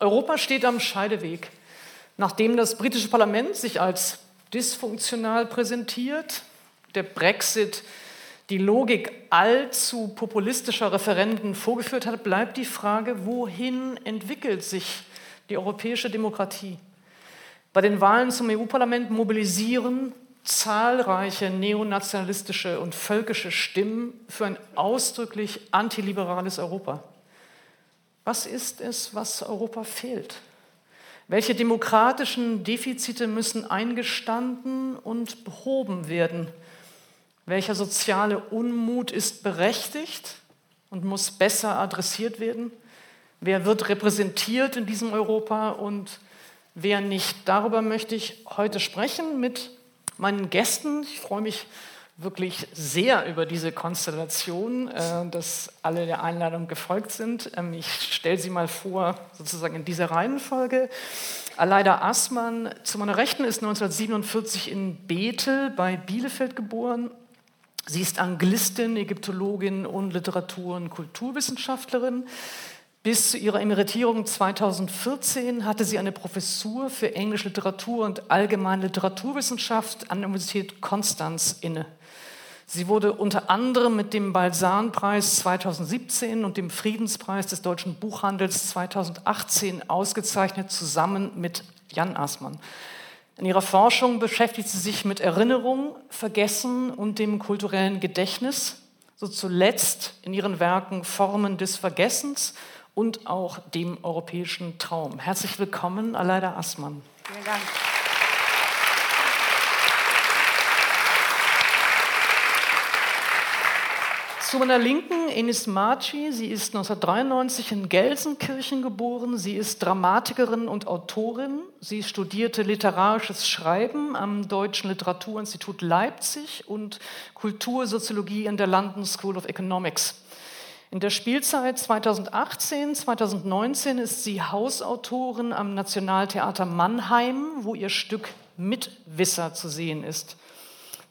Europa steht am Scheideweg. Nachdem das britische Parlament sich als dysfunktional präsentiert, der Brexit die Logik allzu populistischer Referenden vorgeführt hat, bleibt die Frage, wohin entwickelt sich die europäische Demokratie? Bei den Wahlen zum EU-Parlament mobilisieren zahlreiche neonationalistische und völkische Stimmen für ein ausdrücklich antiliberales Europa. Was ist es, was Europa fehlt? Welche demokratischen Defizite müssen eingestanden und behoben werden? Welcher soziale Unmut ist berechtigt und muss besser adressiert werden? Wer wird repräsentiert in diesem Europa und wer nicht? Darüber möchte ich heute sprechen mit meinen Gästen. Ich freue mich wirklich sehr über diese Konstellation, äh, dass alle der Einladung gefolgt sind. Ähm, ich stelle sie mal vor, sozusagen in dieser Reihenfolge. Aleida Assmann zu meiner Rechten ist 1947 in Bethel bei Bielefeld geboren. Sie ist Anglistin, Ägyptologin und Literatur- und Kulturwissenschaftlerin. Bis zu ihrer Emeritierung 2014 hatte sie eine Professur für Englische Literatur und Allgemeine Literaturwissenschaft an der Universität Konstanz inne. Sie wurde unter anderem mit dem Balsan-Preis 2017 und dem Friedenspreis des deutschen Buchhandels 2018 ausgezeichnet, zusammen mit Jan Assmann. In ihrer Forschung beschäftigt sie sich mit Erinnerung, Vergessen und dem kulturellen Gedächtnis, so zuletzt in ihren Werken Formen des Vergessens und auch dem europäischen Traum. Herzlich willkommen, Aleida Assmann. Vielen Dank. Zu meiner Linken Enis Marci. Sie ist 1993 in Gelsenkirchen geboren. Sie ist Dramatikerin und Autorin. Sie studierte literarisches Schreiben am Deutschen Literaturinstitut Leipzig und Kultursoziologie an der London School of Economics. In der Spielzeit 2018, 2019 ist sie Hausautorin am Nationaltheater Mannheim, wo ihr Stück Mitwisser zu sehen ist.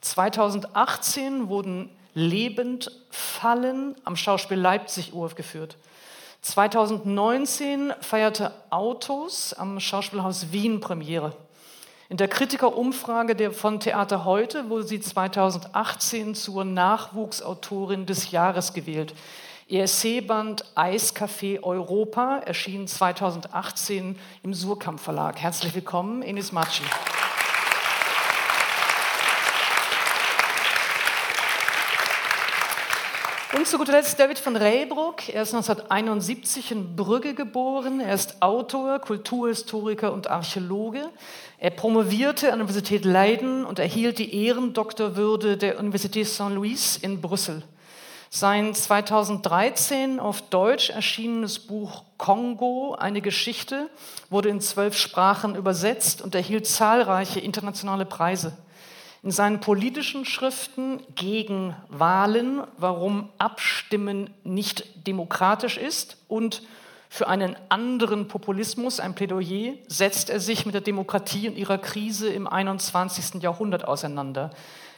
2018 wurden Lebendfallen am Schauspiel Leipzig uraufgeführt. 2019 feierte Autos am Schauspielhaus Wien Premiere. In der Kritikerumfrage von Theater Heute wurde sie 2018 zur Nachwuchsautorin des Jahres gewählt. Ihr Essayband Eiscafé Europa erschien 2018 im Surkamp Verlag. Herzlich willkommen, Enis Maci. Und zu guter Letzt David von Reybruck. Er ist 1971 in Brügge geboren. Er ist Autor, Kulturhistoriker und Archäologe. Er promovierte an der Universität Leiden und erhielt die Ehrendoktorwürde der Universität Saint-Louis in Brüssel. Sein 2013 auf Deutsch erschienenes Buch Kongo, eine Geschichte, wurde in zwölf Sprachen übersetzt und erhielt zahlreiche internationale Preise. In seinen politischen Schriften gegen Wahlen, warum Abstimmen nicht demokratisch ist und für einen anderen Populismus, ein Plädoyer, setzt er sich mit der Demokratie und ihrer Krise im 21. Jahrhundert auseinander.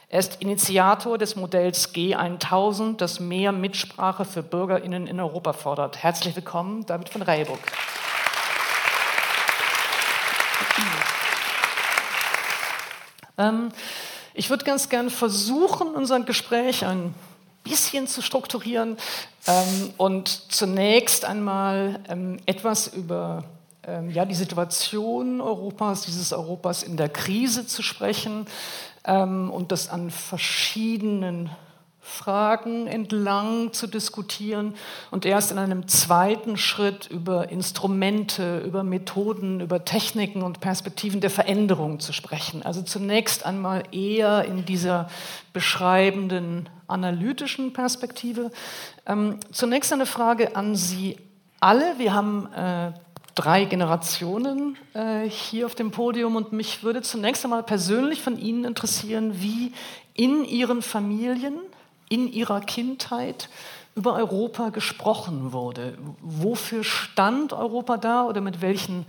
Er ist Initiator des Modells G1000, das mehr Mitsprache für BürgerInnen in Europa fordert. Herzlich willkommen, David von Reiburg. Ähm, ich würde ganz gerne versuchen, unser Gespräch ein bisschen zu strukturieren ähm, und zunächst einmal ähm, etwas über ähm, ja, die Situation Europas, dieses Europas in der Krise zu sprechen, ähm, und das an verschiedenen Fragen entlang zu diskutieren und erst in einem zweiten Schritt über Instrumente, über Methoden, über Techniken und Perspektiven der Veränderung zu sprechen. Also zunächst einmal eher in dieser beschreibenden, analytischen Perspektive. Ähm, zunächst eine Frage an Sie alle. Wir haben äh, drei Generationen äh, hier auf dem Podium und mich würde zunächst einmal persönlich von Ihnen interessieren, wie in Ihren Familien, in Ihrer Kindheit über Europa gesprochen wurde. Wofür stand Europa da oder mit welchen,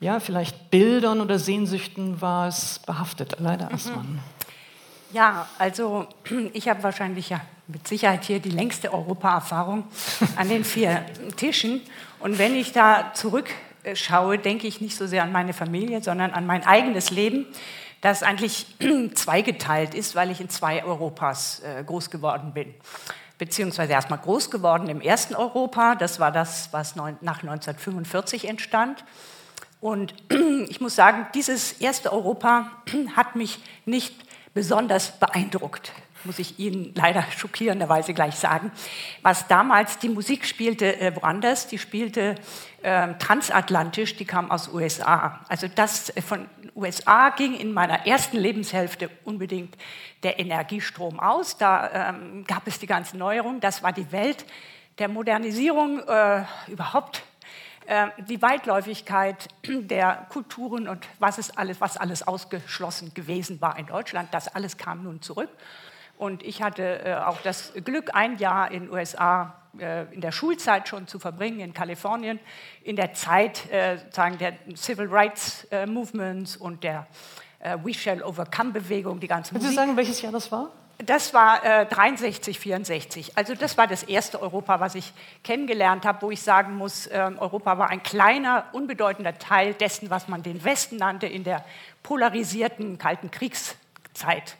ja, vielleicht Bildern oder Sehnsüchten war es behaftet? Leider mhm. Assmann. Ja, also ich habe wahrscheinlich ja mit Sicherheit hier die längste Europa-Erfahrung an den vier Tischen. Und wenn ich da zurück äh, schaue, denke ich nicht so sehr an meine Familie, sondern an mein eigenes Leben, das eigentlich zweigeteilt ist, weil ich in zwei Europas äh, groß geworden bin. Beziehungsweise erstmal groß geworden im ersten Europa, das war das, was nach 1945 entstand. Und ich muss sagen, dieses erste Europa hat mich nicht besonders beeindruckt muss ich Ihnen leider schockierenderweise gleich sagen, was damals die Musik spielte äh, woanders, die spielte äh, transatlantisch, die kam aus USA. Also das äh, von USA ging in meiner ersten Lebenshälfte unbedingt der Energiestrom aus. Da ähm, gab es die ganzen Neuerungen. Das war die Welt der Modernisierung äh, überhaupt äh, die Weitläufigkeit der Kulturen und was, ist alles, was alles ausgeschlossen gewesen war in Deutschland, das alles kam nun zurück. Und ich hatte äh, auch das Glück, ein Jahr in den USA in der Schulzeit schon zu verbringen, in Kalifornien, in der Zeit äh, sagen der Civil Rights äh, Movements und der äh, We Shall Overcome Bewegung, die ganze Können Sie sagen, welches Jahr das war? Das war äh, 63, 64. Also das war das erste Europa, was ich kennengelernt habe, wo ich sagen muss, äh, Europa war ein kleiner, unbedeutender Teil dessen, was man den Westen nannte in der polarisierten Kalten Kriegszeit.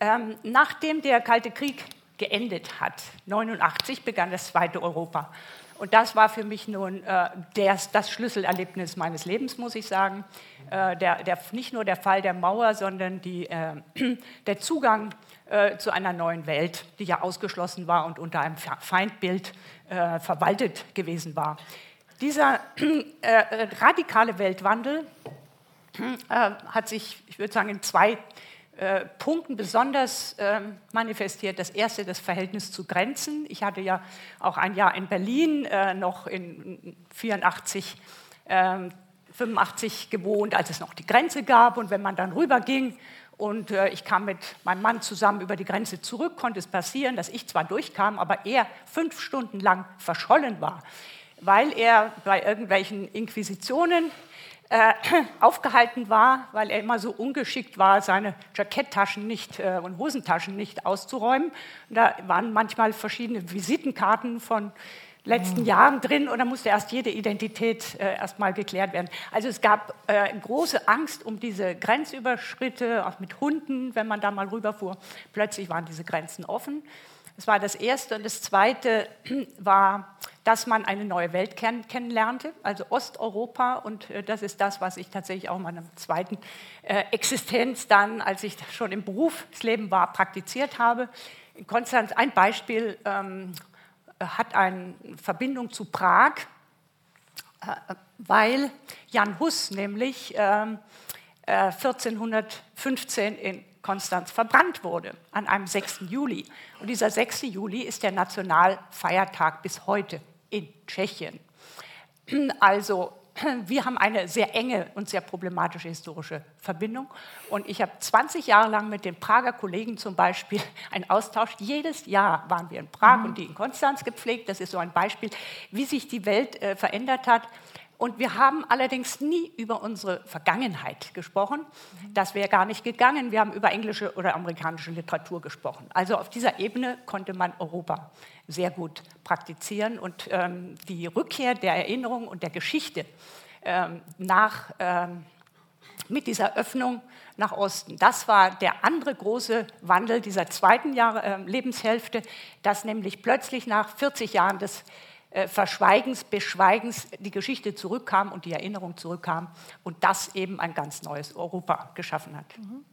Ähm, nachdem der Kalte Krieg geendet hat, 1989 begann das zweite Europa. Und das war für mich nun äh, der, das Schlüsselerlebnis meines Lebens, muss ich sagen. Äh, der, der, nicht nur der Fall der Mauer, sondern die, äh, der Zugang äh, zu einer neuen Welt, die ja ausgeschlossen war und unter einem Feindbild äh, verwaltet gewesen war. Dieser äh, radikale Weltwandel hat sich, ich würde sagen, in zwei äh, Punkten besonders äh, manifestiert. Das erste, das Verhältnis zu Grenzen. Ich hatte ja auch ein Jahr in Berlin, äh, noch in 84, 85 ähm, gewohnt, als es noch die Grenze gab. Und wenn man dann rüberging und äh, ich kam mit meinem Mann zusammen über die Grenze zurück, konnte es passieren, dass ich zwar durchkam, aber er fünf Stunden lang verschollen war, weil er bei irgendwelchen Inquisitionen äh, aufgehalten war, weil er immer so ungeschickt war, seine Jacketttaschen nicht äh, und Hosentaschen nicht auszuräumen. Da waren manchmal verschiedene Visitenkarten von letzten mhm. Jahren drin und da musste erst jede Identität äh, erstmal geklärt werden. Also es gab äh, große Angst um diese Grenzüberschritte, auch mit Hunden, wenn man da mal rüberfuhr. Plötzlich waren diese Grenzen offen. Das war das Erste. Und das Zweite war, dass man eine neue Welt kenn kennenlernte, also Osteuropa. Und äh, das ist das, was ich tatsächlich auch in meiner zweiten äh, Existenz dann, als ich schon im Berufsleben war, praktiziert habe. In Konstanz, ein Beispiel ähm, hat eine Verbindung zu Prag, äh, weil Jan Hus nämlich ähm, äh, 1415 in Konstanz verbrannt wurde, an einem 6. Juli. Und dieser 6. Juli ist der Nationalfeiertag bis heute in Tschechien. Also wir haben eine sehr enge und sehr problematische historische Verbindung. Und ich habe 20 Jahre lang mit den Prager Kollegen zum Beispiel einen Austausch. Jedes Jahr waren wir in Prag mhm. und die in Konstanz gepflegt. Das ist so ein Beispiel, wie sich die Welt äh, verändert hat. Und wir haben allerdings nie über unsere Vergangenheit gesprochen. Das wäre gar nicht gegangen. Wir haben über englische oder amerikanische Literatur gesprochen. Also auf dieser Ebene konnte man Europa sehr gut praktizieren. Und ähm, die Rückkehr der Erinnerung und der Geschichte ähm, nach, ähm, mit dieser Öffnung nach Osten. Das war der andere große Wandel dieser zweiten Jahr, äh, Lebenshälfte, dass nämlich plötzlich nach 40 Jahren des Verschweigens, Beschweigens die Geschichte zurückkam und die Erinnerung zurückkam und das eben ein ganz neues Europa geschaffen hat. Mhm.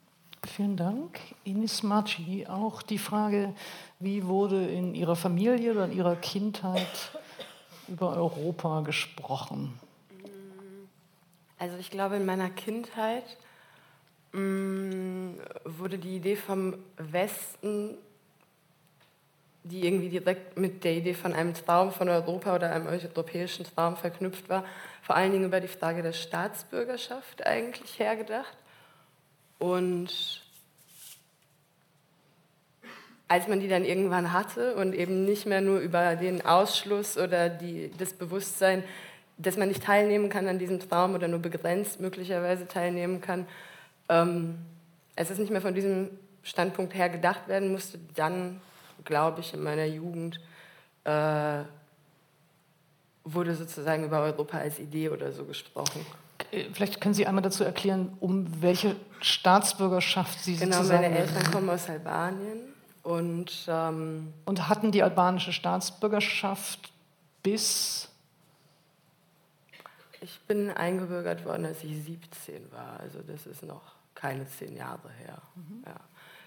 Vielen Dank. Ines Maci, auch die Frage, wie wurde in Ihrer Familie oder in Ihrer Kindheit über Europa gesprochen? Also ich glaube, in meiner Kindheit mh, mm, wurde die Idee vom Westen die irgendwie direkt mit der Idee von einem Traum von Europa oder einem europäischen Traum verknüpft war, vor allen Dingen über die Frage der Staatsbürgerschaft eigentlich hergedacht. Und als man die dann irgendwann hatte und eben nicht mehr nur über den Ausschluss oder die, das Bewusstsein, dass man nicht teilnehmen kann an diesem Traum oder nur begrenzt möglicherweise teilnehmen kann, ähm, als es nicht mehr von diesem Standpunkt her gedacht werden musste, dann glaube ich, in meiner Jugend äh, wurde sozusagen über Europa als Idee oder so gesprochen. Äh, vielleicht können Sie einmal dazu erklären, um welche Staatsbürgerschaft Sie genau, sozusagen... Genau, meine Eltern kommen aus Albanien und... Ähm, und hatten die albanische Staatsbürgerschaft bis... Ich bin eingebürgert worden, als ich 17 war. Also das ist noch keine zehn Jahre her. Mhm. Ja.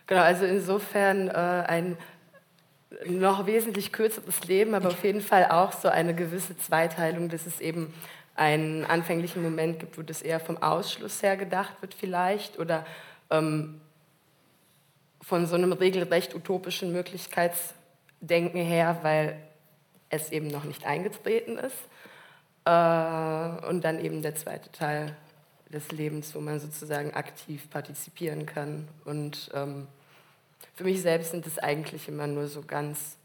Genau, also insofern äh, ein noch wesentlich kürzeres Leben, aber auf jeden Fall auch so eine gewisse Zweiteilung, dass es eben einen anfänglichen Moment gibt, wo das eher vom Ausschluss her gedacht wird vielleicht oder ähm, von so einem regelrecht utopischen Möglichkeitsdenken her, weil es eben noch nicht eingetreten ist. Äh, und dann eben der zweite Teil des Lebens, wo man sozusagen aktiv partizipieren kann. Und ähm, für mich selbst sind es eigentlich immer nur so ganz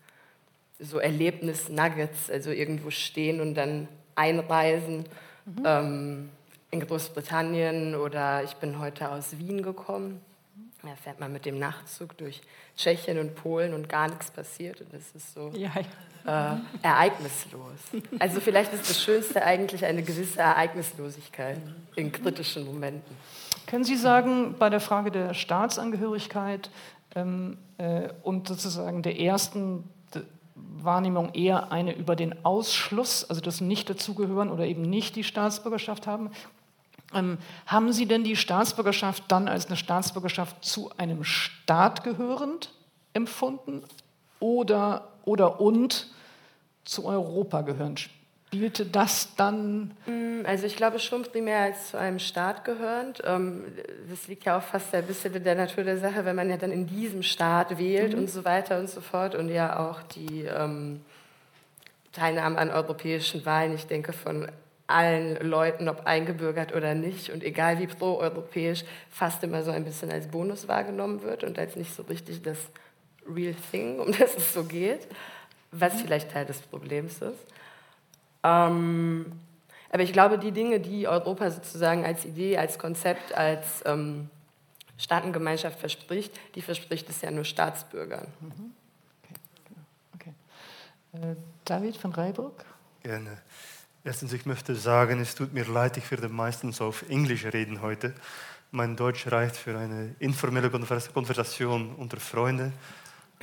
so Erlebnis-Nuggets, also irgendwo stehen und dann einreisen. Mhm. Ähm, in Großbritannien oder ich bin heute aus Wien gekommen. Da fährt man mit dem Nachtzug durch Tschechien und Polen und gar nichts passiert. Und das ist so ja, ja. Äh, ereignislos. Also vielleicht ist das Schönste eigentlich eine gewisse Ereignislosigkeit in kritischen Momenten. Können Sie sagen, bei der Frage der Staatsangehörigkeit und sozusagen der ersten Wahrnehmung eher eine über den Ausschluss, also das Nicht-Dazugehören oder eben nicht die Staatsbürgerschaft haben, ähm, haben Sie denn die Staatsbürgerschaft dann als eine Staatsbürgerschaft zu einem Staat gehörend empfunden oder, oder und zu Europa gehörend? Spielte das dann? Mm, also ich glaube schon primär als zu einem Staat gehörend. Ähm, das liegt ja auch fast ein bisschen in der Natur der Sache, wenn man ja dann in diesem Staat wählt mhm. und so weiter und so fort und ja auch die ähm, Teilnahme an europäischen Wahlen, ich denke von allen Leuten, ob eingebürgert oder nicht und egal wie pro-europäisch, fast immer so ein bisschen als Bonus wahrgenommen wird und als nicht so richtig das Real Thing, um das es so geht, was vielleicht Teil des Problems ist. Ähm, aber ich glaube, die Dinge, die Europa sozusagen als Idee, als Konzept, als ähm, Staatengemeinschaft verspricht, die verspricht es ja nur Staatsbürgern. Mhm. Okay, okay. Äh, David von Reiburg? Gerne. Erstens, ich möchte sagen, es tut mir leid, ich werde meistens auf Englisch reden heute. Mein Deutsch reicht für eine informelle Konversation unter Freunden.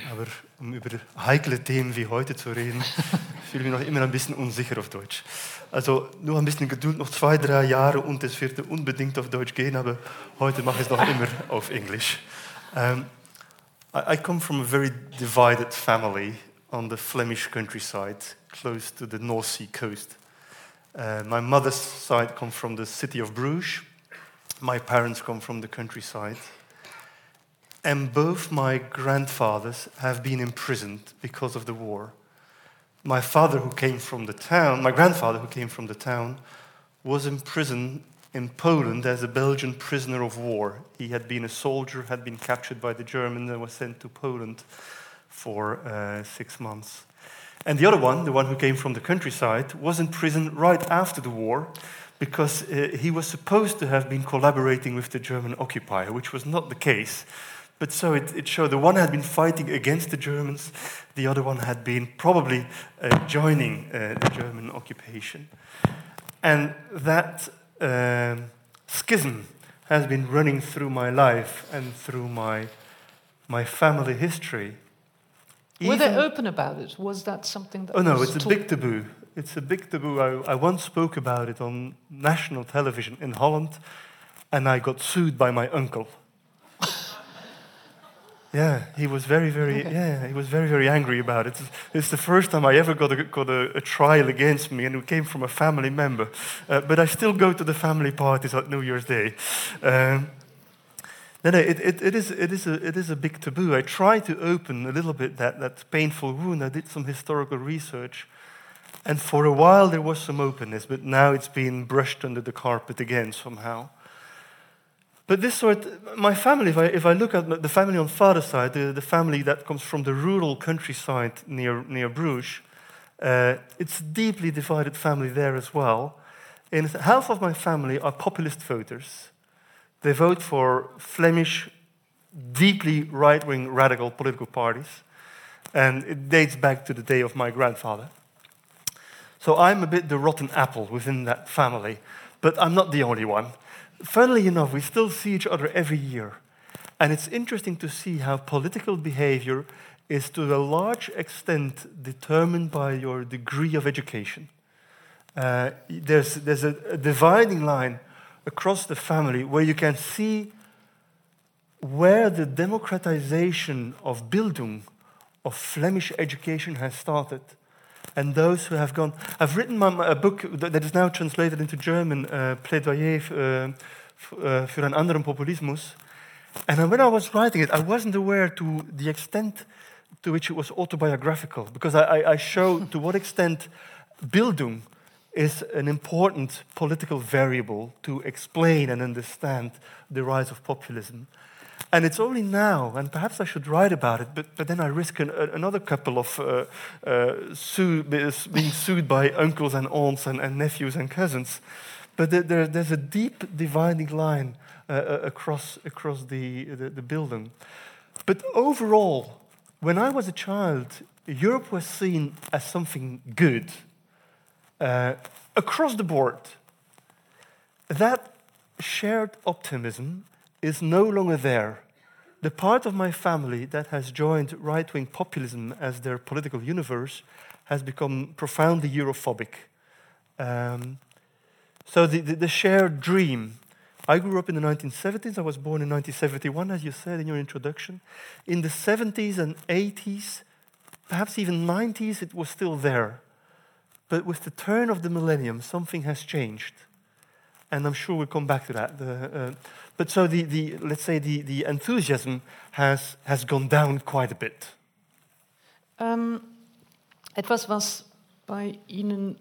Aber um über heikle Themen wie heute zu reden, fühle ich mich noch immer ein bisschen unsicher auf Deutsch. Also nur ein bisschen Geduld, noch zwei, drei Jahre und es wird unbedingt auf Deutsch gehen, aber heute mache ich es noch immer auf Englisch. Um, I, I come from a very divided family on the Flemish countryside, close to the North Sea coast. Uh, my mother's side comes from the city of Bruges. My parents come from the countryside. And both my grandfathers have been imprisoned because of the war. My father, who came from the town, my grandfather, who came from the town, was imprisoned in Poland as a Belgian prisoner of war. He had been a soldier, had been captured by the Germans, and was sent to Poland for uh, six months. And the other one, the one who came from the countryside, was in prison right after the war because uh, he was supposed to have been collaborating with the German occupier, which was not the case. But so it, it showed the one had been fighting against the Germans, the other one had been probably uh, joining uh, the German occupation. And that um, schism has been running through my life and through my, my family history were they open about it? Was that something that? Oh no, it's a big taboo. It's a big taboo. I, I once spoke about it on national television in Holland, and I got sued by my uncle. Yeah, he was very, very, okay. yeah, he was very, very angry about it. It's the first time I ever got a, got a, a trial against me, and it came from a family member. Uh, but I still go to the family parties at New Year's Day. Um, no, no, it, it, it, is, it, is a, it is a big taboo. I tried to open a little bit that, that painful wound. I did some historical research. And for a while there was some openness, but now it's been brushed under the carpet again somehow. But this sort, my family, if I, if I look at the family on father's side, the, the family that comes from the rural countryside near, near Bruges, uh, it's a deeply divided family there as well. And half of my family are populist voters. They vote for Flemish, deeply right wing radical political parties, and it dates back to the day of my grandfather. So I'm a bit the rotten apple within that family, but I'm not the only one. Funnily enough, we still see each other every year. And it's interesting to see how political behavior is to a large extent determined by your degree of education. Uh, there's there's a, a dividing line across the family where you can see where the democratization of Bildung, of Flemish education, has started. And those who have gone. I've written my, a book that is now translated into German, uh, Plädoyer uh, uh, für einen anderen Populismus. And when I was writing it, I wasn't aware to the extent to which it was autobiographical, because I, I, I show to what extent Bildung is an important political variable to explain and understand the rise of populism. And it's only now, and perhaps I should write about it, but, but then I risk an, another couple of uh, uh, sue, being sued by uncles and aunts and, and nephews and cousins. But there, there's a deep dividing line uh, uh, across, across the, the, the building. But overall, when I was a child, Europe was seen as something good uh, across the board. That shared optimism is no longer there. The part of my family that has joined right wing populism as their political universe has become profoundly Europhobic. Um, so, the, the, the, shared dream. I grew up in the 1970s. I was born in 1971, as you said in your introduction. In the 70s and 80s, perhaps even 90s, it was still there. But with the turn of the millennium, something has changed. And I'm sure we'll come back to that. The, uh, but so the, the, let's say the, the enthusiasm has, has gone down quite a bit. Ähm, etwas, was bei Ihnen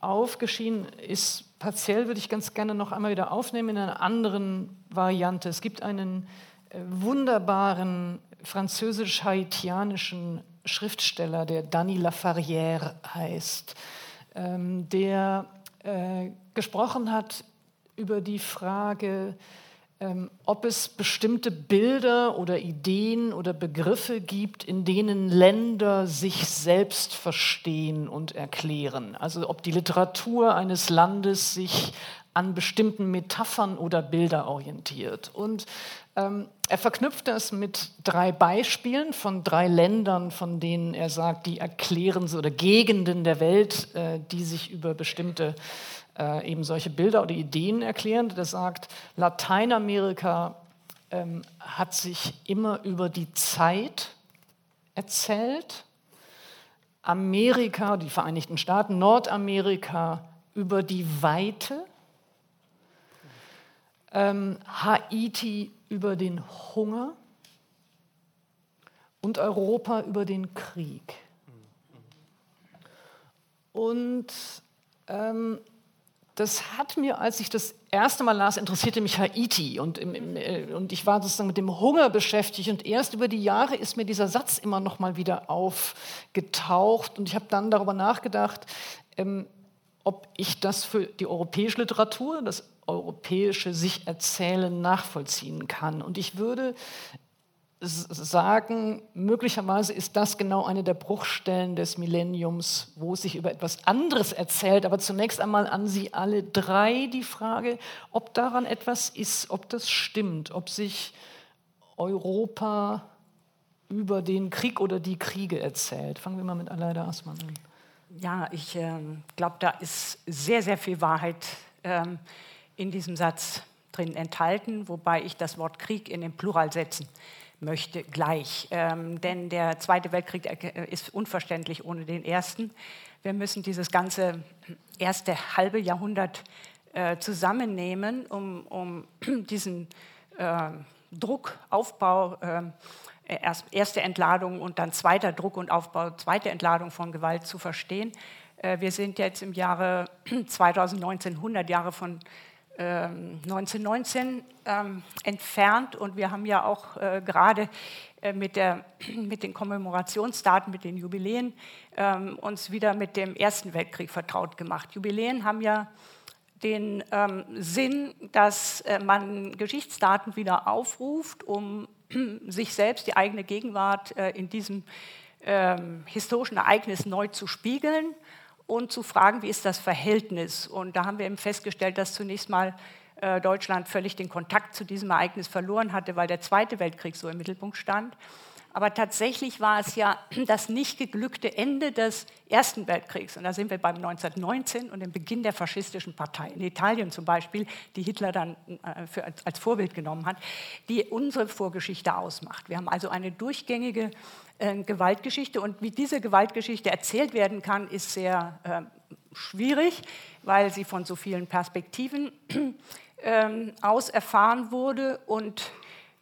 aufgeschieden ist, partiell würde ich ganz gerne noch einmal wieder aufnehmen in einer anderen Variante. Es gibt einen äh, wunderbaren französisch-haitianischen Schriftsteller, der Dany Lafarrière heißt, ähm, der äh, gesprochen hat über die Frage, ähm, ob es bestimmte Bilder oder Ideen oder Begriffe gibt, in denen Länder sich selbst verstehen und erklären. Also ob die Literatur eines Landes sich an bestimmten Metaphern oder Bilder orientiert. Und ähm, er verknüpft das mit drei Beispielen von drei Ländern, von denen er sagt, die erklären oder Gegenden der Welt, äh, die sich über bestimmte äh, eben solche Bilder oder Ideen erklären. Der sagt, Lateinamerika ähm, hat sich immer über die Zeit erzählt, Amerika, die Vereinigten Staaten, Nordamerika über die Weite, ähm, Haiti über den Hunger und Europa über den Krieg. Und ähm, das hat mir, als ich das erste Mal las, interessierte mich Haiti. Und, äh, und ich war sozusagen mit dem Hunger beschäftigt. Und erst über die Jahre ist mir dieser Satz immer noch mal wieder aufgetaucht. Und ich habe dann darüber nachgedacht, ähm, ob ich das für die europäische Literatur, das europäische Sich-Erzählen nachvollziehen kann. Und ich würde sagen, möglicherweise ist das genau eine der Bruchstellen des Millenniums, wo sich über etwas anderes erzählt. Aber zunächst einmal an Sie alle drei die Frage, ob daran etwas ist, ob das stimmt, ob sich Europa über den Krieg oder die Kriege erzählt. Fangen wir mal mit Aleida Asman an. Ja, ich äh, glaube, da ist sehr, sehr viel Wahrheit ähm, in diesem Satz drin enthalten, wobei ich das Wort Krieg in den Plural setzen möchte gleich. Ähm, denn der Zweite Weltkrieg äh, ist unverständlich ohne den Ersten. Wir müssen dieses ganze erste halbe Jahrhundert äh, zusammennehmen, um, um diesen äh, Druckaufbau, äh, erst, erste Entladung und dann zweiter Druck und Aufbau, zweite Entladung von Gewalt zu verstehen. Äh, wir sind jetzt im Jahre 2019, 100 Jahre von 1919 ähm, ähm, entfernt und wir haben ja auch äh, gerade äh, mit, mit den Kommemorationsdaten, mit den Jubiläen ähm, uns wieder mit dem Ersten Weltkrieg vertraut gemacht. Jubiläen haben ja den ähm, Sinn, dass äh, man Geschichtsdaten wieder aufruft, um sich selbst, die eigene Gegenwart äh, in diesem ähm, historischen Ereignis neu zu spiegeln und zu fragen, wie ist das Verhältnis. Und da haben wir eben festgestellt, dass zunächst mal äh, Deutschland völlig den Kontakt zu diesem Ereignis verloren hatte, weil der Zweite Weltkrieg so im Mittelpunkt stand. Aber tatsächlich war es ja das nicht geglückte Ende des Ersten Weltkriegs. Und da sind wir beim 1919 und dem Beginn der faschistischen Partei. In Italien zum Beispiel, die Hitler dann äh, für, als Vorbild genommen hat, die unsere Vorgeschichte ausmacht. Wir haben also eine durchgängige äh, Gewaltgeschichte. Und wie diese Gewaltgeschichte erzählt werden kann, ist sehr äh, schwierig, weil sie von so vielen Perspektiven äh, aus erfahren wurde und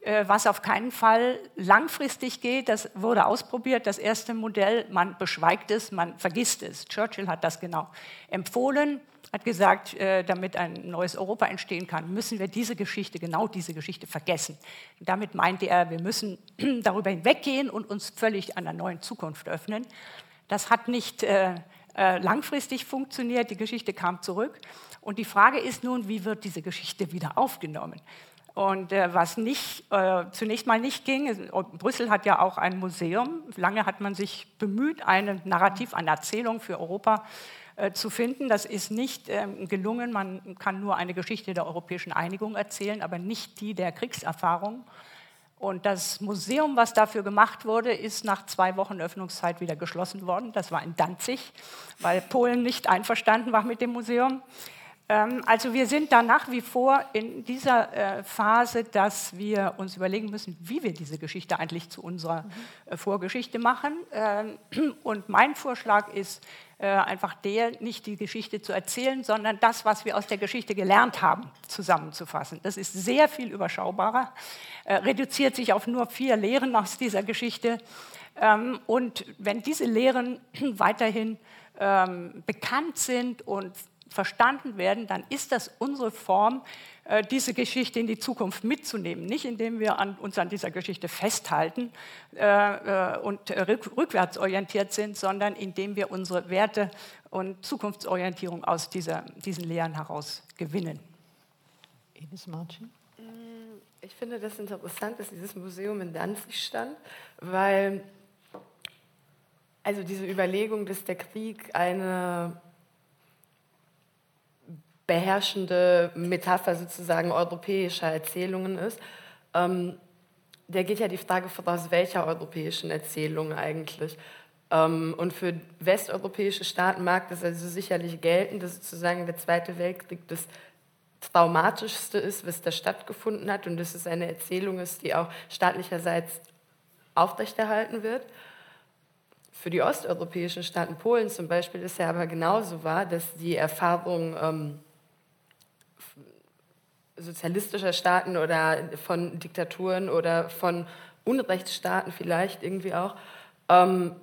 was auf keinen Fall langfristig geht. Das wurde ausprobiert, das erste Modell. Man beschweigt es, man vergisst es. Churchill hat das genau empfohlen, hat gesagt, äh, damit ein neues Europa entstehen kann, müssen wir diese Geschichte, genau diese Geschichte vergessen. Damit meinte er, wir müssen darüber hinweggehen und uns völlig einer neuen Zukunft öffnen. Das hat nicht äh, langfristig funktioniert, die Geschichte kam zurück. Und die Frage ist nun, wie wird diese Geschichte wieder aufgenommen? Und äh, was nicht, äh, zunächst mal nicht ging, Brüssel hat ja auch ein Museum. Lange hat man sich bemüht, ein Narrativ, eine Erzählung für Europa äh, zu finden. Das ist nicht ähm, gelungen. Man kann nur eine Geschichte der europäischen Einigung erzählen, aber nicht die der Kriegserfahrung. Und das Museum, was dafür gemacht wurde, ist nach zwei Wochen Öffnungszeit wieder geschlossen worden. Das war in Danzig, weil Polen nicht einverstanden war mit dem Museum. Ähm, also wir sind da nach wie vor in dieser äh, Phase, dass wir uns überlegen müssen, wie wir diese Geschichte eigentlich zu unserer äh, Vorgeschichte machen. Ähm, und mein Vorschlag ist äh, einfach der, nicht die Geschichte zu erzählen, sondern das, was wir aus der Geschichte gelernt haben, zusammenzufassen. Das ist sehr viel überschaubarer, reduziert sich auf nur vier Lehren aus dieser Geschichte. Ähm, und wenn diese Lehren weiterhin bekannt sind und verstanden werden, dann ist das unsere Form, äh, diese Geschichte in die Zukunft mitzunehmen. Nicht indem wir an, uns an dieser Geschichte festhalten äh, äh und rückwärts orientiert sind, sondern indem wir unsere Werte und Zukunftsorientierung aus dieser, diesen Lehren heraus gewinnen. Ines Martin? Mm, ich finde das interessant, dass dieses Museum in Danzig stand, weil also diese Überlegung, dass der Krieg eine beherrschende Metapher sozusagen europäischer Erzählungen ist. Ähm, der geht ja die Frage voraus, welcher europäischen Erzählungen eigentlich. Ähm, und für westeuropäische Staaten mag das also sicherlich gelten, dass sozusagen der Zweite Weltkrieg das traumatischste ist, was da stattgefunden hat und dass es eine Erzählung ist, die auch staatlicherseits aufrechterhalten wird. Für die osteuropäischen Staaten, Polen zum Beispiel, ist ja aber genauso wahr, dass die Erfahrung ähm, sozialistischer Staaten oder von Diktaturen oder von Unrechtsstaaten vielleicht irgendwie auch, ähm,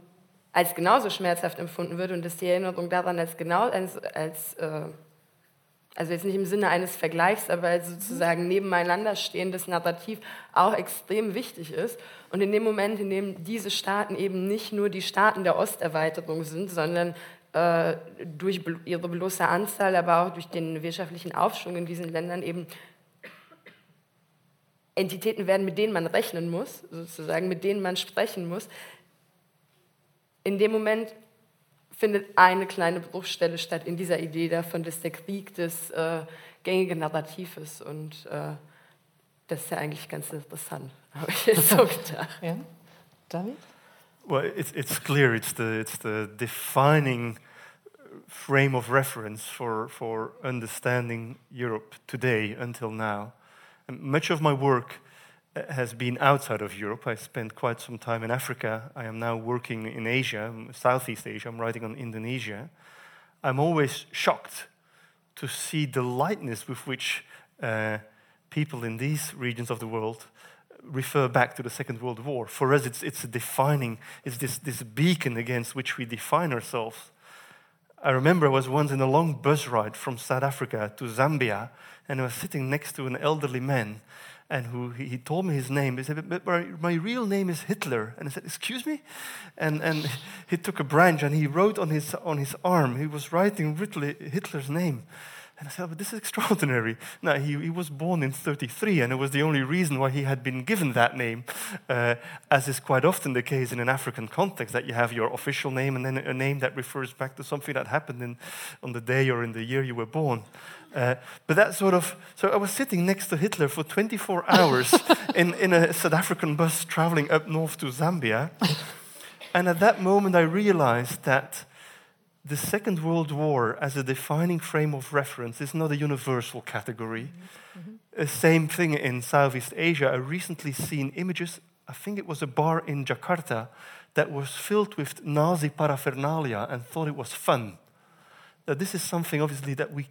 als genauso schmerzhaft empfunden wird und dass die Erinnerung daran als genau als, als äh, also jetzt nicht im Sinne eines Vergleichs, aber als sozusagen nebeneinander stehendes Narrativ auch extrem wichtig ist. Und in dem Moment, in dem diese Staaten eben nicht nur die Staaten der Osterweiterung sind, sondern äh, durch ihre bloße Anzahl, aber auch durch den wirtschaftlichen Aufschwung in diesen Ländern eben Entitäten werden, mit denen man rechnen muss, sozusagen, mit denen man sprechen muss. In dem Moment findet eine kleine Bruchstelle statt in dieser Idee davon, dass der Krieg das äh, gängige Narrativ ist. Und äh, das ist ja eigentlich ganz interessant, habe ich jetzt so gedacht. Ja. David? Well, it's, it's clear it's the, it's the defining frame of reference for, for understanding Europe today until now. Much of my work uh, has been outside of Europe. I spent quite some time in Africa. I am now working in Asia, Southeast Asia. I'm writing on Indonesia. I'm always shocked to see the lightness with which uh, people in these regions of the world refer back to the Second World War. For us, it's, it's a defining, it's this, this beacon against which we define ourselves. I remember I was once in a long bus ride from South Africa to Zambia, and I was sitting next to an elderly man, and who he, told me his name. He said, "But my, my, real name is Hitler." And I said, "Excuse me?" And and he took a branch and he wrote on his on his arm. He was writing Hitler's name, And I said, but this is extraordinary. No, he, he was born in 33, and it was the only reason why he had been given that name, uh, as is quite often the case in an African context, that you have your official name and then a name that refers back to something that happened in, on the day or in the year you were born. Uh, but that sort of, so I was sitting next to Hitler for 24 hours in, in a South African bus traveling up north to Zambia. And at that moment, I realized that the Second World War as a defining frame of reference is not a universal category. Mm-hmm. same thing in Southeast Asia. I recently seen images, I think it was a bar in Jakarta, that was filled with Nazi paraphernalia and thought it was fun. That this is something obviously that we,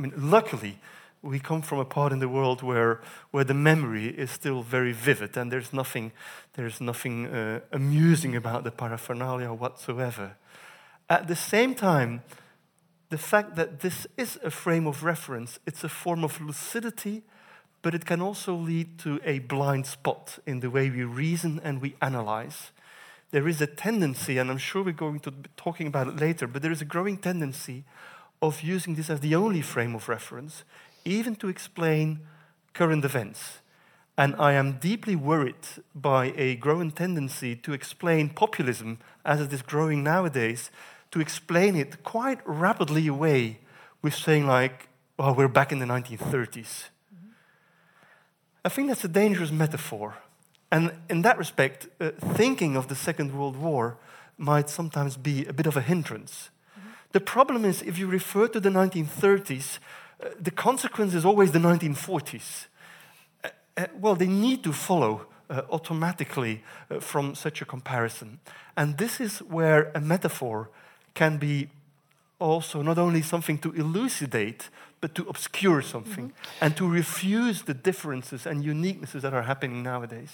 I mean, luckily, we come from a part in the world where, where the memory is still very vivid and there's nothing, there's nothing uh, amusing about the paraphernalia whatsoever. At the same time, the fact that this is a frame of reference, it's a form of lucidity, but it can also lead to a blind spot in the way we reason and we analyze. There is a tendency, and I'm sure we're going to be talking about it later, but there is a growing tendency of using this as the only frame of reference, even to explain current events. And I am deeply worried by a growing tendency to explain populism as it is growing nowadays to explain it quite rapidly away with saying, like, well, we're back in the 1930s. Mm-hmm. I think that's a dangerous metaphor. And in that respect, uh, thinking of the Second World War might sometimes be a bit of a hindrance. The problem is, if you refer to the 1930s, uh, the consequence is always the 1940s. Uh, uh, well, they need to follow uh, automatically uh, from such a comparison. And this is where a metaphor can be also not only something to elucidate, but to obscure something mm -hmm. and to refuse the differences and uniquenesses that are happening nowadays.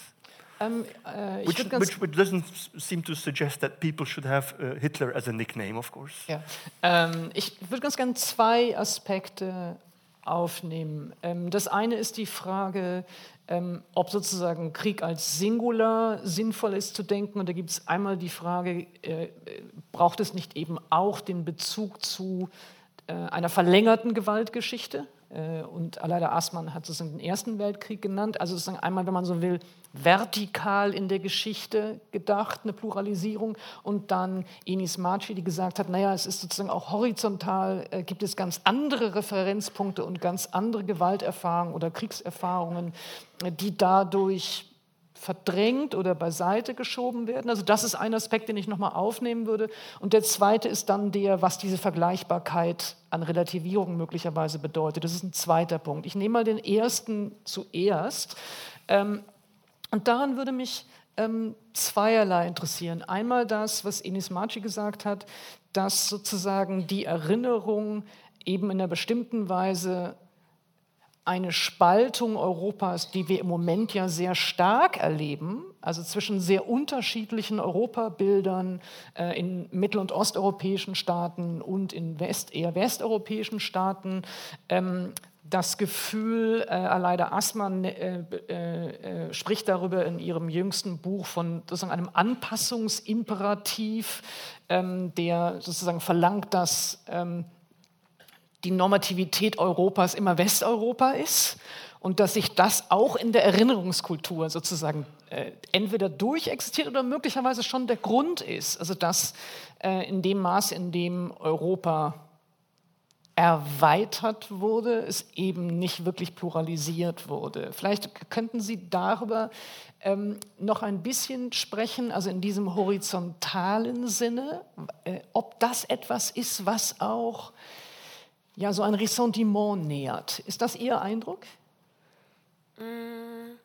Um, uh, which, which, which, doesn't seem to suggest that people should have uh, Hitler as a nickname, of course. Ja. Ähm, ich würde ganz gerne zwei Aspekte aufnehmen. Ähm, das eine ist die Frage, ähm, ob sozusagen Krieg als Singular sinnvoll ist zu denken. Und da gibt es einmal die Frage, äh, braucht es nicht eben auch den Bezug zu äh, einer verlängerten Gewaltgeschichte? Äh, und Aleida Aßmann hat es den Ersten Weltkrieg genannt. Also sozusagen einmal, wenn man so will, vertikal in der Geschichte gedacht, eine Pluralisierung. Und dann Enis Marci, die gesagt hat, naja, es ist sozusagen auch horizontal, äh, gibt es ganz andere Referenzpunkte und ganz andere Gewalterfahrungen oder Kriegserfahrungen, äh, die dadurch verdrängt oder beiseite geschoben werden. Also das ist ein Aspekt, den ich nochmal aufnehmen würde. Und der zweite ist dann der, was diese Vergleichbarkeit an Relativierung möglicherweise bedeutet. Das ist ein zweiter Punkt. Ich nehme mal den ersten zuerst. Ähm, und daran würde mich ähm, zweierlei interessieren. Einmal das, was Enis Marci gesagt hat, dass sozusagen die Erinnerung eben in einer bestimmten Weise eine Spaltung Europas, die wir im Moment ja sehr stark erleben, also zwischen sehr unterschiedlichen Europabildern äh, in mittel- und osteuropäischen Staaten und in West, eher westeuropäischen Staaten. Ähm, das Gefühl, äh, Aleida Assmann äh, äh, äh, spricht darüber in ihrem jüngsten Buch von sozusagen einem Anpassungsimperativ, ähm, der sozusagen verlangt, dass ähm, die Normativität Europas immer Westeuropa ist und dass sich das auch in der Erinnerungskultur sozusagen äh, entweder durchexistiert oder möglicherweise schon der Grund ist. Also dass äh, in dem Maß, in dem Europa erweitert wurde, es eben nicht wirklich pluralisiert wurde. Vielleicht könnten Sie darüber ähm, noch ein bisschen sprechen, also in diesem horizontalen Sinne, äh, ob das etwas ist, was auch ja, so ein Ressentiment nähert. Ist das Ihr Eindruck? Mm.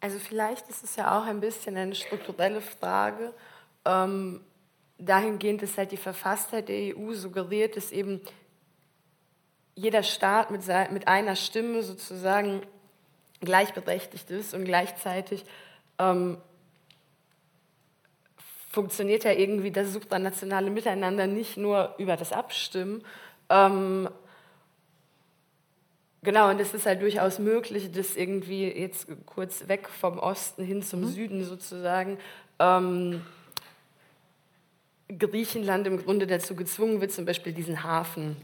Also vielleicht ist es ja auch ein bisschen eine strukturelle Frage. Ähm, dahingehend ist halt die Verfasstheit der EU suggeriert, dass eben jeder Staat mit, mit einer Stimme sozusagen gleichberechtigt ist und gleichzeitig ähm, funktioniert ja irgendwie das supranationale Miteinander nicht nur über das Abstimmen. Ähm, genau, und es ist halt durchaus möglich, das irgendwie jetzt kurz weg vom Osten hin zum mhm. Süden sozusagen, ähm, Griechenland im Grunde dazu gezwungen wird, zum Beispiel diesen Hafen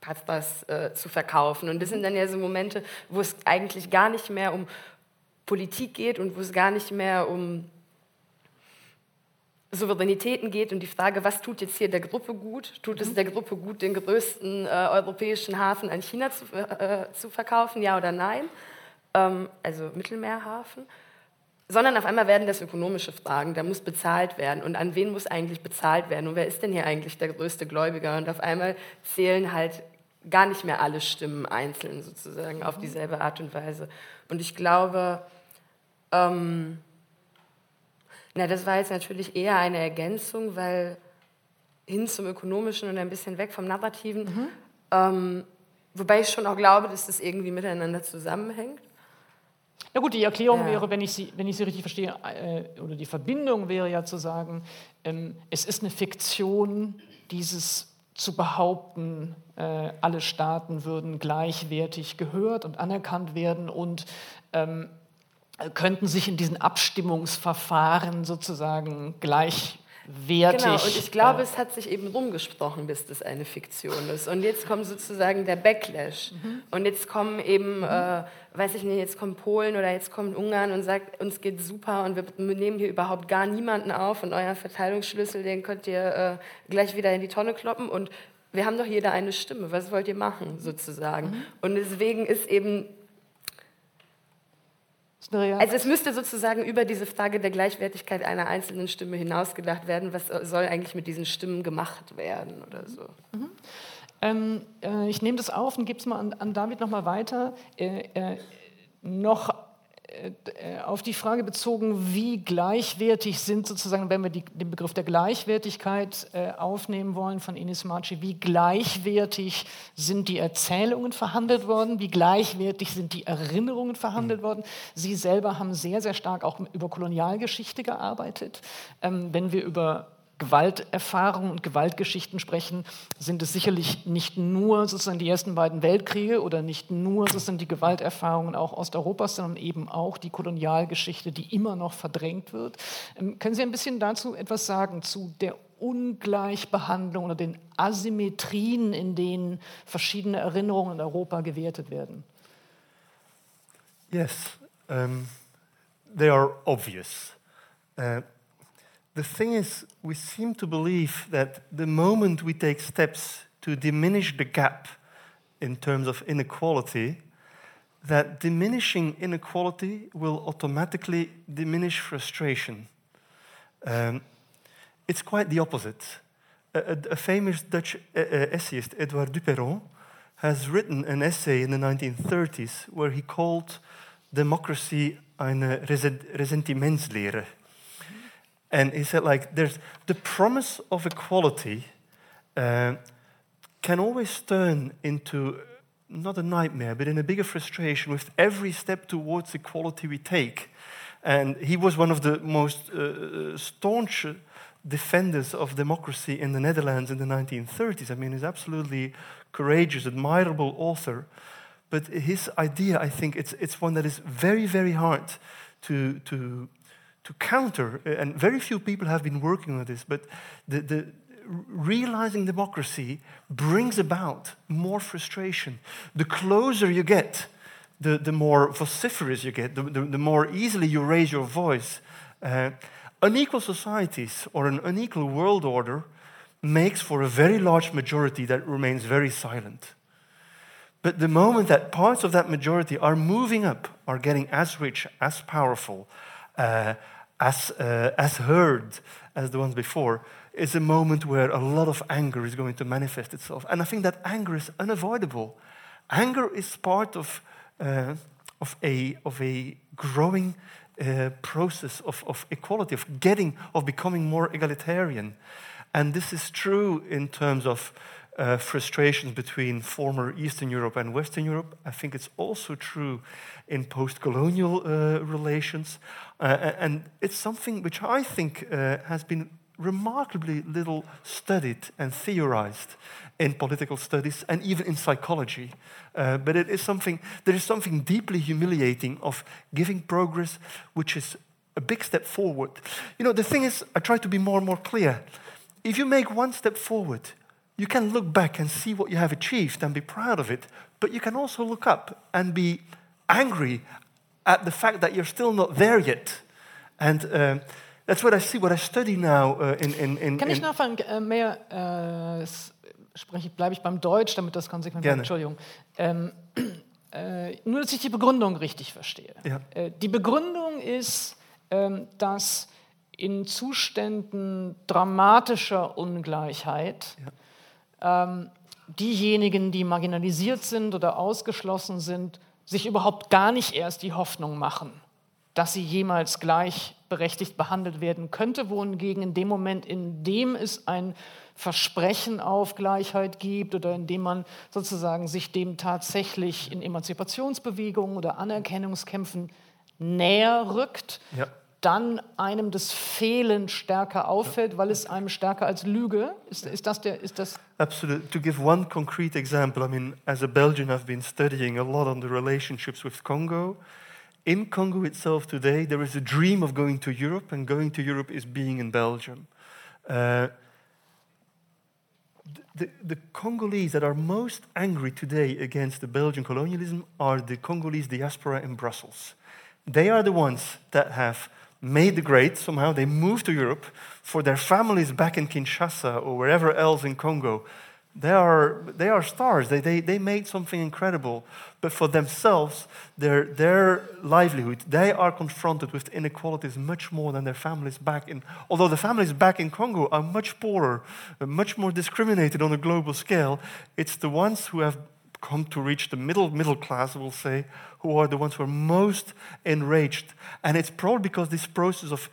Pastas äh, zu verkaufen. Und das sind dann ja so Momente, wo es eigentlich gar nicht mehr um Politik geht und wo es gar nicht mehr um Souveränitäten geht und die Frage, was tut jetzt hier der Gruppe gut? Tut es mhm. der Gruppe gut, den größten äh, europäischen Hafen an China zu, äh, zu, verkaufen, ja oder nein? Ähm, also Mittelmeerhafen. Sondern auf einmal werden das ökonomische Fragen, da muss bezahlt werden. Und an wen muss eigentlich bezahlt werden? Und wer ist denn hier eigentlich der größte Gläubiger? Und auf einmal zählen halt gar nicht mehr alle Stimmen einzeln sozusagen auf mhm. dieselbe Art und Weise. Und ich glaube, ähm, na, das war jetzt natürlich eher eine Ergänzung, weil hin zum Ökonomischen und ein bisschen weg vom Narrativen. Mhm. Ähm, wobei ich schon auch glaube, dass das irgendwie miteinander zusammenhängt. Na gut, die Erklärung ja. wäre, wenn ich, sie, wenn ich sie richtig verstehe, äh, oder die Verbindung wäre ja zu sagen, ähm, es ist eine Fiktion, dieses zu behaupten, äh, alle Staaten würden gleichwertig gehört und anerkannt werden und ähm, könnten sich in diesen Abstimmungsverfahren sozusagen gleichwertig. Genau, und ich glaube, äh, es hat sich eben rumgesprochen, bis das eine Fiktion ist. Und jetzt kommt sozusagen der Backlash. Mhm. Und jetzt kommen eben, mhm. äh, weiß ich nicht, jetzt kommt Polen oder jetzt kommt Ungarn und sagt, uns geht super und wir nehmen hier überhaupt gar niemanden auf und euer Verteilungsschlüssel, den könnt ihr äh, gleich wieder in die Tonne kloppen und wir haben doch jeder eine Stimme, was wollt ihr machen sozusagen? Mhm. Und deswegen ist eben also es müsste sozusagen über diese Frage der Gleichwertigkeit einer einzelnen Stimme hinausgedacht werden, was soll eigentlich mit diesen Stimmen gemacht werden oder so. Mhm. Ähm, äh, ich nehme das auf und gebe es mal an, an David nochmal weiter. Äh, äh, noch auf die Frage bezogen, wie gleichwertig sind sozusagen, wenn wir die, den Begriff der Gleichwertigkeit äh, aufnehmen wollen von Ines Marci, wie gleichwertig sind die Erzählungen verhandelt worden, wie gleichwertig sind die Erinnerungen verhandelt mhm. worden. Sie selber haben sehr, sehr stark auch über Kolonialgeschichte gearbeitet. Ähm, wenn wir über Gewalterfahrungen und Gewaltgeschichten sprechen, sind es sicherlich nicht nur sozusagen die ersten beiden Weltkriege oder nicht nur sozusagen die Gewalterfahrungen auch Osteuropas, sondern eben auch die Kolonialgeschichte, die immer noch verdrängt wird. Ähm, können Sie ein bisschen dazu etwas sagen zu der Ungleichbehandlung oder den Asymmetrien, in denen verschiedene Erinnerungen in Europa gewertet werden? Yes, um, they are obvious. Uh, the thing is, we seem to believe that the moment we take steps to diminish the gap in terms of inequality, that diminishing inequality will automatically diminish frustration. Um, it's quite the opposite. A, a, famous Dutch uh, uh, essayist, Edouard Duperron, has written an essay in the 1930s where he called democracy eine Resentimentslehre. And he said, like, there's the promise of equality uh, can always turn into not a nightmare, but in a bigger frustration with every step towards equality we take. And he was one of the most uh, staunch defenders of democracy in the Netherlands in the 1930s. I mean, he's absolutely courageous, admirable author. But his idea, I think, it's, it's one that is very, very hard to, to to counter, uh, and very few people have been working on this, but the, the realizing democracy brings about more frustration. The closer you get, the, the more vociferous you get, the, the, the more easily you raise your voice. Uh, unequal societies or an unequal world order makes for a very large majority that remains very silent. But the moment that parts of that majority are moving up, are getting as rich, as powerful, uh, as, uh, as heard as the ones before, is a moment where a lot of anger is going to manifest itself. And I think that anger is unavoidable. Anger is part of, uh, of, a, of a growing uh, process of, of equality, of getting, of becoming more egalitarian. And this is true in terms of uh, frustrations between former Eastern Europe and Western Europe. I think it's also true in post colonial uh, relations. Uh, and it's something which I think uh, has been remarkably little studied and theorized in political studies and even in psychology. Uh, but it is something, there is something deeply humiliating of giving progress which is a big step forward. You know, the thing is, I try to be more and more clear if you make one step forward, you can look back and see what you have achieved and be proud of it, but you can also look up and be angry at the fact that you're still not there yet. And uh, that's what I see, what I study now uh, in, in, in, Kann ich nachfragen, äh, mehr, äh, spreche, bleibe ich beim Deutsch, damit das konsequent Gerne. bleibt. Entschuldigung. Ähm, äh, nur, dass ich die Begründung richtig verstehe. Ja. Äh, die Begründung ist, ähm, dass in Zuständen dramatischer Ungleichheit ähm, diejenigen, die marginalisiert sind oder ausgeschlossen sind, sich überhaupt gar nicht erst die Hoffnung machen, dass sie jemals gleichberechtigt behandelt werden könnte, wohingegen in dem Moment, in dem es ein Versprechen auf Gleichheit gibt oder in dem man sozusagen sich dem tatsächlich in Emanzipationsbewegungen oder Anerkennungskämpfen näher rückt, Ja. Dann einem das Fehlen stärker auffällt, weil es einem stärker als Lüge ist. Ist das der? Ist das? Absolutely. To give one concrete example, I mean, as a Belgian, I've been studying a lot on the relationships with Congo. In Congo itself today, there is a dream of going to Europe, and going to Europe is being in Belgium. Uh, the, the Congolese that are most angry today against the Belgian colonialism are the Congolese diaspora in Brussels. They are the ones that have made the grade somehow. They moved to Europe for their families back in Kinshasa or wherever else in Congo. They are, they are stars. They, they, they made something incredible. But for themselves, their, their livelihood, they are confronted with inequalities much more than their families back in. Although the families back in Congo are much poorer, much more discriminated on a global scale, it's the ones who have come to reach the middle middle class, we'll say, who are the ones who are most enraged. And it's probably because this process of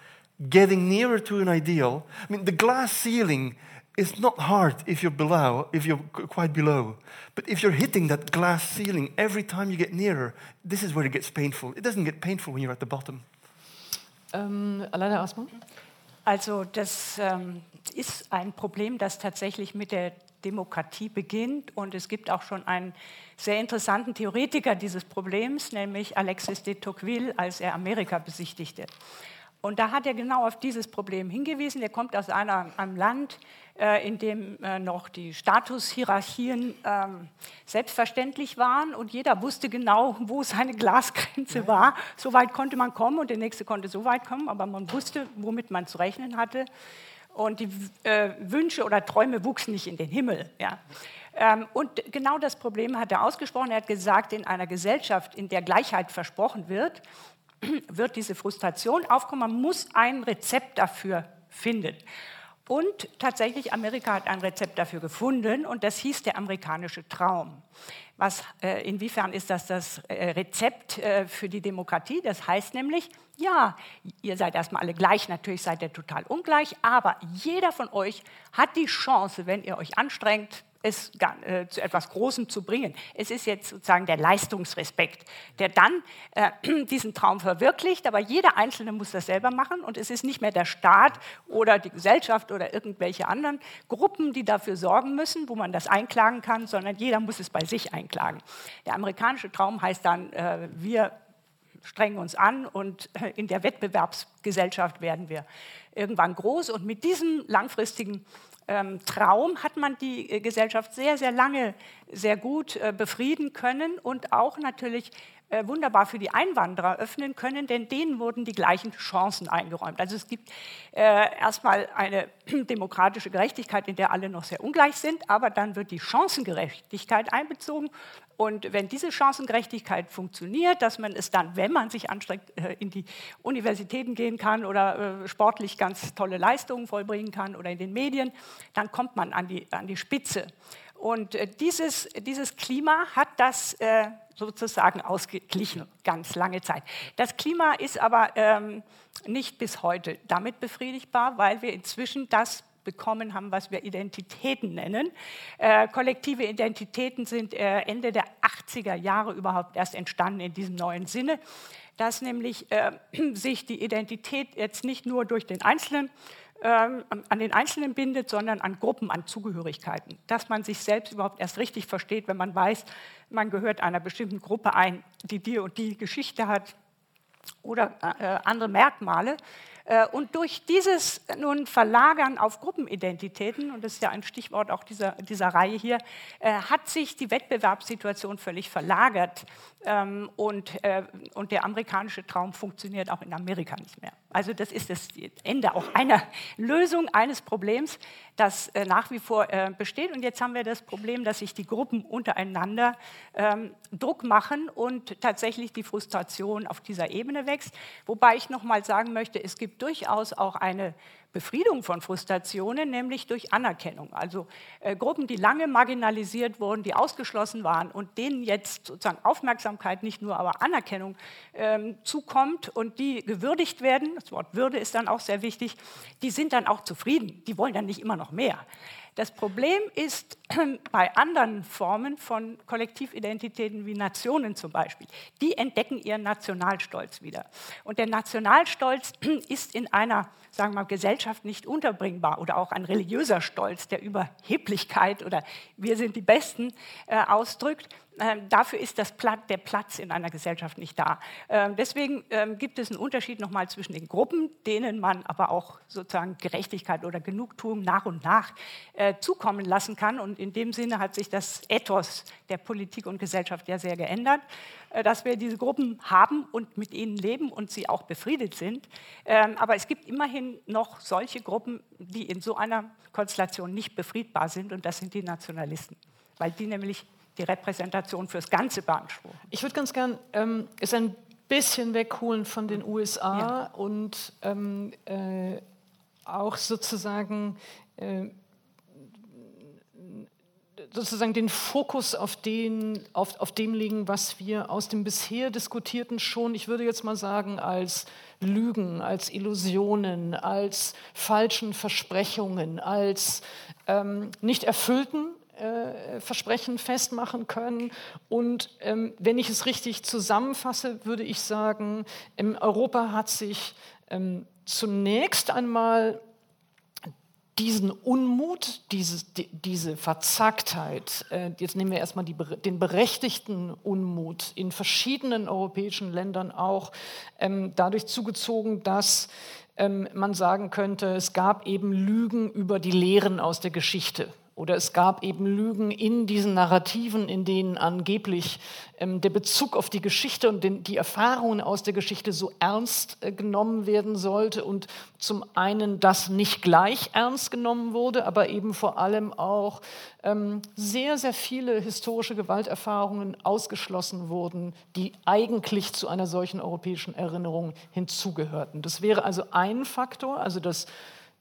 getting nearer to an ideal. I mean, the glass ceiling is not hard if you're below, if you're quite below. But if you're hitting that glass ceiling every time you get nearer, this is where it gets painful. It doesn't get painful when you're at the bottom. Ähm, allein Asmann? Also das ähm, ist ein Problem, das tatsächlich mit der Demokratie beginnt. Und es gibt auch schon einen sehr interessanten Theoretiker dieses Problems, nämlich Alexis de Tocqueville, als er Amerika besichtigte. Und da hat er genau auf dieses Problem hingewiesen. Er kommt aus einer, einem Land, äh, in dem äh, noch die Statushierarchien ähm, selbstverständlich waren und jeder wusste genau, wo seine Glasgrenze war. So weit konnte man kommen und der nächste konnte so weit kommen, aber man wusste, womit man zu rechnen hatte. Und die äh, Wünsche oder Träume wuchsen nicht in den Himmel. Ja. Ähm, und genau das Problem hat er ausgesprochen. Er hat gesagt, in einer Gesellschaft, in der Gleichheit versprochen wird, wird diese Frustration aufkommen. Man muss ein Rezept dafür finden. Und tatsächlich, Amerika hat ein Rezept dafür gefunden und das hieß der amerikanische Traum. Was, äh, inwiefern ist das das äh, Rezept äh, für die Demokratie? Das heißt nämlich, ja, ihr seid erstmal alle gleich, natürlich seid ihr total ungleich, aber jeder von euch hat die Chance, wenn ihr euch anstrengt, es äh, zu etwas Großem zu bringen. Es ist jetzt sozusagen der Leistungsrespekt, der dann äh, diesen Traum verwirklicht, aber jeder Einzelne muss das selber machen und es ist nicht mehr der Staat oder die Gesellschaft oder irgendwelche anderen Gruppen, die dafür sorgen müssen, wo man das einklagen kann, sondern jeder muss es bei sich einklagen. Der amerikanische Traum heißt dann, äh, wir strengen uns an und äh, in der Wettbewerbsgesellschaft werden wir irgendwann groß und mit diesem langfristigen ähm, Traum hat man die äh, Gesellschaft sehr, sehr lange sehr gut äh, befrieden können und auch natürlich wunderbar für die Einwanderer öffnen können, denn denen wurden die gleichen Chancen eingeräumt. Also es gibt äh, erstmal eine demokratische Gerechtigkeit, in der alle noch sehr ungleich sind, aber dann wird die Chancengerechtigkeit einbezogen. Und wenn diese Chancengerechtigkeit funktioniert, dass man es dann, wenn man sich anstrengt, äh, in die Universitäten gehen kann oder äh, sportlich ganz tolle Leistungen vollbringen kann oder in den Medien, dann kommt man an die, an die Spitze. Und äh, dieses, dieses Klima hat das sozusagen ausgeglichen, ganz lange Zeit. Das Klima ist aber ähm, nicht bis heute damit befriedigbar, weil wir inzwischen das bekommen haben, was wir Identitäten nennen. Äh, kollektive Identitäten sind äh, Ende der 80er Jahre überhaupt erst entstanden in diesem neuen Sinne, dass nämlich äh, sich die Identität jetzt nicht nur durch den Einzelnen ähm, an den Einzelnen bindet, sondern an Gruppen, an Zugehörigkeiten. Dass man sich selbst überhaupt erst richtig versteht, wenn man weiß, man gehört einer bestimmten Gruppe ein, die die und die Geschichte hat oder äh, andere Merkmale. Äh, und durch dieses nun Verlagern auf Gruppenidentitäten, und das ist ja ein Stichwort auch dieser, dieser Reihe hier, äh, hat sich die Wettbewerbssituation völlig verlagert. Ähm, und, äh, und der amerikanische Traum funktioniert auch in Amerika nicht mehr. Also das ist das Ende auch einer Lösung eines Problems, das äh, nach wie vor äh, besteht. Und jetzt haben wir das Problem, dass sich die Gruppen untereinander ähm, Druck machen und tatsächlich die Frustration auf dieser Ebene wächst. Wobei ich noch mal sagen möchte, es gibt durchaus auch eine Befriedung von Frustrationen, nämlich durch Anerkennung. Also äh, Gruppen, die lange marginalisiert wurden, die ausgeschlossen waren und denen jetzt sozusagen Aufmerksamkeit, nicht nur, aber Anerkennung ähm, zukommt und die gewürdigt werden, das Wort Würde ist dann auch sehr wichtig, die sind dann auch zufrieden, die wollen dann nicht immer noch mehr. Das Problem ist bei anderen Formen von Kollektividentitäten wie Nationen zum Beispiel, die entdecken ihren Nationalstolz wieder. Und der Nationalstolz ist in einer, sagen wir mal, Gesellschaft nicht unterbringbar oder auch ein religiöser Stolz, der Überheblichkeit oder wir sind die Besten äh, ausdrückt, ähm, dafür ist das Platt, der Platz in einer Gesellschaft nicht da. Ähm, deswegen ähm, gibt es einen Unterschied nochmal zwischen den Gruppen, denen man aber auch sozusagen Gerechtigkeit oder Genugtuung nach und nach äh, zukommen lassen kann. Und in dem Sinne hat sich das Ethos der Politik und Gesellschaft ja sehr geändert, dass wir diese Gruppen haben und mit ihnen leben und sie auch befriedet sind. aber es gibt immerhin noch solche Gruppen, die in so einer Konstellation nicht befriedbar sind, und das sind die Nationalisten, weil die nämlich die Repräsentation fürs Ganze beanspruchen. Ich würde ganz gern ähm, es ein bisschen wegholen von den USA ja. und ähm, äh, auch sozusagen äh, sozusagen den Fokus auf, den, auf, auf dem legen, was wir aus dem bisher diskutierten schon, ich würde jetzt mal sagen, als Lügen, als Illusionen, als falschen Versprechungen, als ähm, nicht erfüllten äh, Versprechen festmachen können. Und ähm, wenn ich es richtig zusammenfasse, würde ich sagen, Europa hat sich ähm, zunächst einmal diesen Unmut, diese, die, diese Verzagtheit, äh, jetzt nehmen wir erstmal die, den berechtigten Unmut in verschiedenen europäischen Ländern auch ähm, dadurch zugezogen, dass ähm, man sagen könnte, es gab eben Lügen über die Lehren aus der Geschichte. Oder es gab eben Lügen in diesen Narrativen, in denen angeblich ähm, der Bezug auf die Geschichte und den, die Erfahrungen aus der Geschichte so ernst äh, genommen werden sollte und zum einen das nicht gleich ernst genommen wurde, aber eben vor allem auch ähm, sehr, sehr viele historische Gewalterfahrungen ausgeschlossen wurden, die eigentlich zu einer solchen europäischen Erinnerung hinzugehörten. Das wäre also ein Faktor, also das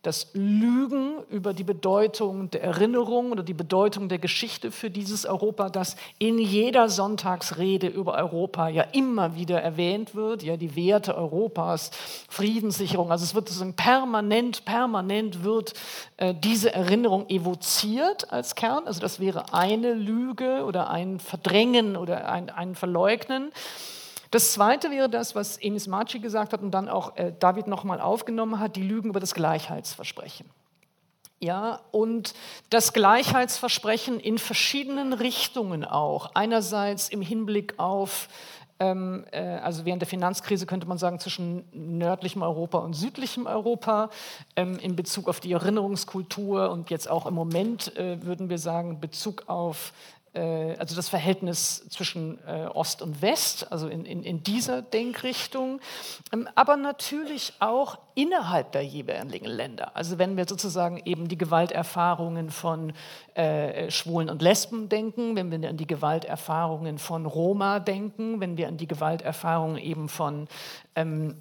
das Lügen über die Bedeutung der Erinnerung oder die Bedeutung der Geschichte für dieses Europa, das in jeder Sonntagsrede über Europa ja immer wieder erwähnt wird, ja die Werte Europas, Friedenssicherung, also es wird sozusagen permanent, permanent wird äh, diese Erinnerung evoziert als Kern, also das wäre eine Lüge oder ein Verdrängen oder ein, ein Verleugnen. Das Zweite wäre das, was Enis Maci gesagt hat und dann auch äh, David nochmal aufgenommen hat, die Lügen über das Gleichheitsversprechen. Ja, und das Gleichheitsversprechen in verschiedenen Richtungen auch. Einerseits im Hinblick auf ähm, äh, also während der Finanzkrise könnte man sagen, zwischen nördlichem Europa und südlichem Europa, ähm, in Bezug auf die Erinnerungskultur und jetzt auch im Moment äh, würden wir sagen, Bezug auf also das Verhältnis zwischen äh, Ost und West, also in, in, in dieser Denkrichtung, ähm, aber natürlich auch innerhalb der jeweiligen Länder. Also wenn wir sozusagen eben die Gewalterfahrungen von äh, Schwulen und Lesben denken, wenn wir an die Gewalterfahrungen von Roma denken, wenn wir an die Gewalterfahrungen eben von ähm,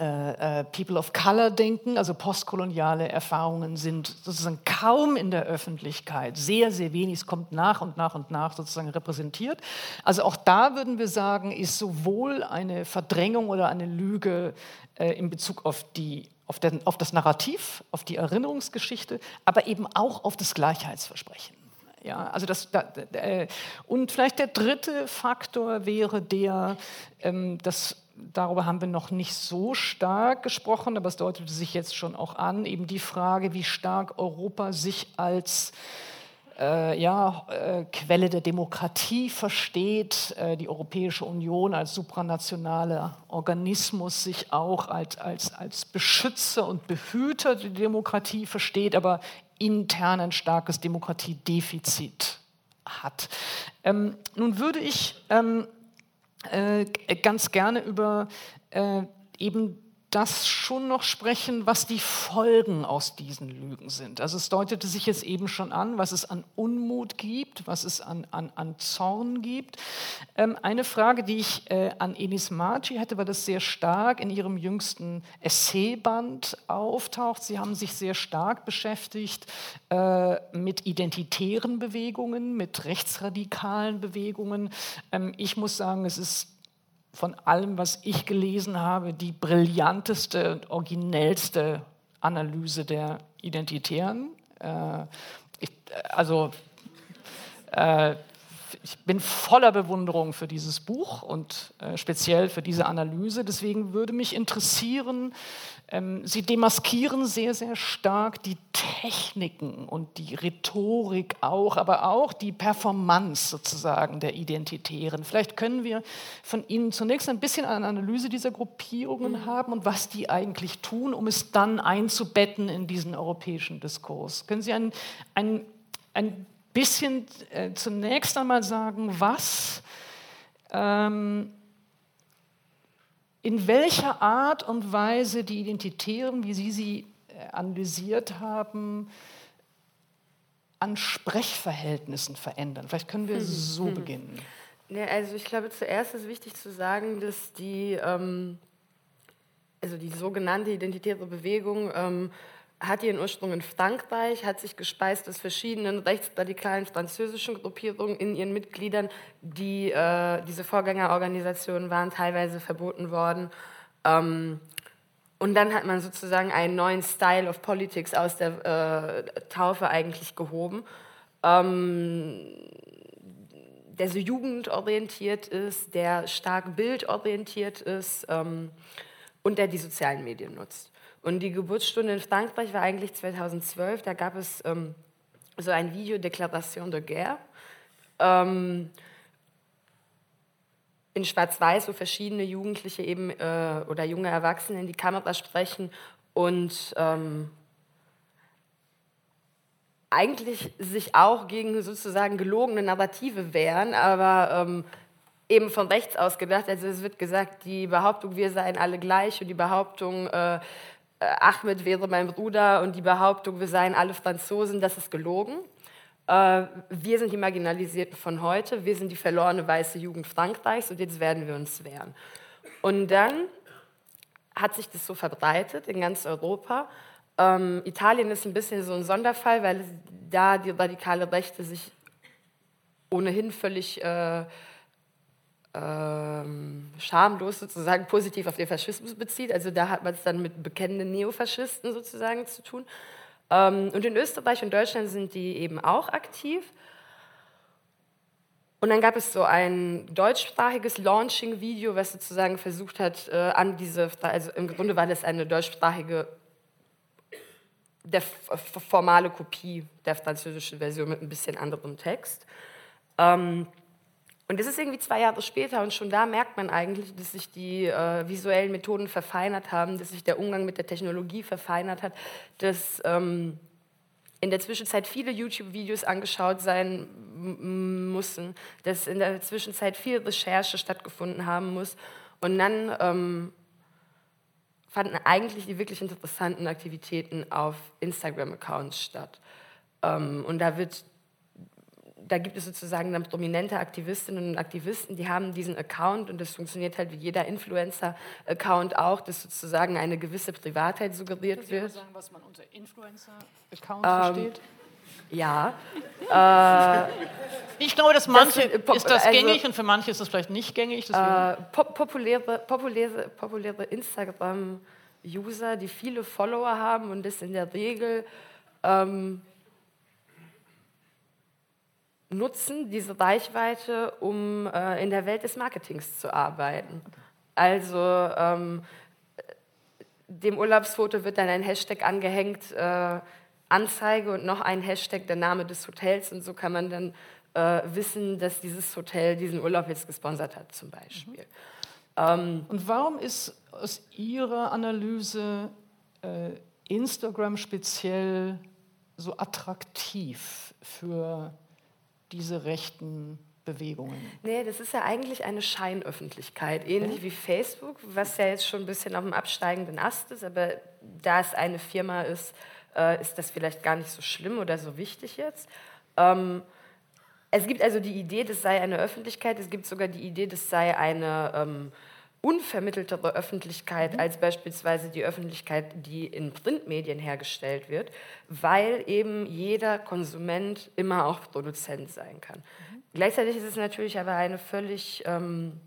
äh, äh, People of Color denken, also postkoloniale Erfahrungen sind sozusagen kaum in der Öffentlichkeit, sehr, sehr wenig, es kommt nach und nach und nach sozusagen repräsentiert. Also auch da würden wir sagen, ist sowohl eine Verdrängung oder eine Lüge äh, in Bezug auf, die, auf, den, auf das Narrativ, auf die Erinnerungsgeschichte, aber eben auch auf das Gleichheitsversprechen. Ja, also das, da, äh, und vielleicht der dritte Faktor wäre der, ähm, dass darüber haben wir noch nicht so stark gesprochen, aber es deutete sich jetzt schon auch an, eben die Frage, wie stark Europa sich als äh, ja, äh, Quelle der Demokratie versteht, äh, die Europäische Union als supranationaler Organismus sich auch als, als, als Beschützer und Behüter der Demokratie versteht, aber intern ein starkes Demokratiedefizit hat. Ähm, nun würde ich ähm, äh, ganz gerne über äh, eben das schon noch sprechen, was die Folgen aus diesen Lügen sind. Also es deutete sich jetzt eben schon an, was es an Unmut gibt, was es an, an, an Zorn gibt. Ähm, eine Frage, die ich äh, an Enis Marci hätte, weil das sehr stark in ihrem jüngsten Essayband auftaucht. Sie haben sich sehr stark beschäftigt äh, mit identitären Bewegungen, mit rechtsradikalen Bewegungen. Ähm, ich muss sagen, es ist von allem, was ich gelesen habe, die brillanteste und originellste Analyse der Identitären. Äh, ich, also äh, ich bin voller Bewunderung für dieses Buch und äh, speziell für diese Analyse. Deswegen würde mich interessieren, ähm, Sie demaskieren sehr, sehr stark die Techniken und die Rhetorik auch, aber auch die Performance sozusagen der Identitären. Vielleicht können wir von Ihnen zunächst ein bisschen eine Analyse dieser Gruppierungen mhm. haben und was die eigentlich tun, um es dann einzubetten in diesen europäischen Diskurs. Können Sie ein, ein, ein bisschen äh, zunächst einmal sagen, was ähm, in welcher Art und Weise die Identitären, wie Sie sie äh, analysiert haben, an Sprechverhältnissen verändern. Vielleicht können wir so mhm. beginnen. Ja, also ich glaube, zuerst ist wichtig zu sagen, dass die, ähm, also die sogenannte identitäre Bewegung ähm, hat ihren Ursprung in Frankreich, hat sich gespeist aus verschiedenen rechtsradikalen französischen Gruppierungen in ihren Mitgliedern. Die, äh, diese Vorgängerorganisationen waren teilweise verboten worden. Ähm, und dann hat man sozusagen einen neuen Style of Politics aus der äh, Taufe eigentlich gehoben, ähm, der so jugendorientiert ist, der stark bildorientiert ist ähm, und der die sozialen Medien nutzt. Und die Geburtsstunde in Frankreich war eigentlich 2012. Da gab es ähm, so ein Video, Déclaration de Guerre, ähm, in Schwarz-Weiß, wo verschiedene Jugendliche eben äh, oder junge Erwachsene in die Kamera sprechen und ähm, eigentlich sich auch gegen sozusagen gelogene Narrative wehren, aber ähm, eben von rechts aus gedacht. Also es wird gesagt, die Behauptung, wir seien alle gleich und die Behauptung, äh, Ahmed wäre mein Bruder und die Behauptung, wir seien alle Franzosen, das ist gelogen. Äh, wir sind die Marginalisierten von heute, wir sind die verlorene weiße Jugend Frankreichs und jetzt werden wir uns wehren. Und dann hat sich das so verbreitet in ganz Europa. Ähm, Italien ist ein bisschen so ein Sonderfall, weil da die radikale Rechte sich ohnehin völlig äh, ähm, schamlos sozusagen positiv auf den Faschismus bezieht. Also da hat man es dann mit bekennenden Neofaschisten sozusagen zu tun. Ähm, und in Österreich und Deutschland sind die eben auch aktiv. Und dann gab es so ein deutschsprachiges Launching-Video, was sozusagen versucht hat, äh, an diese, also im Grunde war das eine deutschsprachige, der formale Kopie der französischen Version mit ein bisschen anderem Text. Ähm, und das ist irgendwie zwei Jahre später und schon da merkt man eigentlich, dass sich die äh, visuellen Methoden verfeinert haben, dass sich der Umgang mit der Technologie verfeinert hat, dass ähm, in der Zwischenzeit viele YouTube-Videos angeschaut sein mussten, dass in der Zwischenzeit viel Recherche stattgefunden haben muss. Und dann ähm, fanden eigentlich die wirklich interessanten Aktivitäten auf Instagram-Accounts statt. Ähm, und da wird da gibt es sozusagen dann prominente Aktivistinnen und Aktivisten, die haben diesen Account und das funktioniert halt wie jeder Influencer-Account auch, dass sozusagen eine gewisse Privatheit suggeriert Können Sie wird. sagen, was man unter Influencer-Account ähm, versteht? Ja. äh, ich glaube, dass manche das, ist das also, gängig und für manche ist das vielleicht nicht gängig. Äh, populäre, populäre, populäre Instagram-User, die viele Follower haben und das in der Regel ähm, nutzen diese Reichweite, um äh, in der Welt des Marketings zu arbeiten. Also ähm, dem Urlaubsfoto wird dann ein Hashtag angehängt, äh, Anzeige und noch ein Hashtag, der Name des Hotels. Und so kann man dann äh, wissen, dass dieses Hotel diesen Urlaub jetzt gesponsert hat, zum Beispiel. Mhm. Ähm, und warum ist aus Ihrer Analyse äh, Instagram speziell so attraktiv für diese rechten Bewegungen? Nee, das ist ja eigentlich eine Scheinöffentlichkeit, ähnlich okay. wie Facebook, was ja jetzt schon ein bisschen auf dem absteigenden Ast ist, aber da es eine Firma ist, äh, ist das vielleicht gar nicht so schlimm oder so wichtig jetzt. Ähm, es gibt also die Idee, das sei eine Öffentlichkeit, es gibt sogar die Idee, das sei eine ähm, unvermitteltere Öffentlichkeit mhm. als beispielsweise die Öffentlichkeit, die in Printmedien hergestellt wird, weil eben jeder Konsument immer auch Produzent sein kann. Mhm. Gleichzeitig ist es natürlich aber eine völlig ähm,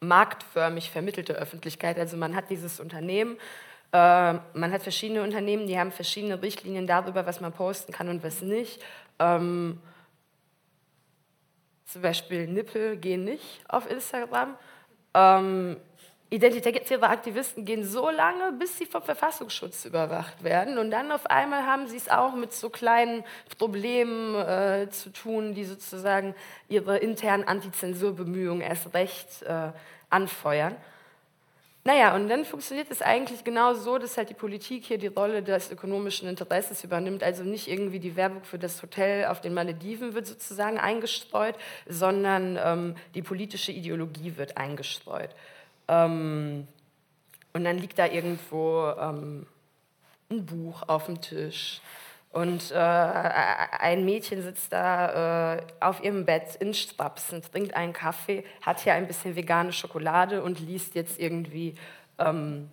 marktförmig vermittelte Öffentlichkeit. Also man hat dieses Unternehmen, äh, man hat verschiedene Unternehmen, die haben verschiedene Richtlinien darüber, was man posten kann und was nicht. Ähm, zum Beispiel Nippel gehen nicht auf Instagram. Ähm, identitäre Aktivisten gehen so lange, bis sie vom Verfassungsschutz überwacht werden. Und dann auf einmal haben sie es auch mit so kleinen Problemen äh, zu tun, die sozusagen ihre internen Antizensurbemühungen erst recht äh, anfeuern. Naja, und dann funktioniert es eigentlich genau so, dass halt die Politik hier die Rolle des ökonomischen Interesses übernimmt. Also nicht irgendwie die Werbung für das Hotel auf den Malediven wird sozusagen eingestreut, sondern ähm, die politische Ideologie wird eingestreut. Ähm, und dann liegt da irgendwo ähm, ein Buch auf dem Tisch. Und äh, ein Mädchen sitzt da äh, auf ihrem Bett in Strapsen, trinkt einen Kaffee, hat hier ein bisschen vegane Schokolade und liest jetzt irgendwie ähm,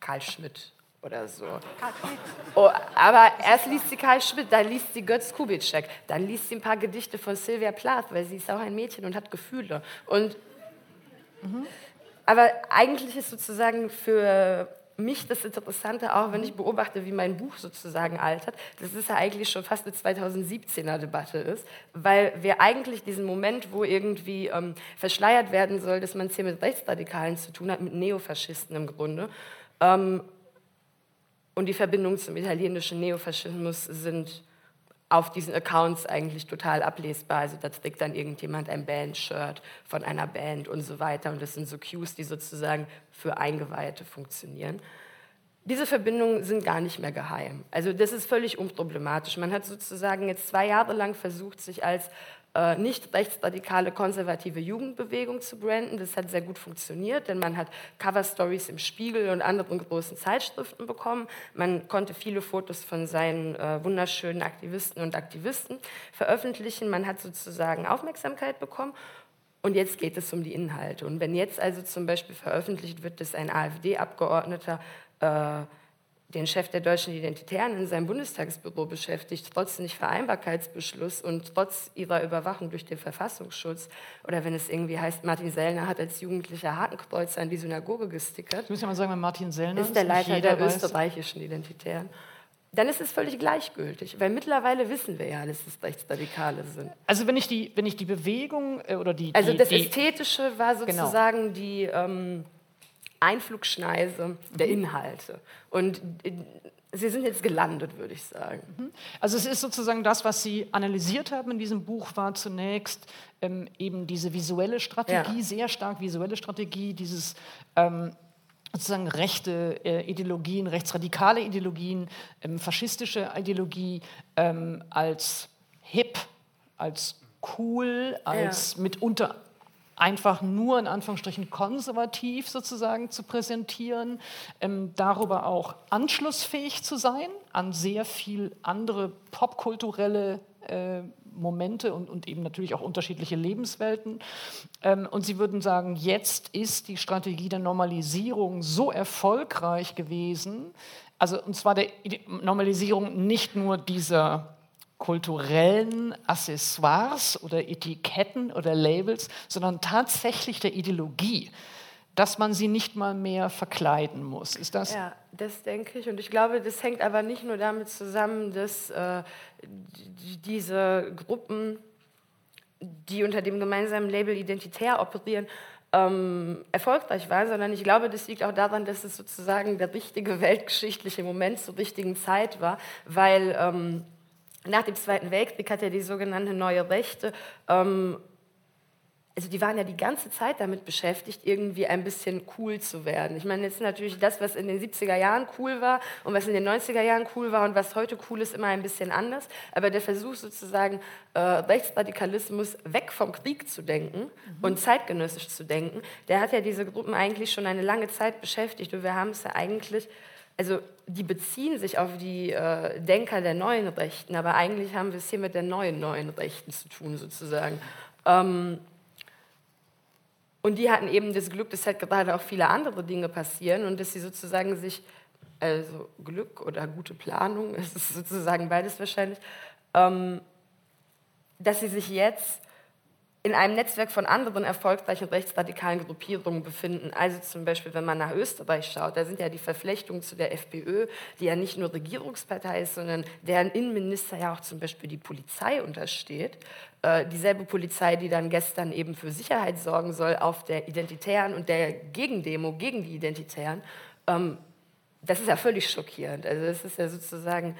Karl Schmidt oder so. Oh, aber erst liest sie Karl Schmidt, dann liest sie Götz Kubitschek, dann liest sie ein paar Gedichte von Sylvia Plath, weil sie ist auch ein Mädchen und hat Gefühle. Und, mhm. Aber eigentlich ist sozusagen für mich das Interessante auch, wenn ich beobachte, wie mein Buch sozusagen altert, dass es ja eigentlich schon fast eine 2017er Debatte ist, weil wir eigentlich diesen Moment, wo irgendwie ähm, verschleiert werden soll, dass man es hier mit Rechtsradikalen zu tun hat, mit Neofaschisten im Grunde, ähm, und die Verbindungen zum italienischen Neofaschismus sind auf diesen Accounts eigentlich total ablesbar. Also da trägt dann irgendjemand ein Band-Shirt von einer Band und so weiter. Und das sind so Cues, die sozusagen für Eingeweihte funktionieren. Diese Verbindungen sind gar nicht mehr geheim. Also das ist völlig unproblematisch. Man hat sozusagen jetzt zwei Jahre lang versucht, sich als äh, nicht rechtsradikale konservative Jugendbewegung zu branden. Das hat sehr gut funktioniert, denn man hat Cover-Stories im Spiegel und anderen großen Zeitschriften bekommen. Man konnte viele Fotos von seinen äh, wunderschönen Aktivisten und Aktivisten veröffentlichen. Man hat sozusagen Aufmerksamkeit bekommen. Und jetzt geht es um die Inhalte. Und wenn jetzt also zum Beispiel veröffentlicht wird, dass ein AfD-Abgeordneter äh, den Chef der deutschen Identitären in seinem Bundestagsbüro beschäftigt, trotz Nichtvereinbarkeitsbeschluss und trotz ihrer Überwachung durch den Verfassungsschutz. Oder wenn es irgendwie heißt, Martin Sellner hat als jugendlicher Hakenkreuzer an die Synagoge gestickert. Ich muss ja mal sagen, Martin Sellner ist der Leiter der weiß. österreichischen Identitären. Dann ist es völlig gleichgültig, weil mittlerweile wissen wir ja, dass es Rechtsradikale sind. Also wenn ich die, wenn ich die Bewegung äh, oder die... Also die, das Ästhetische war genau. sozusagen genau. die... Ähm, Einflugschneise der mhm. Inhalte. Und äh, Sie sind jetzt gelandet, würde ich sagen. Mhm. Also es ist sozusagen das, was Sie analysiert haben in diesem Buch, war zunächst ähm, eben diese visuelle Strategie, ja. sehr stark visuelle Strategie, dieses ähm, sozusagen rechte äh, Ideologien, rechtsradikale Ideologien, ähm, faschistische Ideologie ähm, als hip, als cool, als ja. mitunter einfach nur in Anführungsstrichen konservativ sozusagen zu präsentieren, ähm, darüber auch anschlussfähig zu sein an sehr viel andere popkulturelle äh, Momente und, und, eben natürlich auch unterschiedliche Lebenswelten. Ähm, und Sie würden sagen, jetzt ist die Strategie der Normalisierung so erfolgreich gewesen, also und zwar der Normalisierung nicht nur dieser kulturellen Accessoires oder Etiketten oder Labels, sondern tatsächlich der Ideologie, dass man sie nicht mal mehr verkleiden muss. Ist das? Ja, das denke ich. Und ich glaube, das hängt aber nicht nur damit zusammen, dass äh, diese Gruppen, die unter dem gemeinsamen Label identitär operieren, ähm, erfolgreich war, sondern ich glaube, das liegt auch daran, dass es sozusagen der richtige weltgeschichtliche Moment zur richtigen Zeit war, weil ähm, nach dem Zweiten Weltkrieg hat er die sogenannte Neue Rechte ähm, also die waren ja die ganze Zeit damit beschäftigt, irgendwie ein bisschen cool zu werden. Ich meine, jetzt natürlich das, was in den 70er Jahren cool war und was in den 90er Jahren cool war und was heute cool ist, immer ein bisschen anders. Aber der Versuch sozusagen, äh, Rechtsradikalismus weg vom Krieg zu denken mhm. und zeitgenössisch zu denken, der hat ja diese Gruppen eigentlich schon eine lange Zeit beschäftigt. Und wir haben es ja eigentlich also die beziehen sich auf die äh, Denker der neuen Rechten, aber eigentlich haben wir es hier mit der neuen neuen Rechten zu tun sozusagen. Ähm, und die hatten eben das Glück, dass halt gerade auch viele andere Dinge passieren und dass sie sozusagen sich, also Glück oder gute Planung, es ist sozusagen beides wahrscheinlich, ähm, dass sie sich jetzt in einem Netzwerk von anderen erfolgreichen rechtsradikalen Gruppierungen befinden. Also zum Beispiel, wenn man nach Österreich schaut, da sind ja die Verflechtungen zu der FPÖ, die ja nicht nur Regierungspartei ist, sondern deren Innenminister ja auch zum Beispiel die Polizei untersteht. Äh, dieselbe Polizei, die dann gestern eben für Sicherheit sorgen soll auf der Identitären und der Gegendemo gegen die Identitären. Ähm, das ist ja völlig schockierend. Also das ist ja sozusagen...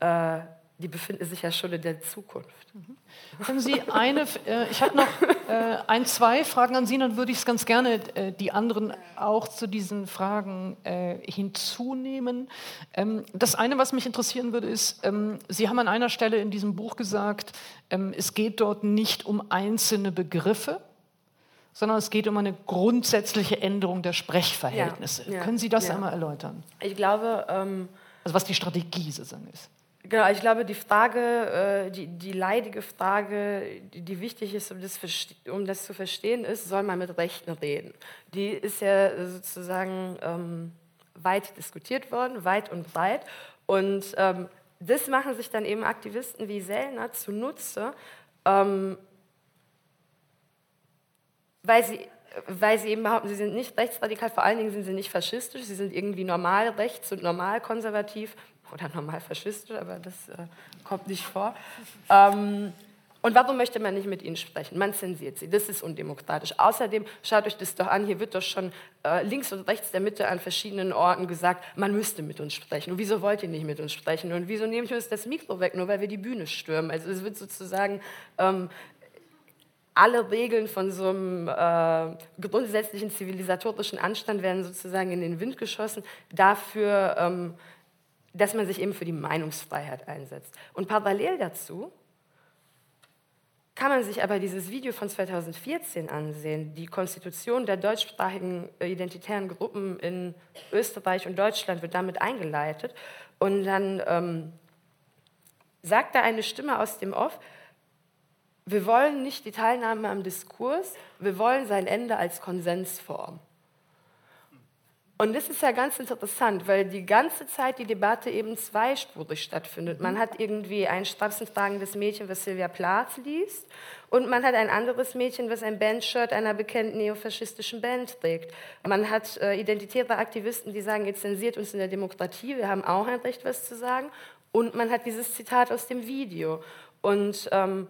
Äh, die befinden sich ja schon in der Zukunft. Können Sie eine, äh, ich habe noch äh, ein, zwei Fragen an Sie, dann würde ich es ganz gerne äh, die anderen auch zu diesen Fragen äh, hinzunehmen. Ähm, das eine, was mich interessieren würde, ist, ähm, Sie haben an einer Stelle in diesem Buch gesagt, ähm, es geht dort nicht um einzelne Begriffe, sondern es geht um eine grundsätzliche Änderung der Sprechverhältnisse. Ja, ja, Können Sie das ja. einmal erläutern? Ich glaube, ähm, also was die Strategie sozusagen ist. Genau, ich glaube, die Frage, äh, die, die leidige Frage, die, die wichtig ist, um das, um das, zu verstehen, ist, soll man mit Rechten reden? Die ist ja sozusagen ähm, weit diskutiert worden, weit und breit. Und ähm, das machen sich dann eben Aktivisten wie Sellner zunutze, ähm, weil sie weil sie eben behaupten, sie sind nicht rechtsradikal, vor allen Dingen sind sie nicht faschistisch, sie sind irgendwie normal rechts und normal konservativ oder normal faschistisch, aber das äh, kommt nicht vor. Ähm, und warum möchte man nicht mit ihnen sprechen? Man zensiert sie. Das ist undemokratisch. Außerdem, schaut euch das doch an, hier wird doch schon äh, links und rechts der Mitte an verschiedenen Orten gesagt, man müsste mit uns sprechen. Und wieso wollt ihr nicht mit uns sprechen? Und wieso nehmt ihr uns das Mikro weg, nur weil wir die Bühne stürmen? Also es wird sozusagen ähm, alle Regeln von so einem äh, grundsätzlichen zivilisatorischen Anstand werden sozusagen in den Wind geschossen. Dafür ähm, dass man sich eben für die Meinungsfreiheit einsetzt. Und parallel dazu kann man sich aber dieses Video von 2014 ansehen. Die Konstitution der deutschsprachigen äh, identitären Gruppen in Österreich und Deutschland wird damit eingeleitet. Und dann ähm, sagt da eine Stimme aus dem Off, wir wollen nicht die Teilnahme am Diskurs, wir wollen sein Ende als Konsensform. Und das ist ja ganz interessant, weil die ganze Zeit die Debatte eben zweispurig stattfindet. Man hat irgendwie ein strapsentragendes Mädchen, was Sylvia Plath liest, und man hat ein anderes Mädchen, was ein Bandshirt einer bekannten neofaschistischen Band trägt. Man hat äh, identitäre Aktivisten, die sagen, jetzt zensiert uns in der Demokratie, wir haben auch ein Recht, was zu sagen. Und man hat dieses Zitat aus dem Video. Und ähm,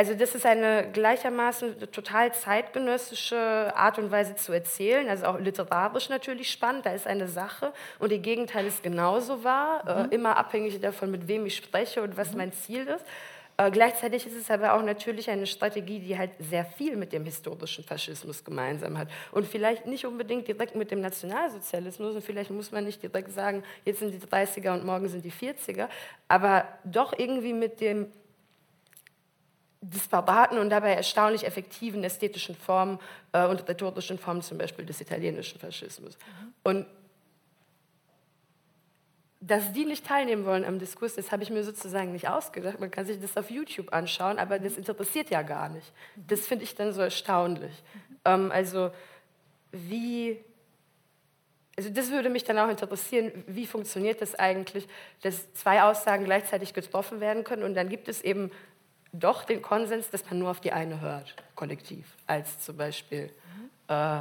also das ist eine gleichermaßen total zeitgenössische Art und Weise zu erzählen, also auch literarisch natürlich spannend, da ist eine Sache und ihr Gegenteil ist genauso wahr, äh, mhm. äh, immer abhängig davon, mit wem ich spreche und was mhm. mein Ziel ist. Äh, gleichzeitig ist es aber auch natürlich eine Strategie, die halt sehr viel mit dem historischen Faschismus gemeinsam hat. Und vielleicht nicht unbedingt direkt mit dem Nationalsozialismus und vielleicht muss man nicht direkt sagen, jetzt sind die 30er und morgen sind die 40er, aber doch irgendwie mit dem disparaten und dabei erstaunlich effektiven ästhetischen Formen äh, und rhetorischen Formen, zum Beispiel des italienischen Faschismus. Mhm. Und dass die nicht teilnehmen wollen am Diskurs, das habe ich mir sozusagen nicht ausgedacht. Man kann sich das auf YouTube anschauen, aber das interessiert ja gar nicht. Das finde ich dann so erstaunlich. Mhm. Ähm, also wie, also das würde mich dann auch interessieren, wie funktioniert das eigentlich, dass zwei Aussagen gleichzeitig getroffen werden können und dann gibt es eben doch den Konsens, dass man nur auf die eine hört, kollektiv, als zum Beispiel äh,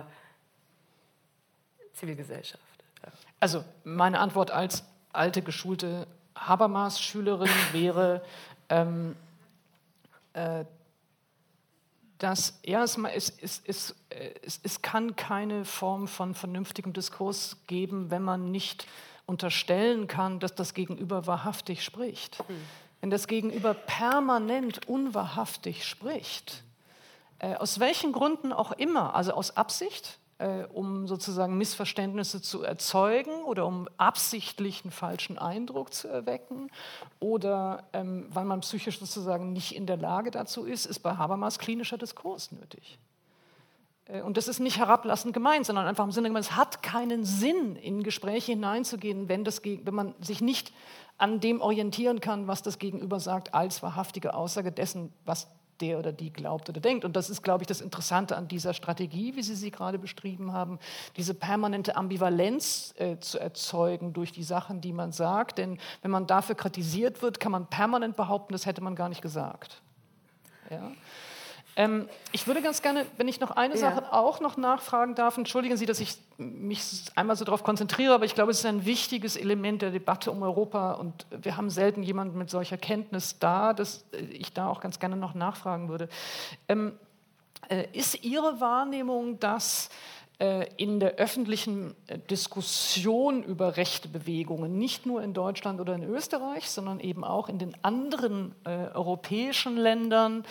Zivilgesellschaft. Ja. Also meine Antwort als alte geschulte Habermas-Schülerin wäre, ähm, äh, dass erstmal es, es, es, es, es kann keine Form von vernünftigem Diskurs geben, wenn man nicht unterstellen kann, dass das Gegenüber wahrhaftig spricht. Mhm. Wenn das Gegenüber permanent unwahrhaftig spricht, äh, aus welchen Gründen auch immer, also aus Absicht, äh, um sozusagen Missverständnisse zu erzeugen oder um absichtlich einen falschen Eindruck zu erwecken oder ähm, weil man psychisch sozusagen nicht in der Lage dazu ist, ist bei Habermas klinischer Diskurs nötig. Äh, und das ist nicht herablassend gemeint, sondern einfach im Sinne es hat keinen Sinn, in Gespräche hineinzugehen, wenn, das, wenn man sich nicht an dem orientieren kann, was das Gegenüber sagt, als wahrhaftige Aussage dessen, was der oder die glaubt oder denkt. Und das ist, glaube ich, das Interessante an dieser Strategie, wie Sie sie gerade beschrieben haben, diese permanente Ambivalenz äh, zu erzeugen durch die Sachen, die man sagt. Denn wenn man dafür kritisiert wird, kann man permanent behaupten, das hätte man gar nicht gesagt. Ja? Ähm, ich würde ganz gerne, wenn ich noch eine ja. Sache auch noch nachfragen darf, entschuldigen Sie, dass ich mich einmal so darauf konzentriere, aber ich glaube, es ist ein wichtiges Element der Debatte um Europa und wir haben selten jemanden mit solcher Kenntnis da, dass ich da auch ganz gerne noch nachfragen würde. Ähm, äh, ist Ihre Wahrnehmung, dass äh, in der öffentlichen äh, Diskussion über rechte Bewegungen, nicht nur in Deutschland oder in Österreich, sondern eben auch in den anderen äh, europäischen Ländern,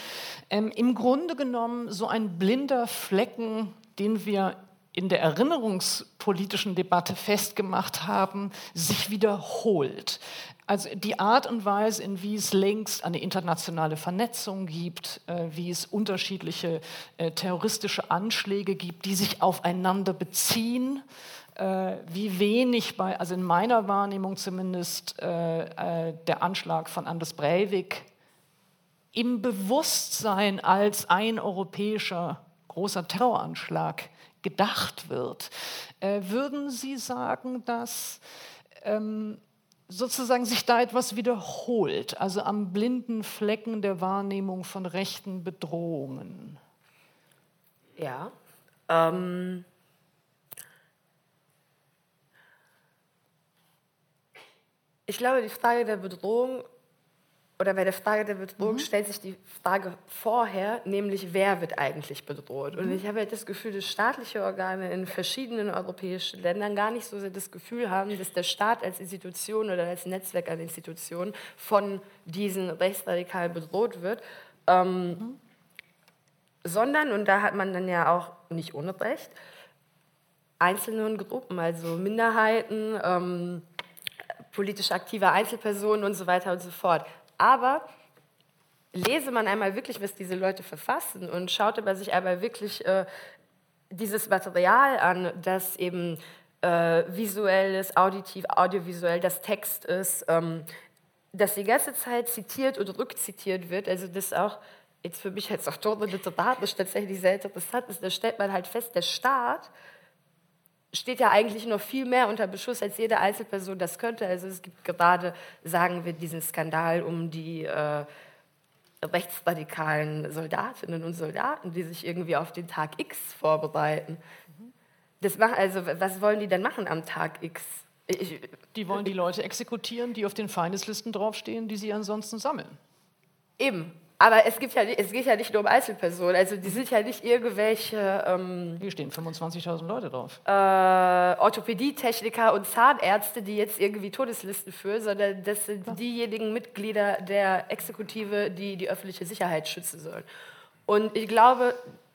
ähm, im Grunde genommen so ein blinder Flecken, den wir in der erinnerungspolitischen Debatte festgemacht haben, sich wiederholt. Also die Art und Weise, in wie es längst eine internationale Vernetzung gibt, äh, wie es unterschiedliche äh, terroristische Anschläge gibt, die sich aufeinander beziehen, äh, wie wenig bei, also in meiner Wahrnehmung zumindest, äh, der Anschlag von Anders Breivik im Bewusstsein als ein europäischer großer Terroranschlag gedacht wird. Äh, würden Sie sagen, dass ähm, sozusagen sich da etwas wiederholt, also am blinden Flecken der Wahrnehmung von rechten Bedrohungen. Ja. Ähm, ich glaube, die Frage der Bedrohung oder bei der Frage der Bedrohung mhm. stellt sich die Frage vorher, nämlich wer wird eigentlich bedroht? Und mhm. ich habe halt das Gefühl, dass staatliche Organe in verschiedenen europäischen Ländern gar nicht so sehr das Gefühl haben, dass der Staat als Institution oder als Netzwerk an Institutionen von diesen Rechtsradikalen bedroht wird, ähm, mhm. sondern, und da hat man dann ja auch nicht ohne Recht, einzelne Gruppen, also Minderheiten, ähm, politisch aktive Einzelpersonen und so weiter und so fort. Aber lese man einmal wirklich, was diese Leute verfassen und schaute man sich einmal wirklich äh, dieses Material an, das eben äh, visuell ist, auditiv, audiovisuell, das Text ist, ähm, das die ganze Zeit zitiert oder rückzitiert wird, also das auch jetzt für mich als Autorin literarisch tatsächlich sehr interessant ist, da stellt man halt fest, der Staat steht ja eigentlich noch viel mehr unter Beschuss, als jede Einzelperson das könnte. Also es gibt gerade, sagen wir, diesen Skandal um die äh, rechtsradikalen Soldatinnen und Soldaten, die sich irgendwie auf den Tag X vorbereiten. Das machen, also was wollen die denn machen am Tag X? Ich, die wollen die Leute exekutieren, die auf den Feindeslisten draufstehen, die sie ansonsten sammeln. Eben. Aber es, gibt ja, es geht ja nicht nur um Einzelpersonen. Also die sind ja nicht irgendwelche... Ähm, Hier stehen 25.000 Leute drauf. Äh, Orthopädietechniker und Zahnärzte, die jetzt irgendwie Todeslisten führen, sondern das sind ja. diejenigen Mitglieder der Exekutive, die die öffentliche Sicherheit schützen sollen. Und ich glaube,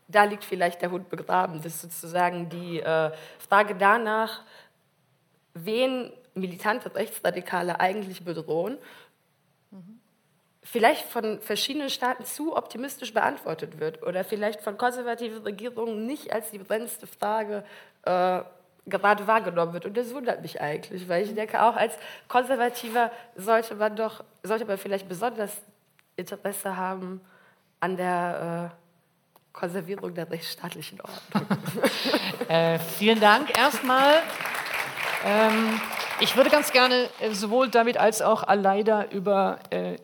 da liegt vielleicht der Hund begraben. Das ist sozusagen die äh, Frage danach, wen militante Rechtsradikale eigentlich bedrohen. Vielleicht von verschiedenen Staaten zu optimistisch beantwortet wird oder vielleicht von konservativen Regierungen nicht als die brennendste Frage äh, gerade wahrgenommen wird. Und das wundert mich eigentlich, weil ich denke, auch als Konservativer sollte man doch, sollte man vielleicht besonders Interesse haben an der äh, Konservierung der rechtsstaatlichen Ordnung. äh, vielen Dank erstmal. Ähm, ich würde ganz gerne äh, sowohl David als auch Aleida über äh,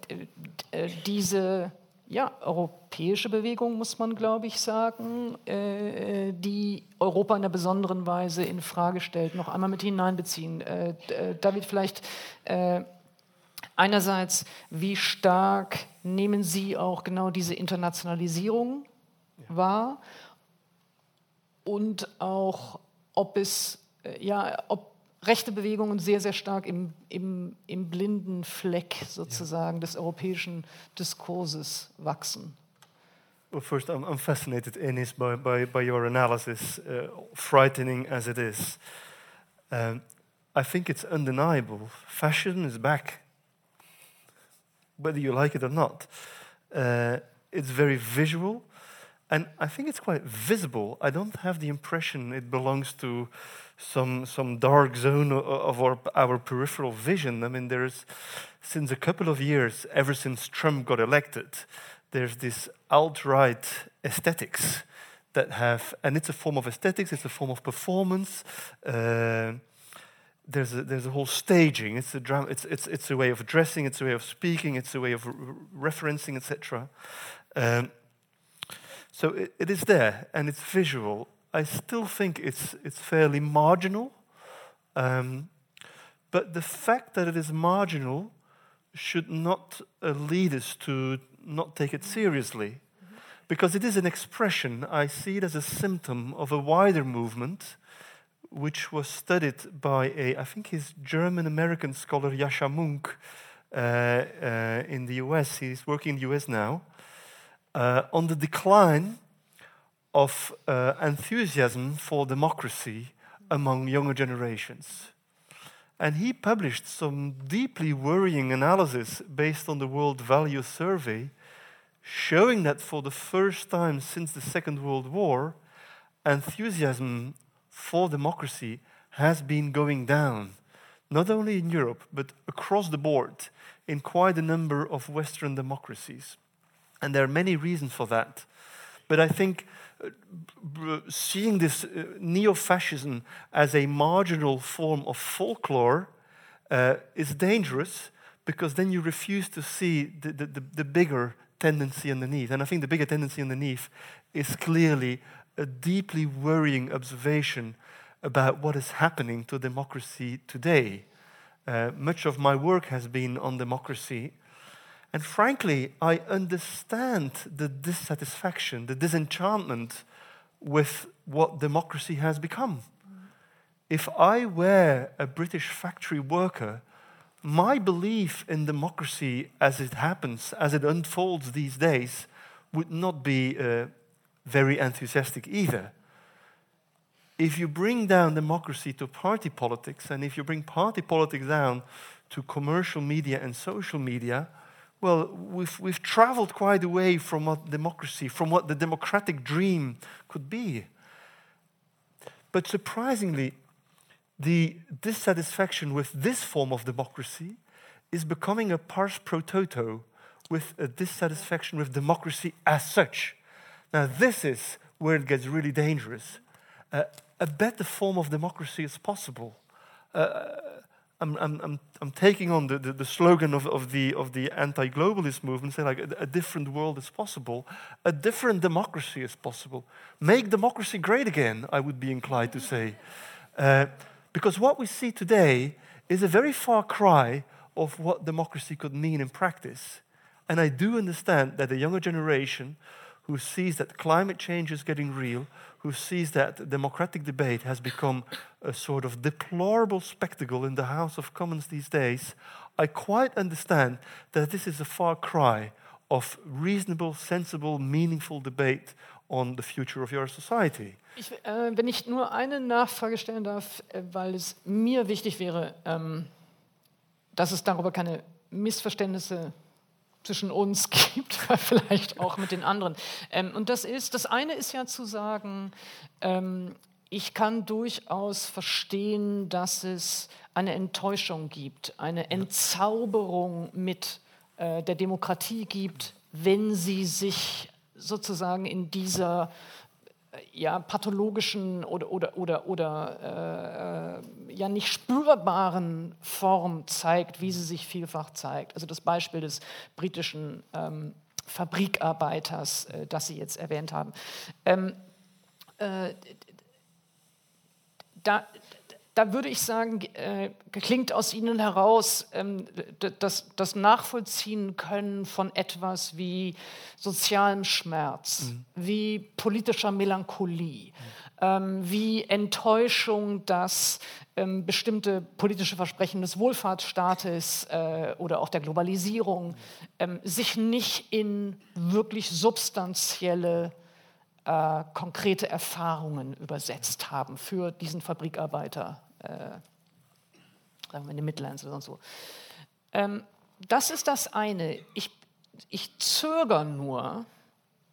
äh, diese ja, europäische Bewegung, muss man, glaube ich, sagen, äh, die Europa in einer besonderen Weise in Frage stellt, noch einmal mit hineinbeziehen. Äh, äh David, vielleicht äh, einerseits, wie stark nehmen Sie auch genau diese Internationalisierung war und auch, ob es, ja, ob rechte Bewegungen sehr, sehr stark im, im, im blinden Fleck sozusagen ja. des europäischen Diskurses wachsen. Well, first, I'm, I'm fascinated, Enis, by, by, by your analysis, uh, frightening as it is. Um, I think it's undeniable. Fascism is back, whether you like it or not. Uh, it's very visual, and I think it's quite visible. I don't have the impression it belongs to some, some dark zone of our, our peripheral vision. I mean, there's, since a couple of years, ever since Trump got elected, there's this alt right aesthetics that have, and it's a form of aesthetics, it's a form of performance. Uh, there's a, there's a whole staging. It's a drama. It's, it's, it's a way of dressing. It's a way of speaking. It's a way of re referencing, etc. Um, so it, it is there, and it's visual. I still think it's it's fairly marginal, um, but the fact that it is marginal should not uh, lead us to not take it seriously, because it is an expression. I see it as a symptom of a wider movement which was studied by a, I think he's German-American scholar Yasha Munk uh, uh, in the US. He's working in the US now uh, on the decline of uh, enthusiasm for democracy among younger generations. And he published some deeply worrying analysis based on the World Value Survey, showing that for the first time since the Second World War, enthusiasm for democracy has been going down, not only in Europe, but across the board in quite a number of Western democracies. And there are many reasons for that. But I think seeing this uh, neo fascism as a marginal form of folklore uh, is dangerous because then you refuse to see the, the, the, bigger tendency underneath. And I think the bigger tendency underneath is clearly a deeply worrying observation about what is happening to democracy today. Uh, much of my work has been on democracy. And frankly, I understand the dissatisfaction, the disenchantment with what democracy has become. If I were a British factory worker, my belief in democracy as it happens, as it unfolds these days, would not be uh, very enthusiastic either. If you bring down democracy to party politics, and if you bring party politics down to commercial media and social media, well, we've, we've traveled quite away from what democracy, from what the democratic dream could be. But surprisingly, the dissatisfaction with this form of democracy is becoming a pars pro toto with a dissatisfaction with democracy as such. Now, this is where it gets really dangerous. Uh, a better form of democracy is possible. Uh, I'm, I'm, I'm, taking on the, the, the, slogan of, of the, of the anti-globalist movement, say like a, a, different world is possible, a different democracy is possible. Make democracy great again, I would be inclined to say. Uh, because what we see today is a very far cry of what democracy could mean in practice. And I do understand that the younger generation who sees that climate change is getting real, who sees that democratic debate has become a sort of deplorable spectacle in the House of Commons these days, I quite understand that this is a far cry of reasonable, sensible, meaningful debate on the future of your society. Ich, äh, wenn ich nur eine Nachfrage stellen darf, äh, weil es mir wichtig wäre, ähm, dass es darüber keine Missverständnisse zwischen uns gibt, vielleicht auch mit den anderen. Ähm, und das ist, das eine ist ja zu sagen, ähm, ich kann durchaus verstehen, dass es eine Enttäuschung gibt, eine Entzauberung mit äh, der Demokratie gibt, wenn sie sich sozusagen in dieser ja, pathologischen oder, oder, oder, oder äh, ja nicht spürbaren Form zeigt, wie sie sich vielfach zeigt. Also das Beispiel des britischen ähm, Fabrikarbeiters, äh, das Sie jetzt erwähnt haben. Ähm, äh, da, da würde ich sagen, äh, klingt aus Ihnen heraus ähm, das, das, Nachvollziehen können von etwas wie sozialem Schmerz, mhm. wie politischer Melancholie, mhm. ähm, wie Enttäuschung, dass ähm, bestimmte politische Versprechen des Wohlfahrtsstaates äh, oder auch der Globalisierung ähm, sich nicht in wirklich substanzielle äh, konkrete Erfahrungen übersetzt haben für diesen Fabrikarbeiter, sagen wir in den Midlands oder so. Ähm, das ist das eine. Ich, ich zögere nur,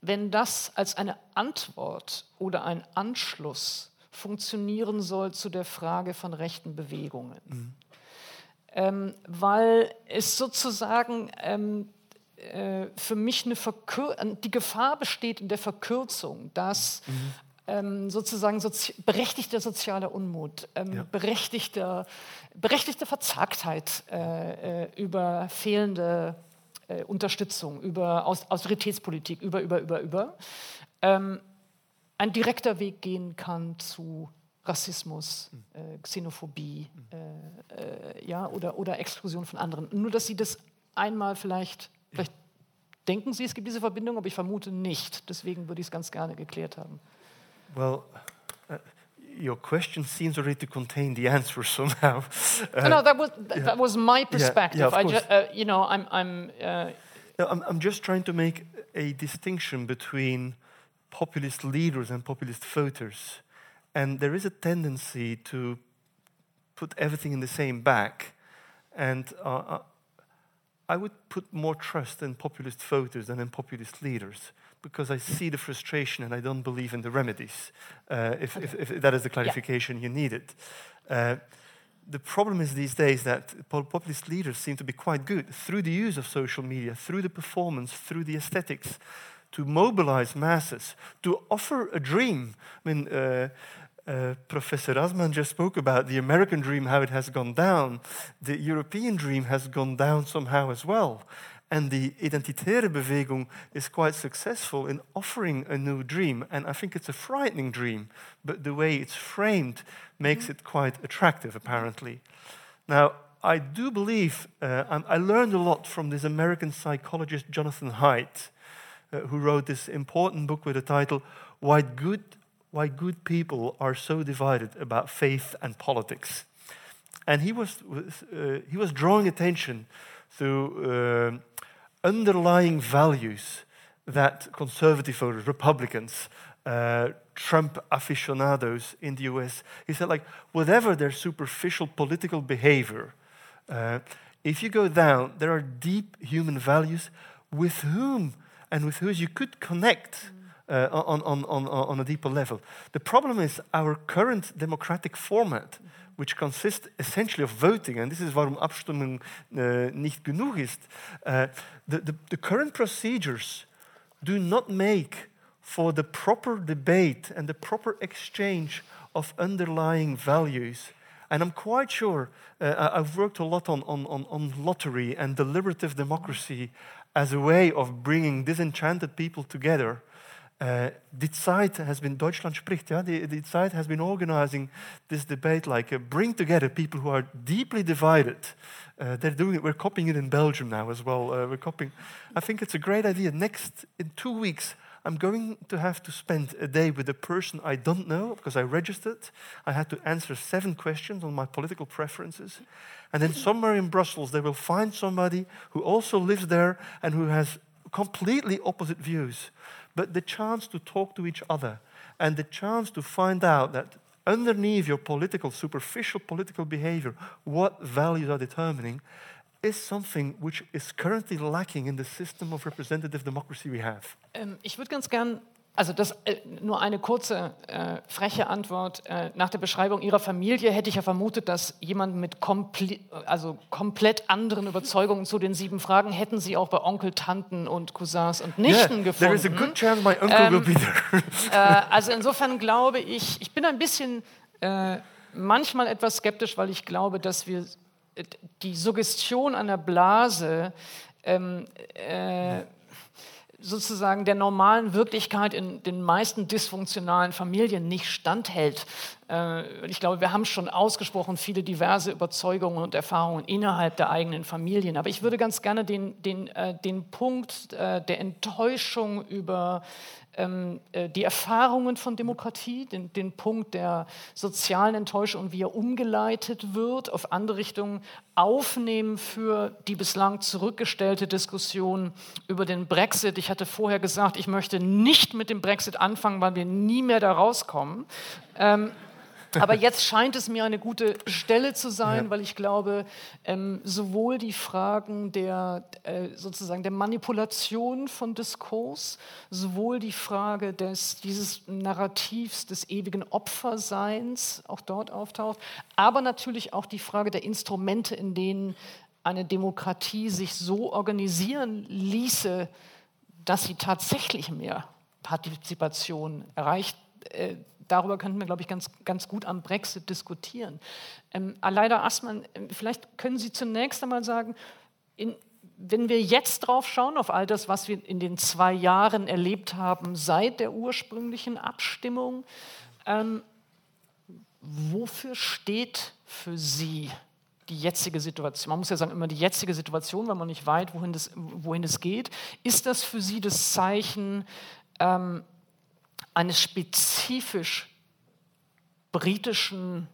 wenn das als eine Antwort oder ein Anschluss funktionieren soll zu der Frage von rechten Bewegungen. Mhm. Ähm, weil es sozusagen ähm, äh, für mich eine Verkür die Gefahr besteht in der Verkürzung, dass mhm. Ähm, sozusagen sozi berechtigter sozialer Unmut, ähm, ja. berechtigter, berechtigte Verzagtheit äh, äh, über fehlende äh, Unterstützung, über Aus Austeritätspolitik, über, über, über, über, ähm, ein direkter Weg gehen kann zu Rassismus, mhm. äh, Xenophobie äh, ja, oder, oder Exklusion von anderen. Nur, dass Sie das einmal vielleicht Vielleicht denken Sie, es gibt diese Verbindung, aber ich vermute nicht. Deswegen würde ich es ganz gerne geklärt haben. Well, uh, your question seems already to contain the answer somehow. Uh, no, that was that, yeah. was my perspective. Yeah, yeah, ju uh, you know, I'm I'm, uh, no, I'm I'm just trying to make a distinction between populist leaders and populist voters, and there is a tendency to put everything in the same bag, and. Uh, uh I would put more trust in populist voters than in populist leaders because I see the frustration and I don't believe in the remedies, uh, if, okay. if, if, that is the clarification yeah. you needed. Uh, the problem is these days that populist leaders seem to be quite good through the use of social media, through the performance, through the aesthetics, to mobilize masses, to offer a dream. I mean, uh, uh, Professor Asman just spoke about the American dream, how it has gone down. The European dream has gone down somehow as well. And the identitaire bewegung is quite successful in offering a new dream. And I think it's a frightening dream, but the way it's framed makes mm-hmm. it quite attractive, apparently. Now, I do believe, uh, I learned a lot from this American psychologist, Jonathan Haidt, uh, who wrote this important book with the title, Why Good why good people are so divided about faith and politics. And he was, uh, he was drawing attention to uh, underlying values that conservative voters, Republicans, uh, Trump aficionados in the US, he said, like, whatever their superficial political behavior, uh, if you go down, there are deep human values with whom and with whose you could connect uh, on, on, on, on a deeper level. The problem is our current democratic format, which consists essentially of voting, and this is warum Abstimmung uh, nicht genug ist. Uh, the, the, the current procedures do not make for the proper debate and the proper exchange of underlying values. And I'm quite sure, uh, I've worked a lot on, on, on, lottery and deliberative democracy as a way of bringing disenchanted people together uh, die Zeit has been, Deutschland spricht, die Zeit has been organizing this debate, like uh, bring together people who are deeply divided. Uh, they're doing it, we're copying it in Belgium now as well. Uh, we're copying, I think it's a great idea. Next, in two weeks, I'm going to have to spend a day with a person I don't know because I registered. I had to answer seven questions on my political preferences. And then somewhere in Brussels, they will find somebody who also lives there and who has completely opposite views but the chance to talk to each other and the chance to find out that underneath your political, superficial political behavior, what values are determining, is something which is currently lacking in the system of representative democracy we have. Um, ich würde ganz gern Also das äh, nur eine kurze, äh, freche Antwort. Äh, nach der Beschreibung Ihrer Familie hätte ich ja vermutet, dass jemand mit komple also komplett anderen Überzeugungen zu den sieben Fragen hätten Sie auch bei Onkel, Tanten und Cousins und Nichten yeah, gefunden. There is a good chance my uncle ähm, will be there. äh, also insofern glaube ich, ich bin ein bisschen äh, manchmal etwas skeptisch, weil ich glaube, dass wir die Suggestion einer Blase ähm, äh, sozusagen der normalen Wirklichkeit in den meisten dysfunktionalen Familien nicht standhält. Äh, ich glaube, wir haben schon ausgesprochen viele diverse Überzeugungen und Erfahrungen innerhalb der eigenen Familien. Aber ich würde ganz gerne den, den, äh, den Punkt äh, der Enttäuschung über die Erfahrungen von Demokratie, den, den Punkt der sozialen Enttäuschung, wie er umgeleitet wird, auf andere Richtungen aufnehmen für die bislang zurückgestellte Diskussion über den Brexit. Ich hatte vorher gesagt, ich möchte nicht mit dem Brexit anfangen, weil wir nie mehr da rauskommen. Ähm, aber jetzt scheint es mir eine gute Stelle zu sein, ja. weil ich glaube, ähm, sowohl die Fragen der äh, sozusagen der Manipulation von Diskurs, sowohl die Frage des, dieses Narrativs des ewigen Opferseins auch dort auftaucht, aber natürlich auch die Frage der Instrumente, in denen eine Demokratie sich so organisieren ließe, dass sie tatsächlich mehr Partizipation erreicht. Äh, darüber könnten wir, glaube ich, ganz, ganz gut am Brexit diskutieren. Ähm, Aleida Assmann, ähm, vielleicht können Sie zunächst einmal sagen, in, wenn wir jetzt drauf schauen, auf all das, was wir in den zwei Jahren erlebt haben seit der ursprünglichen Abstimmung, ähm, wofür steht für Sie die jetzige Situation? Man muss ja sagen, immer die jetzige Situation, weil man nicht weiß, wohin das, wohin es geht. Ist das für Sie das Zeichen, ähm, eines spezifisch britischen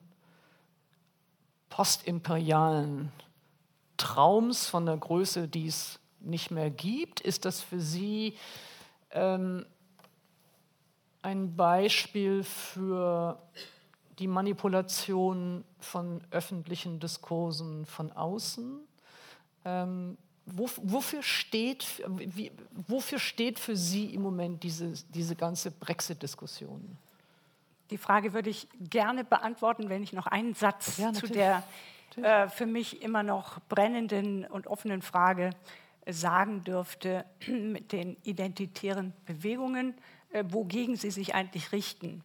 postimperialen Traums von der Größe, die es nicht mehr gibt? Ist das für Sie ähm, ein Beispiel für die Manipulation von öffentlichen Diskursen von außen? Ähm, wofür, steht, wie, wofür steht für Sie im Moment diese, diese ganze Brexit-Diskussion? Die Frage würde ich gerne beantworten, wenn ich noch einen Satz ja, zu der äh, für mich immer noch brennenden und offenen Frage sagen dürfte mit den identitären Bewegungen, äh, wogegen sie sich eigentlich richten.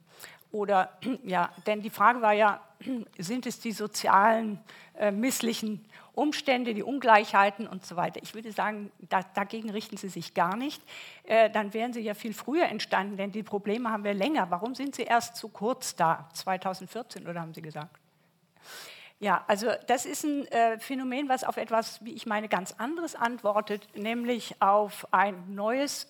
Oder ja, denn die Frage war ja, sind es die sozialen äh, misslichen Umstände, die Ungleichheiten und so weiter. Ich würde sagen, da, dagegen richten sie sich gar nicht. Äh, dann wären sie ja viel früher entstanden, denn die Probleme haben wir länger. Warum sind sie erst zu kurz da? 2014 oder haben Sie gesagt? Ja, also das ist ein äh, Phänomen, was auf etwas, wie ich meine, ganz anderes antwortet, nämlich auf ein neues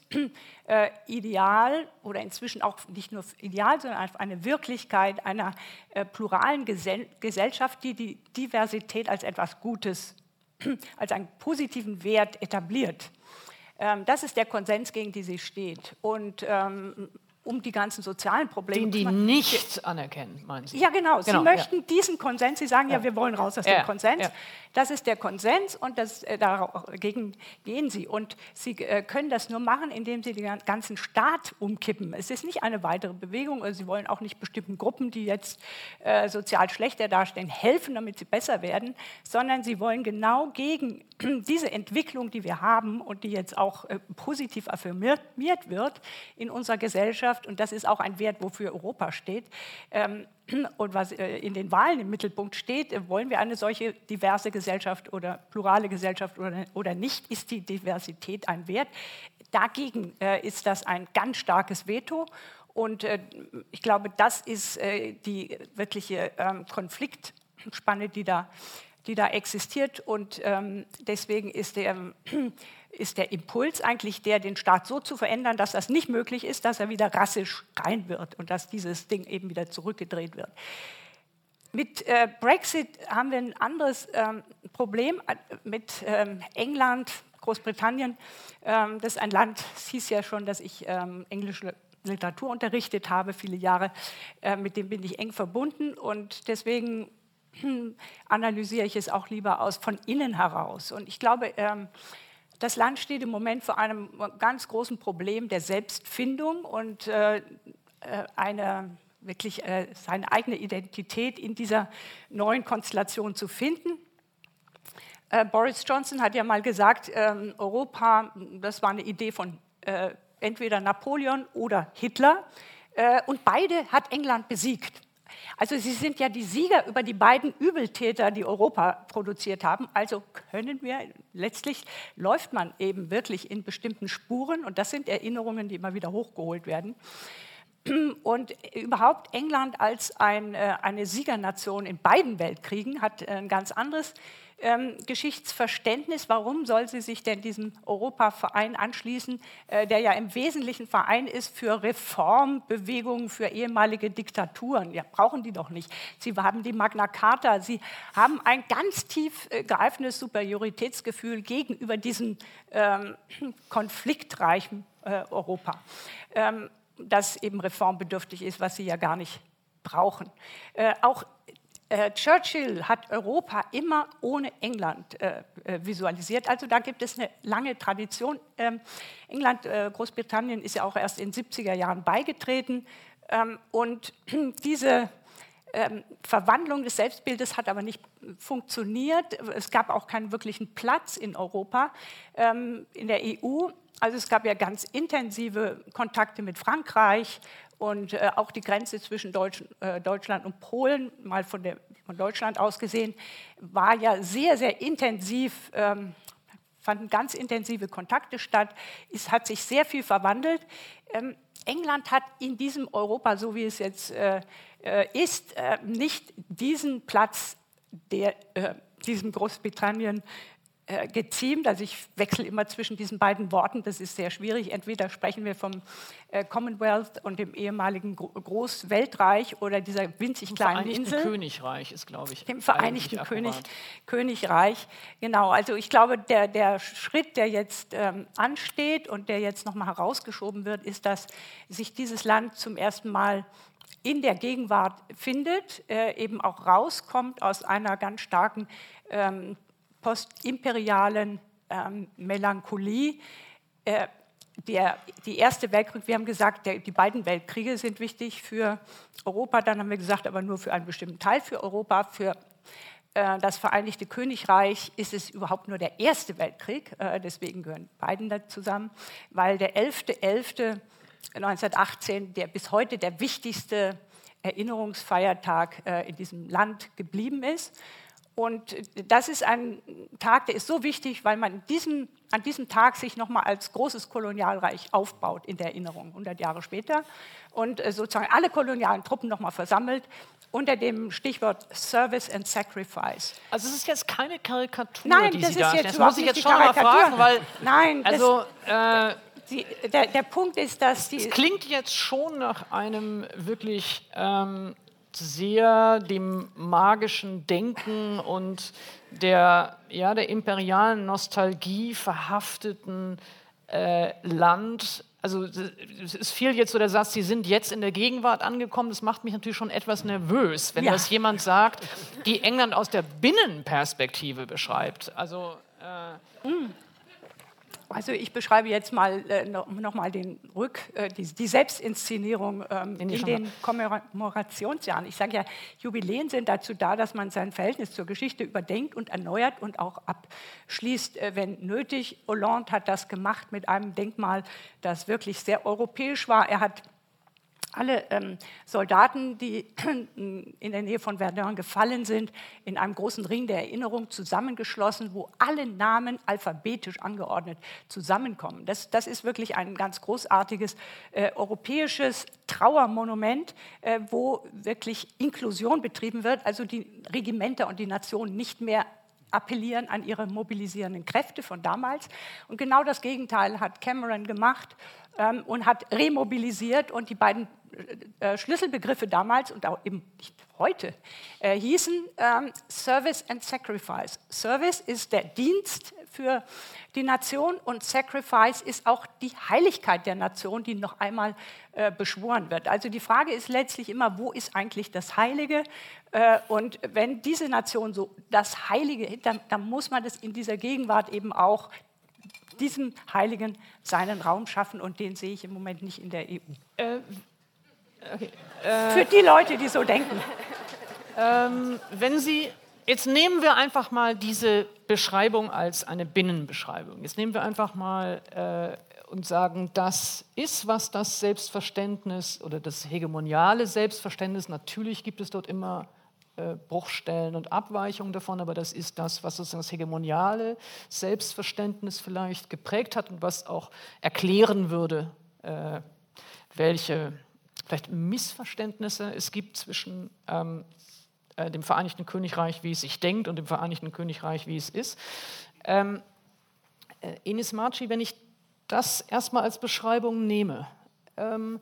äh, Ideal oder inzwischen auch nicht nur Ideal, sondern auf eine Wirklichkeit einer äh, pluralen Gesell Gesellschaft, die die Diversität als etwas Gutes, als einen positiven Wert etabliert. Ähm, das ist der Konsens, gegen den sie steht. Und ähm, um die ganzen sozialen Probleme. Den die nicht anerkennen, meinen Sie? Ja, genau. Sie genau, möchten ja. diesen Konsens, Sie sagen ja, ja, wir wollen raus aus dem Konsens. Das ist der Konsens und das, äh, dagegen gehen Sie. Und Sie äh, können das nur machen, indem Sie den ganzen Staat umkippen. Es ist nicht eine weitere Bewegung. Also Sie wollen auch nicht bestimmten Gruppen, die jetzt äh, sozial schlechter dastehen, helfen, damit sie besser werden, sondern Sie wollen genau gegen diese Entwicklung, die wir haben und die jetzt auch äh, positiv affirmiert wird in unserer Gesellschaft, und das ist auch ein Wert, wofür Europa steht, ähm, und was äh, in den Wahlen im Mittelpunkt steht, äh, wollen wir eine solche diverse Gesellschaft oder plurale Gesellschaft oder, oder nicht, ist die Diversität ein Wert. Dagegen ist das ein ganz starkes Veto. Und ich glaube, das ist die wirkliche ähm, Konfliktspanne, die da die da existiert. Und ähm, deswegen ist der, ist der Impuls eigentlich der, den Staat so zu verändern, dass das nicht möglich ist, dass er wieder rassisch rein wird und dass dieses Ding eben wieder zurückgedreht wird. Mit äh, Brexit haben wir ein anderes ähm, Problem äh, mit ähm, England, Großbritannien. Ähm, das ist ein Land, es hieß ja schon, dass ich ähm, englische Literatur unterrichtet habe, viele Jahre. Äh, mit dem bin ich eng verbunden und deswegen analysiere ich es auch lieber aus von innen heraus. Und ich glaube, ähm, das Land steht im Moment vor einem ganz großen Problem der Selbstfindung und äh, äh, eine wirklich äh, seine eigene Identität in dieser neuen Konstellation zu finden. Boris Johnson hat ja mal gesagt, ähm, Europa, das war eine Idee von entweder Napoleon oder Hitler. und beide hat England besiegt. Also sie sind ja die Sieger über die beiden Übeltäter, die Europa produziert haben. Also können wir, letztlich läuft man eben wirklich in bestimmten Spuren und das sind Erinnerungen, die immer wieder hochgeholt werden. Und überhaupt England als ein, äh, eine Siegernation in beiden Weltkriegen hat ein ganz anderes ähm, Geschichtsverständnis. Warum soll sie sich denn diesem Europaverein anschließen, äh, der ja im Wesentlichen Verein ist für Reformbewegungen, für ehemalige Diktaturen? Ja, brauchen die doch nicht. Sie haben die Magna Carta, sie haben ein ganz tief äh, greifendes Superioritätsgefühl gegenüber diesem ähm, konfliktreichen äh, Europa, ähm, das eben reformbedürftig ist, was sie ja gar nicht brauchen. Äh, auch äh, Churchill hat Europa immer ohne England äh, äh, visualisiert. Also da gibt es eine lange Tradition. Ähm, England, äh, Großbritannien ist ja auch erst in den 70er Jahren beigetreten. Ähm, und diese ähm, Verwandlung des Selbstbildes hat aber nicht funktioniert. Es gab auch keinen wirklichen Platz in Europa, ähm, in der EU. Also es gab ja ganz intensive Kontakte mit Frankreich und äh, auch die Grenze zwischen Deutsch, äh, Deutschland und Polen, mal von, der, von, Deutschland aus gesehen, war ja sehr, sehr intensiv, ähm, fanden ganz intensive Kontakte statt. Es hat sich sehr viel verwandelt. Ähm, England hat in diesem Europa, so wie es jetzt äh, äh ist, äh, nicht diesen Platz, der äh, diesem Großbritannien äh, geziemt. Also ich wechsle immer zwischen diesen beiden Worten, das ist sehr schwierig. Entweder sprechen wir vom äh, Commonwealth und dem ehemaligen Großweltreich oder dieser winzig kleinen Insel. Vereinigten Königreich ist, glaube ich. Dem Vereinigten König, Königreich, genau. Also ich glaube, der, der Schritt, der jetzt ähm, ansteht und der jetzt nochmal herausgeschoben wird, ist, dass sich dieses Land zum ersten Mal in der Gegenwart findet, äh, eben auch rauskommt aus einer ganz starken ähm, postimperialen ähm, Melancholie. Äh, der, die erste Weltkrieg, wir haben gesagt, der, die beiden Weltkriege sind wichtig für Europa, dann haben wir gesagt, aber nur für einen bestimmten Teil für Europa, für äh, das Vereinigte Königreich ist es überhaupt nur der Erste Weltkrieg, äh, deswegen gehören beiden da zusammen, weil der 11.11.1918, der bis heute der wichtigste Erinnerungsfeiertag äh, in diesem Land geblieben ist. Und das ist ein Tag, der ist so wichtig, weil man diesem, an diesem Tag sich nochmal als großes Kolonialreich aufbaut in der Erinnerung, 100 Jahre später. Und äh, sozusagen alle kolonialen Truppen nochmal versammelt unter dem Stichwort Service and Sacrifice. Also es ist jetzt keine Karikatur, Nein, die das Sie ist darstellen. jetzt Das muss ich jetzt schon mal fragen, weil Nein, also äh, die, der, der, Punkt ist, dass die es klingt jetzt schon nach einem wirklich ähm, sehr dem magischen Denken und der, ja, der imperialen Nostalgie verhafteten äh, Land. Also es fiel jetzt so der Satz, Sie sind jetzt in der Gegenwart angekommen. Das macht mich natürlich schon etwas nervös, wenn ja. das jemand sagt, die England aus der Binnenperspektive beschreibt. Also äh, mm. Also ich beschreibe jetzt mal äh, noch, mal den Rück, äh, die, die, Selbstinszenierung ähm, in den Kommemorationsjahren. Ich sage ja, Jubiläen sind dazu da, dass man sein Verhältnis zur Geschichte überdenkt und erneuert und auch abschließt, äh, wenn nötig. Hollande hat das gemacht mit einem Denkmal, das wirklich sehr europäisch war. Er hat alle ähm, Soldaten, die in der Nähe von Verdun gefallen sind, in einem großen Ring der Erinnerung zusammengeschlossen, wo alle Namen alphabetisch angeordnet zusammenkommen. Das, das ist wirklich ein ganz großartiges äh, europäisches Trauermonument, äh, wo wirklich Inklusion betrieben wird, also die Regimenter und die Nationen nicht mehr appellieren an ihre mobilisierenden Kräfte von damals. Und genau das Gegenteil hat Cameron gemacht ähm, und hat remobilisiert und die beiden äh, Schlüsselbegriffe damals und auch eben nicht heute äh, hießen ähm, Service and Sacrifice. Service ist der Dienst für die Nation und Sacrifice ist auch die Heiligkeit der Nation, die noch einmal äh, beschworen wird. Also die Frage ist letztlich immer, wo ist eigentlich das Heilige? Äh, und wenn diese Nation so das Heilige, dann, dann muss man das in dieser Gegenwart eben auch diesem Heiligen seinen Raum schaffen und den sehe ich im Moment nicht in der EU. Äh, okay. äh, Für die Leute, die so denken. Ähm, wenn Sie, jetzt nehmen wir einfach mal diese Beschreibung als eine Binnenbeschreibung. Jetzt nehmen wir einfach mal äh, und sagen, das ist, was das Selbstverständnis oder das hegemoniale Selbstverständnis, natürlich gibt es dort immer äh, Bruchstellen und Abweichungen davon, aber das ist das, was sozusagen das hegemoniale Selbstverständnis vielleicht geprägt hat und was auch erklären würde, äh, welche vielleicht Missverständnisse es gibt zwischen ähm, äh, dem Vereinigten Königreich, wie es sich denkt, und dem Vereinigten Königreich, wie es ist. Ähm, äh, Enis Marci, wenn ich das erstmal als Beschreibung nehme, ähm,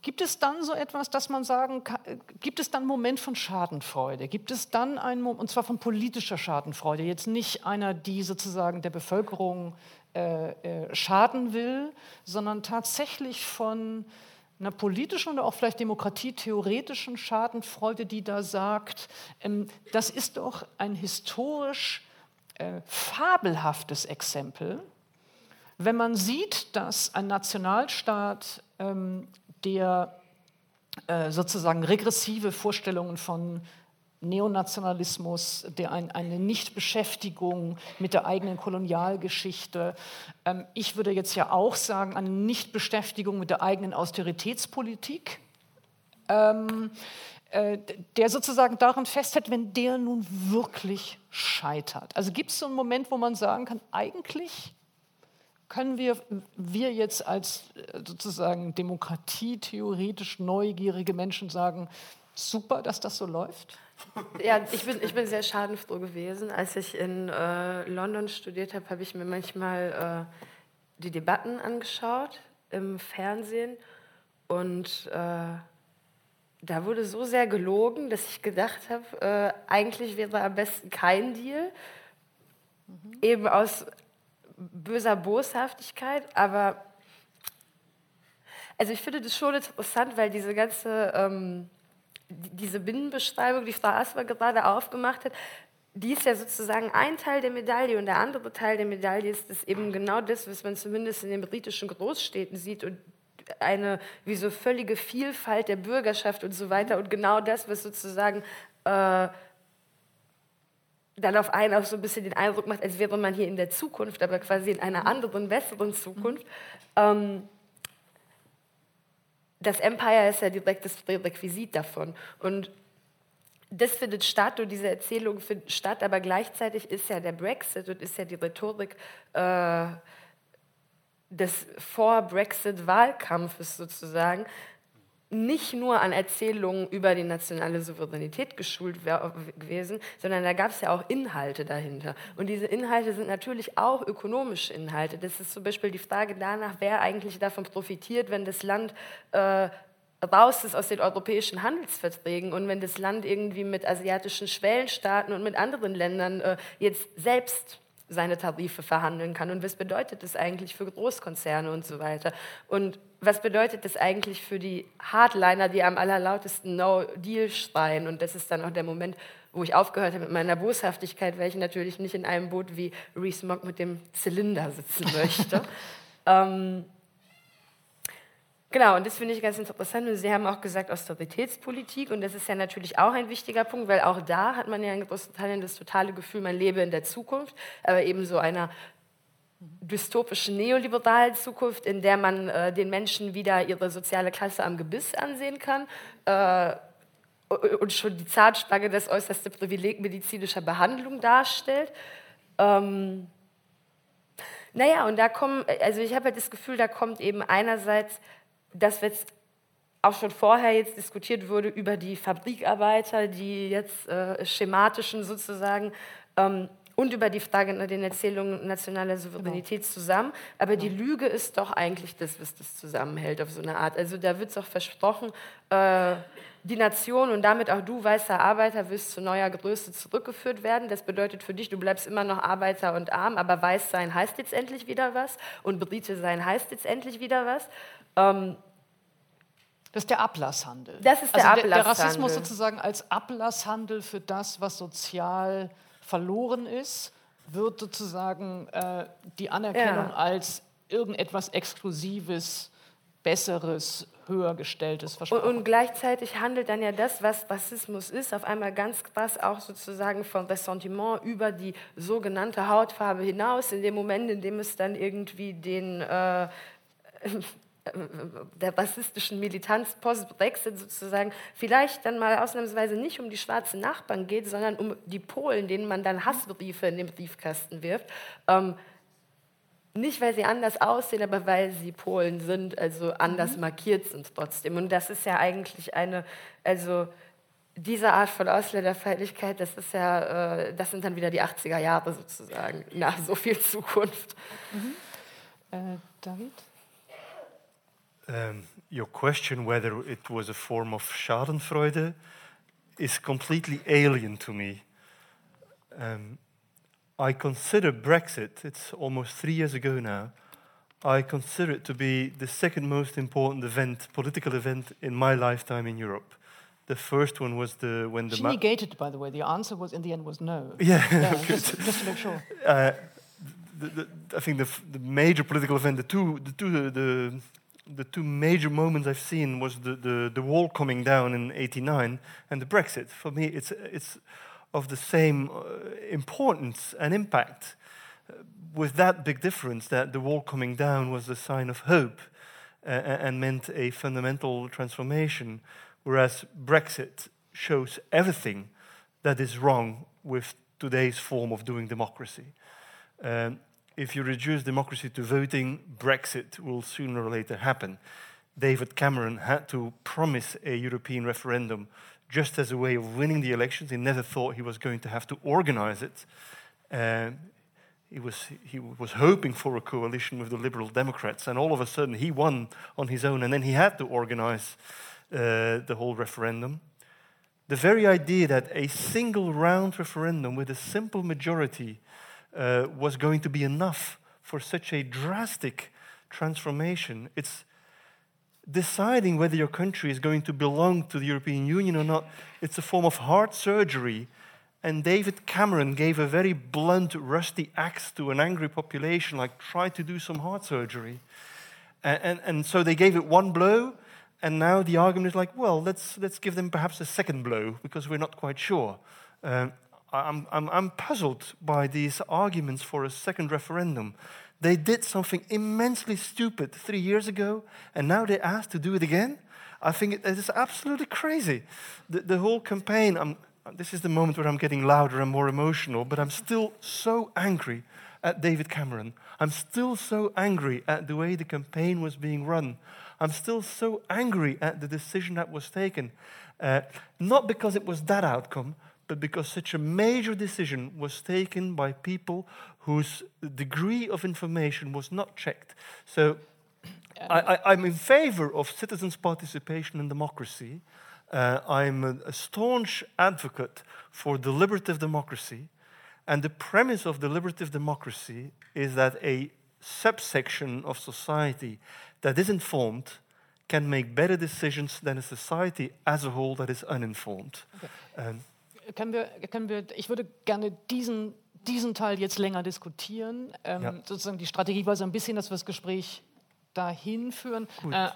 Gibt es dann so etwas, dass man sagen kann, äh, gibt es dann einen Moment von Schadenfreude? Gibt es dann einen Moment, und zwar von politischer Schadenfreude, jetzt nicht einer, die sozusagen der Bevölkerung äh, äh, schaden will, sondern tatsächlich von einer politischen oder auch vielleicht demokratietheoretischen Schadenfreude, die da sagt, ähm, das ist doch ein historisch äh, fabelhaftes Exempel, wenn man sieht, dass ein Nationalstaat ähm, der äh, sozusagen regressive Vorstellungen von Neonationalismus, der ein, eine Nichtbeschäftigung mit der eigenen Kolonialgeschichte. Ähm, ich würde jetzt ja auch sagen, eine Nichtbeschäftigung mit der eigenen Austeritätspolitik. Ähm, äh, der sozusagen daran festhält, wenn der nun wirklich scheitert. Also gibt es so einen Moment, wo man sagen kann, eigentlich können wir, wir jetzt als äh, sozusagen demokratietheoretisch neugierige Menschen sagen, super, dass das so läuft? Ja, ich bin, ich bin sehr schadenfroh gewesen. Als ich in äh, London studiert habe, habe ich mir manchmal äh, die Debatten angeschaut im Fernsehen und äh, da wurde so sehr gelogen, dass ich gedacht habe, äh, eigentlich wäre am besten kein Deal. Mhm. Eben aus böser Boshaftigkeit, aber also ich finde das schon interessant, weil diese ganze ähm, diese Binnenbeschreibung, die Frau Asper gerade aufgemacht hat, die ist ja sozusagen ein Teil der Medaille und der andere Teil der Medaille ist das eben genau das, was man zumindest in den britischen Großstädten sieht und eine wie so völlige Vielfalt der Bürgerschaft und so weiter und genau das, was sozusagen äh, dann auf einen auch so ein bisschen den Eindruck macht, als wäre man hier in der Zukunft, aber quasi in einer anderen, besseren Zukunft. Ähm, das Empire ist ja direkt das Requisit davon. Und das findet statt und diese Erzählung findet statt, aber gleichzeitig ist ja der Brexit und ist ja die Rhetorik äh, des Vor-Brexit-Wahlkampfes sozusagen nicht nur an Erzählungen über die nationale Souveränität geschult gewesen, sondern da gab es ja auch Inhalte dahinter. Und diese Inhalte sind natürlich auch ökonomische Inhalte. Das ist zum Beispiel die Frage danach, wer eigentlich davon profitiert, wenn das Land äh, raus ist aus den europäischen Handelsverträgen und wenn das Land irgendwie mit asiatischen Schwellenstaaten und mit anderen Ländern äh, jetzt selbst seine Tarife verhandeln kann. Und was bedeutet das eigentlich für Großkonzerne und so weiter? Und was bedeutet das eigentlich für die Hardliner, die am allerlautesten No Deal schreien? Und das ist dann auch der Moment, wo ich aufgehört habe mit meiner Boshaftigkeit, weil ich natürlich nicht in einem Boot wie Reese Mogg mit dem Zylinder sitzen möchte. ähm, Genau, und das finde ich ganz interessant. Und Sie haben auch gesagt Austeritätspolitik. Und das ist ja natürlich auch ein wichtiger Punkt, weil auch da hat man ja in Großbritannien das totale Gefühl, man lebe in der Zukunft, aber eben so einer dystopischen neoliberalen Zukunft, in der man äh, den Menschen wieder ihre soziale Klasse am Gebiss ansehen kann äh, und schon die Zahnspange das äußerste Privileg medizinischer Behandlung darstellt. Ähm, naja, und da kommen, also ich habe halt das Gefühl, da kommt eben einerseits das, was auch schon vorher jetzt diskutiert wurde über die Fabrikarbeiter, die jetzt äh, schematischen sozusagen ähm, und über die Frage nach den Erzählungen nationaler Souveränität genau. zusammen. Aber die Lüge ist doch eigentlich das, was das zusammenhält auf so eine Art. Also da wird es auch versprochen, äh, die Nation und damit auch du, weißer Arbeiter, wirst zu neuer Größe zurückgeführt werden. Das bedeutet für dich, du bleibst immer noch Arbeiter und arm, aber weiß sein heißt jetzt endlich wieder was und Brite sein heißt jetzt endlich wieder was. Ähm, das ist der Ablasshandel. Das ist der also Ablasshandel. Der, der Rassismus sozusagen als Ablasshandel für das, was sozial verloren ist, wird sozusagen äh, die Anerkennung ja. als irgendetwas Exklusives, Besseres, höhergestelltes versprochen. Und, und, gleichzeitig handelt dann ja das, was Rassismus ist, auf einmal ganz krass auch sozusagen von Ressentiment über die sogenannte Hautfarbe hinaus, in dem Moment, in dem es dann irgendwie den äh, der rassistischen Militanz post-Brexit sozusagen vielleicht dann mal ausnahmsweise nicht um die schwarzen Nachbarn geht, sondern um die Polen, denen man dann Hassbriefe in den Briefkasten wirft. Ähm, nicht, weil sie anders aussehen, aber weil sie Polen sind, also anders mhm. markiert sind trotzdem. Und das ist ja eigentlich eine, also diese Art von Ausländerfeindlichkeit, das ist ja, äh, das sind dann wieder die 80er Jahre sozusagen, nach so viel Zukunft. Mhm. Äh, David? Um, your question whether it was a form of Schadenfreude is completely alien to me. Um, I consider Brexit, it's almost three years ago now, I consider it to be the second most important event, political event in my lifetime in Europe. The first one was the when the she negated, by the way. The answer was in the end was no. Yeah, yeah just, just, to make sure. Uh, the, the, I think the, the major political event, the two, the two, the, the, the two major moments I've seen was the, the, the wall coming down in '89 and the Brexit. For me, it's it's of the same uh, importance and impact, uh, with that big difference that the wall coming down was a sign of hope uh, and meant a fundamental transformation, whereas Brexit shows everything that is wrong with today's form of doing democracy. Um, if you reduce democracy to voting, Brexit will sooner or later happen. David Cameron had to promise a European referendum just as a way of winning the elections. He never thought he was going to have to organize it. Um, he was, he was hoping for a coalition with the Liberal Democrats, and all of a sudden he won on his own, and then he had to organize uh, the whole referendum. The very idea that a single round referendum with a simple majority uh, was going to be enough for such a drastic transformation, it's, deciding whether your country is going to belong to the European Union or not, it's a form of heart surgery. And David Cameron gave a very blunt, rusty axe to an angry population, like, try to do some heart surgery. And, and, and so they gave it one blow, and now the argument is like, well, let's, let's give them perhaps a second blow because we're not quite sure. Um, I'm, I'm, I'm puzzled by these arguments for a second referendum. They did something immensely stupid three years ago, and now they're asked to do it again. I think it is absolutely crazy. The, the whole campaign, I'm, this is the moment where I'm getting louder and more emotional, but I'm still so angry at David Cameron. I'm still so angry at the way the campaign was being run. I'm still so angry at the decision that was taken. Uh, not because it was that outcome, but because such a major decision was taken by people whose degree of information was not checked. So I, am in favor of citizens' participation in democracy. Uh, I'm a, a, staunch advocate for deliberative democracy. And the premise of deliberative democracy is that a subsection of society that is informed can make better decisions than a society as a whole that is uninformed. Okay. Um, können wir, können wir, ich würde gerne diesen, diesen Teil jetzt länger diskutieren. Ähm, ja. Sozusagen die Strategie war so ein bisschen, dass wir das Gespräch dahin führen. Äh,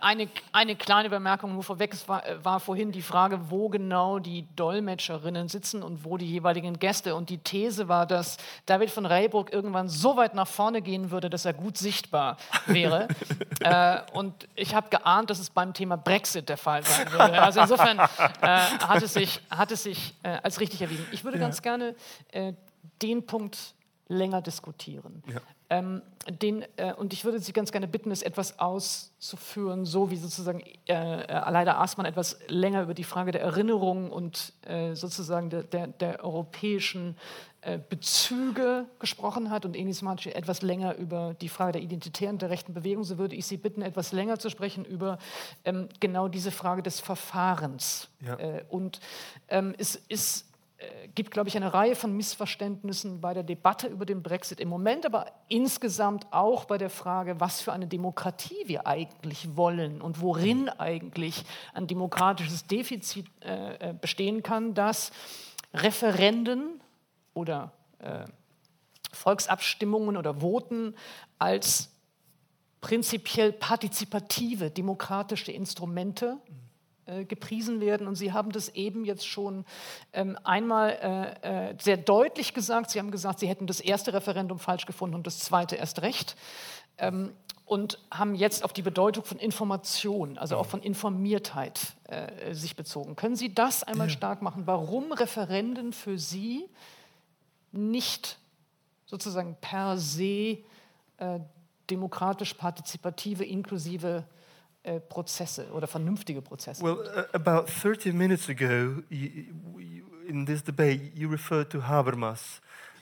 eine, eine kleine Bemerkung nur vorweg. Es war, war, vorhin die Frage, wo genau die Dolmetscherinnen sitzen und wo die jeweiligen Gäste. Und die These war, dass David von Reyburg irgendwann so weit nach vorne gehen würde, dass er gut sichtbar wäre. äh, und ich habe geahnt, dass es beim Thema Brexit der Fall sein würde. Also insofern äh, hat es sich, hat es sich äh, als richtig erwiesen. Ich würde ja. ganz gerne äh, den Punkt länger diskutieren. Ja. Ähm, den, äh, und ich würde Sie ganz gerne bitten, es etwas auszuführen, so wie sozusagen äh, äh, Aleida Aßmann etwas länger über die Frage der Erinnerung und äh, sozusagen der, der, der europäischen äh, Bezüge gesprochen hat und Enis Marci etwas länger über die Frage der identitären der rechten Bewegung. So würde ich Sie bitten, etwas länger zu sprechen über ähm, genau diese Frage des Verfahrens. Ja. Äh, und ähm, es ist gibt, glaube ich, eine Reihe von Missverständnissen bei der Debatte über den Brexit. Im Moment, aber insgesamt auch bei der Frage, was für eine Demokratie wir eigentlich wollen und worin eigentlich ein demokratisches Defizit äh, äh bestehen kann, dass Referenden oder äh, Volksabstimmungen oder Voten als prinzipiell partizipative demokratische Instrumente äh, gepriesen werden. Und Sie haben das eben jetzt schon ähm, einmal äh, äh, sehr deutlich gesagt. Sie haben gesagt, Sie hätten das erste Referendum falsch gefunden und das zweite erst recht. Ähm, und haben jetzt auf die Bedeutung von Information, also auch von Informiertheit äh, sich bezogen. Können Sie das einmal stark machen, warum Referenden für Sie nicht sozusagen per se äh, demokratisch-partizipative, inklusive äh, Prozesse oder vernünftige Prozesse Well, uh, about 30 minutes ago, you, you, in this debate, you referred to Habermas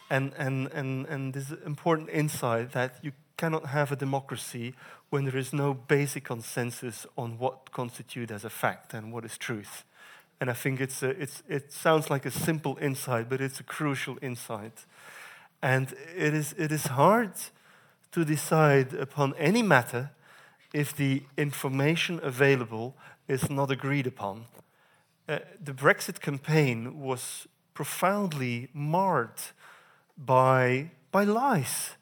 and, and, and, and this important insight that you cannot have a democracy when there is no basic consensus on what constitutes as a fact and what is truth. And I think it's a, it's, it sounds like a simple insight, but it's a crucial insight. And it is, it is hard to decide upon any matter if the information available is not agreed upon. Uh, the Brexit campaign was profoundly marred by, by lies.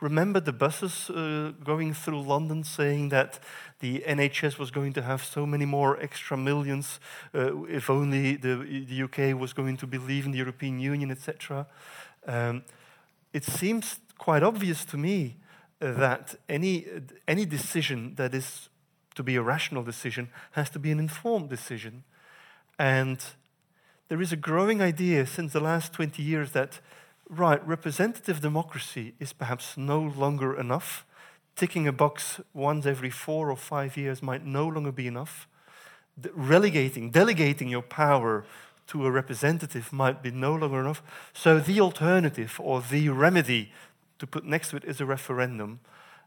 Remember the buses uh, going through London saying that the NHS was going to have so many more extra millions uh, if only the, the, UK was going to believe in the European Union, etc. Um, it seems quite obvious to me that any, any decision that is to be a rational decision has to be an informed decision. And there is a growing idea since the last 20 years that, right, representative democracy is perhaps no longer enough. Ticking a box once every four or five years might no longer be enough. Relegating, delegating your power to a representative might be no longer enough. So the alternative or the remedy to put next to it is a referendum.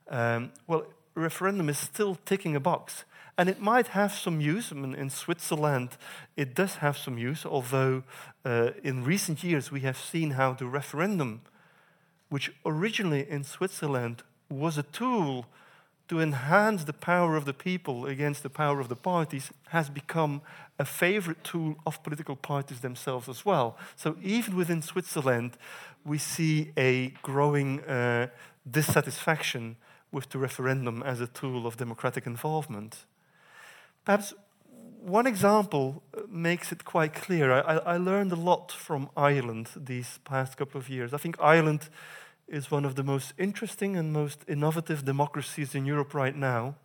Um, well, a referendum is still ticking a box. And it might have some use. I mean, in Switzerland, it does have some use, although uh, in recent years we have seen how the referendum, which originally in Switzerland was a tool to enhance the power of the people against the power of the parties, has become a favorite tool of political parties themselves as well. So even within Switzerland, we see a growing uh, dissatisfaction with the referendum as a tool of democratic involvement. Perhaps one example uh, makes it quite clear. I, I, learned a lot from Ireland these past couple of years. I think Ireland is one of the most interesting and most innovative democracies in Europe right now.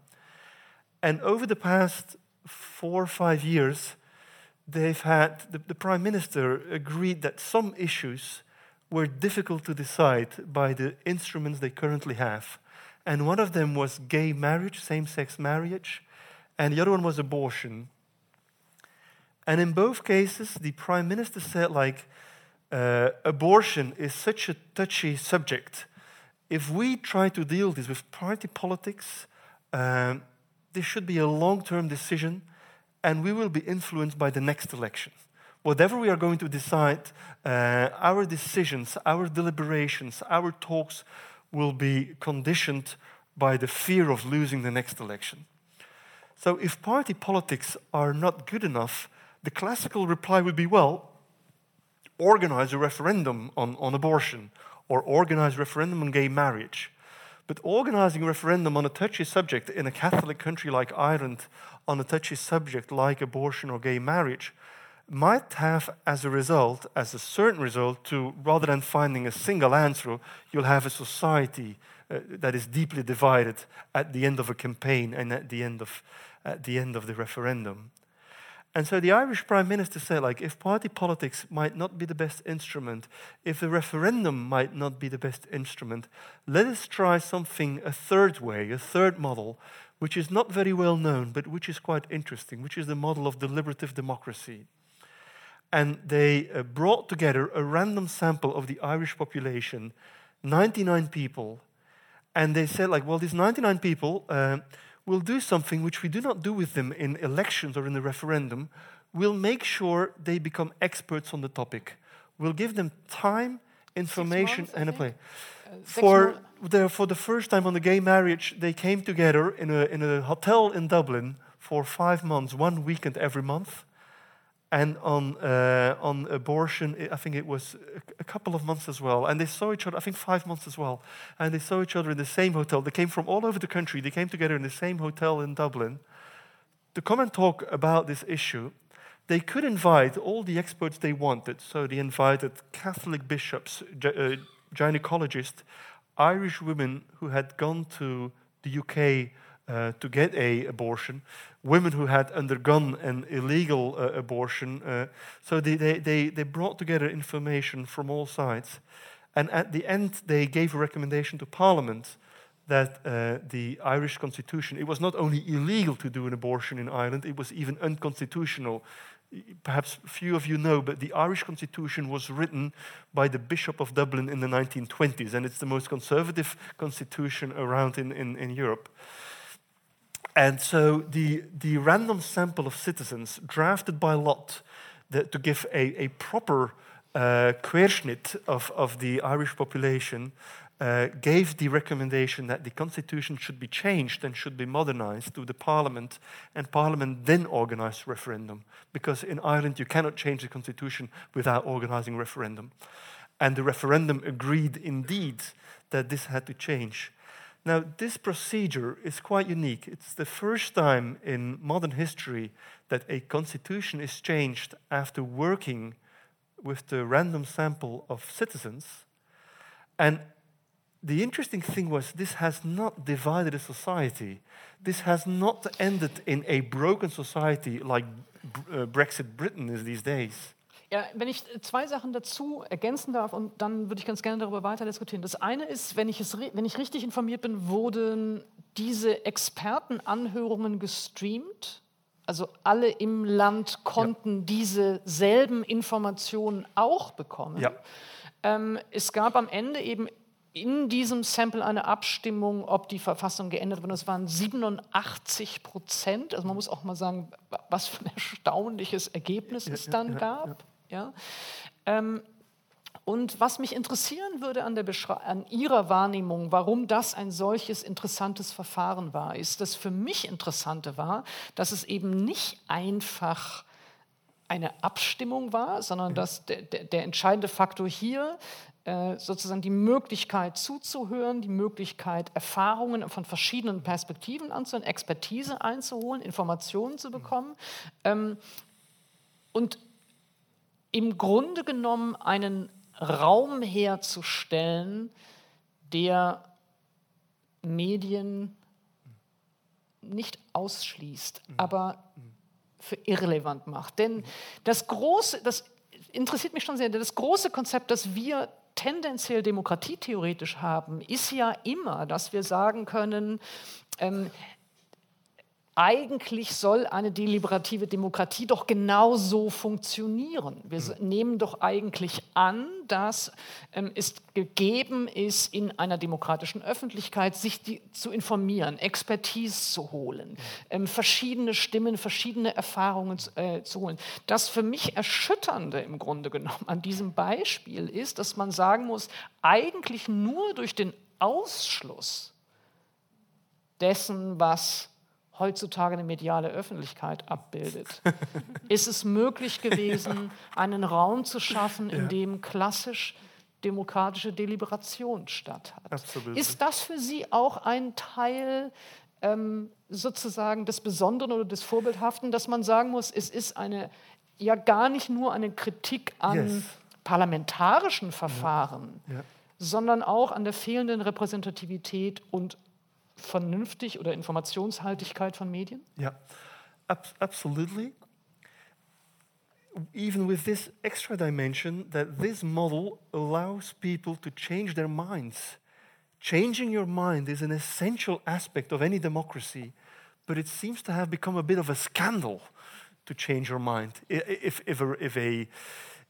And over the past four or five years, they've had the, the Prime Minister agreed that some issues were difficult to decide by the instruments they currently have. And one of them was gay marriage, same sex marriage and the other one was abortion. And in both cases, the prime minister said, like, uh, abortion is such a touchy subject. If we try to deal this with party politics, um, this should be a long term decision, and we will be influenced by the next election. Whatever we are going to decide, uh, our decisions, our deliberations, our talks will be conditioned by the fear of losing the next election. So if party politics are not good enough, the classical reply would be well, organize a referendum on, on abortion or organize a referendum on gay marriage. But organizing a referendum on a touchy subject in a Catholic country like Ireland on a touchy subject like abortion or gay marriage might have as a result, as a certain result, to rather than finding a single answer, you'll have a society uh, that is deeply divided at the end of a campaign and at the end of at the end of the referendum. And so the Irish Prime Minister said, like, if party politics might not be the best instrument, if the referendum might not be the best instrument, let us try something a third way, a third model, which is not very well known, but which is quite interesting, which is the model of deliberative democracy. And they uh, brought together a random sample of the Irish population, 99 people, and they said, like, well, these 99 people, uh, we'll do something which we do not do with them in elections or in the referendum. We'll make sure they become experts on the topic. We'll give them time, information, months, and a play. Uh, for, the, for the first time on the gay marriage, they came together in a, in a hotel in Dublin for five months, one weekend every month. And on, uh, on abortion, I think it was a couple of months as well. And they saw each other, I think five months as well. And they saw each other in the same hotel. They came from all over the country. They came together in the same hotel in Dublin to come and talk about this issue. They could invite all the experts they wanted. So they invited Catholic bishops, uh, gynecologists, Irish women who had gone to the UK uh, to get a abortion, women who had undergone an illegal uh, abortion. Uh, so they, they, they, they brought together information from all sides. And at the end, they gave a recommendation to Parliament that uh, the Irish constitution, it was not only illegal to do an abortion in Ireland, it was even unconstitutional. Perhaps few of you know, but the Irish constitution was written by the Bishop of Dublin in the 1920s, and it's the most conservative constitution around in, in, in Europe. And so the, the random sample of citizens drafted by lot that, to give a, a proper uh, querschnitt of, of the Irish population uh, gave the recommendation that the constitution should be changed and should be modernized to the parliament, and parliament then organized referendum. Because in Ireland, you cannot change the constitution without organizing referendum. And the referendum agreed indeed that this had to change. Now, this procedure is quite unique. It's the first time in modern history that a constitution is changed after working with the random sample of citizens. And the interesting thing was this has not divided a society. This has not ended in a broken society like uh, Brexit Britain is these days. Ja, wenn ich zwei Sachen dazu ergänzen darf und dann würde ich ganz gerne darüber weiter diskutieren. Das eine ist, wenn ich, es, wenn ich richtig informiert bin, wurden diese Expertenanhörungen gestreamt. Also alle im Land konnten ja. diese selben Informationen auch bekommen. Ja. Ähm, es gab am Ende eben in diesem Sample eine Abstimmung, ob die Verfassung geändert wird. Das waren 87 Prozent. Also man muss auch mal sagen, was für ein erstaunliches Ergebnis ja, es dann ja, gab. Ja. Ähm, und was mich interessieren würde an, an, Ihrer Wahrnehmung, warum das ein solches interessantes Verfahren war, ist, dass für mich Interessante war, dass es eben nicht einfach eine Abstimmung war, sondern dass der, der, der entscheidende Faktor hier äh, sozusagen die Möglichkeit zuzuhören, die Möglichkeit, Erfahrungen von verschiedenen Perspektiven anzuhören, Expertise einzuholen, Informationen zu bekommen. Ähm, und im Grunde genommen einen Raum herzustellen, der Medien nicht ausschließt, mhm. aber für irrelevant macht. Denn das große, das interessiert mich schon sehr, das große Konzept, das wir tendenziell demokratietheoretisch haben, ist ja immer, dass wir sagen können, ähm, eigentlich soll eine deliberative Demokratie doch genauso funktionieren. Wir mhm. nehmen doch eigentlich an, dass ähm, es gegeben ist, in einer demokratischen Öffentlichkeit sich die, zu informieren, Expertise zu holen, mhm. ähm, verschiedene Stimmen, verschiedene Erfahrungen äh, zu holen. Das für mich Erschütternde im Grunde genommen an diesem Beispiel ist, dass man sagen muss, eigentlich nur durch den Ausschluss dessen, was heutzutage eine mediale Öffentlichkeit abbildet. ist es möglich gewesen, einen Raum zu schaffen, in dem klassisch demokratische Deliberation statt hat. Absolut. Ist das für Sie auch ein Teil ähm, sozusagen des Besonderen oder des Vorbildhaften, dass man sagen muss, es ist eine ja gar nicht nur eine Kritik an yes. parlamentarischen Verfahren, ja. Ja. sondern auch an der fehlenden Repräsentativität und vernünftig oder Informationshaltigkeit von Medien? Ja, ab absolutely. Even with this extra dimension, that this model allows people to change their minds. Changing your mind is an essential aspect of any democracy, but it seems to have become a bit of a scandal to change your mind. If, if, a, if a,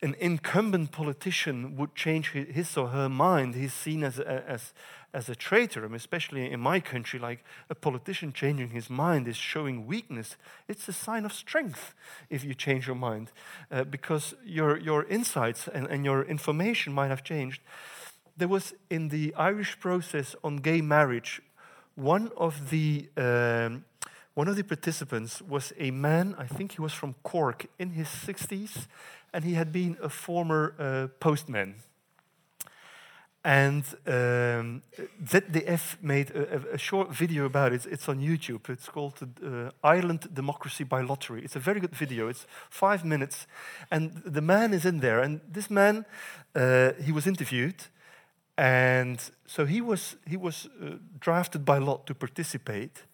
an incumbent politician would change his or her mind, he's seen as, as, as a traitor, especially in my country, like a politician changing his mind is showing weakness. It's a sign of strength if you change your mind, uh, because your, your insights and, and your information might have changed. There was in the Irish process on gay marriage, one of the um, one of the participants was a man, I think he was from Cork, in his 60s, and he had been a former uh, postman and um, ZDF made a, a, short video about it. It's on YouTube. It's called uh, Ireland Democracy by Lottery. It's a very good video. It's five minutes. And the man is in there. And this man, uh, he was interviewed. And so he was, he was uh, drafted by lot to participate.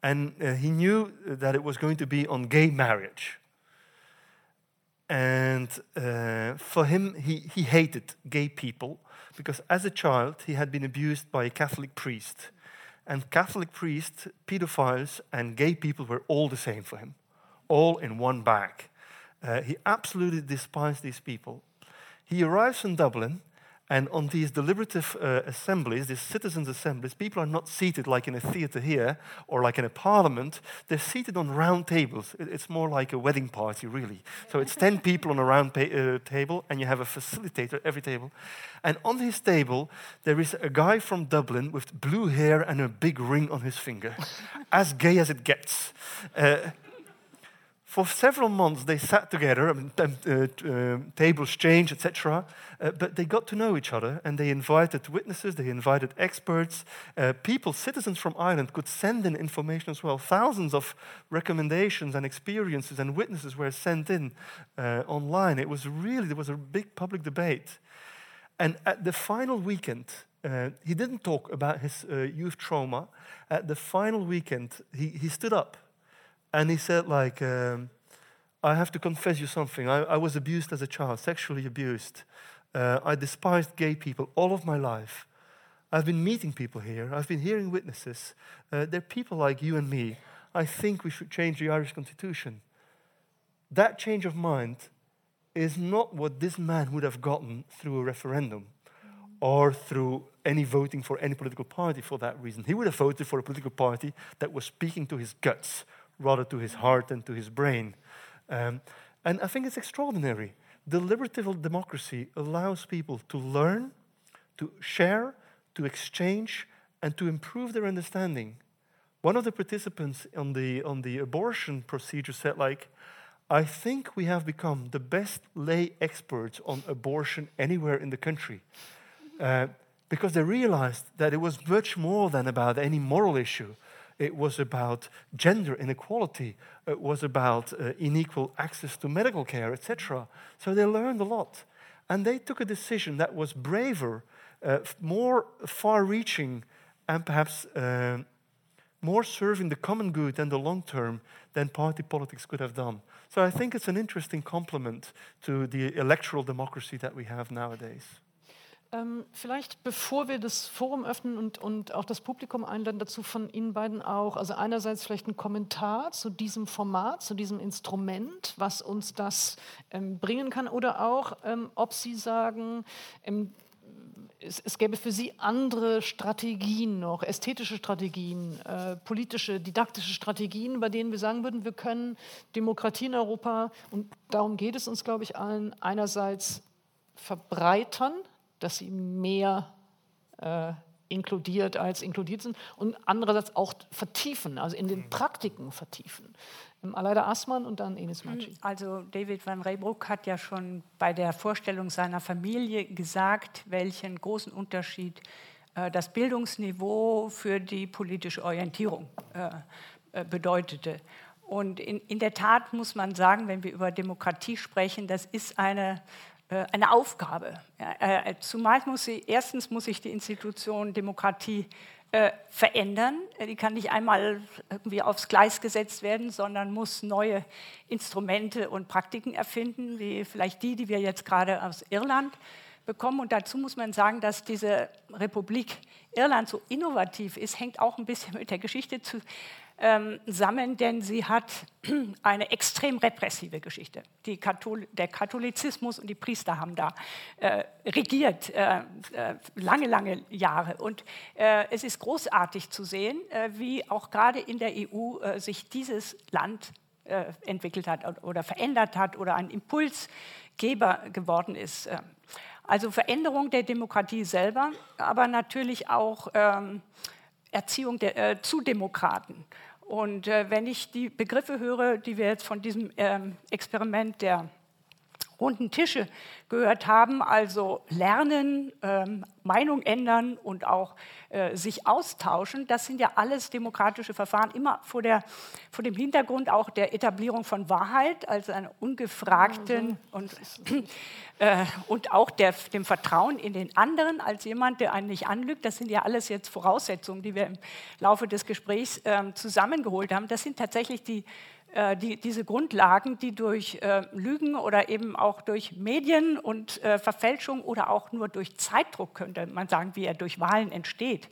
And uh, he knew that it was going to be on gay marriage. And uh, for him, he, he hated gay people because as a child he had been abused by a Catholic priest. And Catholic priests, pedophiles, and gay people were all the same for him, all in one bag. Uh, he absolutely despised these people. He arrives in Dublin and on these deliberative uh, assemblies, these citizens' assemblies, people are not seated like in a theater here or like in a parliament. They're seated on round tables. It's more like a wedding party, really. So it's 10 people on a round pa- uh, table, and you have a facilitator at every table. And on his table, there is a guy from Dublin with blue hair and a big ring on his finger, as gay as it gets. Uh, for several months, they sat together, um, uh, uh, tables changed, etc. Uh, but they got to know each other, and they invited witnesses, they invited experts. Uh, people, citizens from Ireland, could send in information as well. Thousands of recommendations and experiences and witnesses were sent in uh, online. It was really there was a big public debate, and at the final weekend. Uh, he didn't talk about his youth trauma. At the final weekend, he, he stood up and he said, like, um, I have to confess you something. I, I, was abused as a child, sexually abused. Uh, I despised gay people all of my life. I've been meeting people here. I've been hearing witnesses. Uh, they're people like you and me. I think we should change the Irish constitution. That change of mind is not what this man would have gotten through a referendum or through any voting for any political party for that reason. He would have voted for a political party that was speaking to his guts, rather to his heart and to his brain. Um, and I think it's extraordinary. Deliberative democracy allows people to learn, to share, to exchange, and to improve their understanding. One of the participants on the, on the abortion procedure said, like, I think we have become the best lay experts on abortion anywhere in the country. Uh, because they realized that it was much more than about any moral issue. It was about gender inequality. It was about uh, unequal access to medical care, etc. So they learned a lot. And they took a decision that was braver, uh, more far reaching, and perhaps uh, more serving the common good and the long term than party politics could have done. So I think it's an interesting complement to the electoral democracy that we have nowadays. Ähm, vielleicht, bevor wir das Forum öffnen und, und auch das Publikum einladen, dazu von Ihnen beiden auch, also einerseits vielleicht ein Kommentar zu diesem Format, zu diesem Instrument, was uns das ähm, bringen kann, oder auch, ähm, ob Sie sagen, ähm, es, es, gäbe für Sie andere Strategien noch, ästhetische Strategien, äh, politische, didaktische Strategien, bei denen wir sagen würden, wir können Demokratie in Europa, und darum geht es uns, glaube ich, allen, einerseits verbreitern, dass sie mehr äh, inkludiert als inkludiert sind und andererseits auch vertiefen, also in den mhm. Praktiken vertiefen. Ähm, Aleida Assmann und dann Enis mhm. Maci. Also David van Reybruck hat ja schon bei der Vorstellung seiner Familie gesagt, welchen großen Unterschied äh, das Bildungsniveau für die politische Orientierung äh, äh, bedeutete. Und in, in der Tat muss man sagen, wenn wir über Demokratie sprechen, das ist eine eine Aufgabe. Äh, zumal muss sie, erstens muss sich die Institution Demokratie äh, verändern. Die kann nicht einmal irgendwie aufs Gleis gesetzt werden, sondern muss neue Instrumente und Praktiken erfinden, wie vielleicht die, die wir jetzt gerade aus Irland bekommen. Und dazu muss man sagen, dass diese Republik Irland so innovativ ist, hängt auch ein bisschen mit der Geschichte zu, ähm, sammeln, denn sie hat eine extrem repressive Geschichte. Kathol der Katholizismus und die Priester haben da äh, regiert, äh, äh, lange, lange Jahre. Und äh, es ist großartig zu sehen, äh, wie auch gerade in der EU äh, sich dieses Land entwickelt hat oder verändert hat oder ein Impulsgeber geworden ist. Also Veränderung der Demokratie selber, aber natürlich auch ähm, Erziehung der, äh, zu Demokraten. Und äh, wenn ich die Begriffe höre, die wir jetzt von diesem ähm, Experiment der runden Tische gehört haben, also lernen, ähm, Meinung ändern und auch äh, sich austauschen, das sind ja alles demokratische Verfahren, immer vor, der, vor dem Hintergrund auch der Etablierung von Wahrheit, also einer ungefragten und, äh, und auch der, dem Vertrauen in den anderen als jemand, der einen nicht anlügt. Das sind ja alles jetzt Voraussetzungen, die wir im Laufe des Gesprächs äh, zusammengeholt haben. Das sind tatsächlich die äh, die, diese Grundlagen, die durch äh, Lügen oder eben auch durch Medien und äh, Verfälschung oder auch nur durch Zeitdruck, könnte man sagen, wie er durch Wahlen entsteht,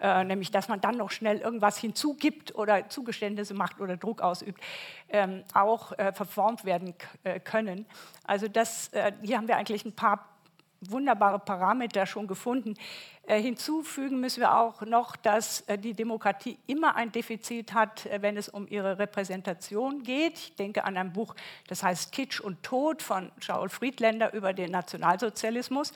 äh, nämlich dass man dann noch schnell irgendwas hinzugibt oder Zugeständnisse macht oder Druck ausübt, ähm, auch äh, verformt werden äh, können. Also das, äh, hier haben wir eigentlich ein paar wunderbare Parameter schon gefunden. Äh, hinzufügen müssen wir auch noch, dass äh, die Demokratie immer ein Defizit hat, äh, wenn es um ihre Repräsentation geht. Ich denke an ein Buch, das heißt Kitsch und Tod von Shaul Friedländer über den Nationalsozialismus.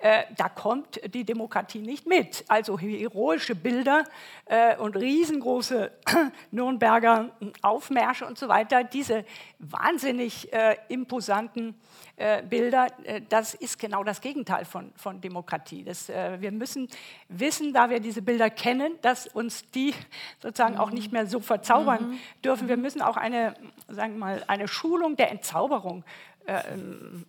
Äh, da kommt die Demokratie nicht mit. Also heroische Bilder äh, und riesengroße Nürnberger Aufmärsche und so weiter, diese wahnsinnig äh, imposanten äh, Bilder, äh, das ist genau das Gegenteil von, von Demokratie. Das, wir müssen wissen, da wir diese Bilder kennen, dass uns die sozusagen mhm. auch nicht mehr so verzaubern mhm. dürfen. Wir müssen auch eine, sagen wir mal, eine Schulung der Entzauberung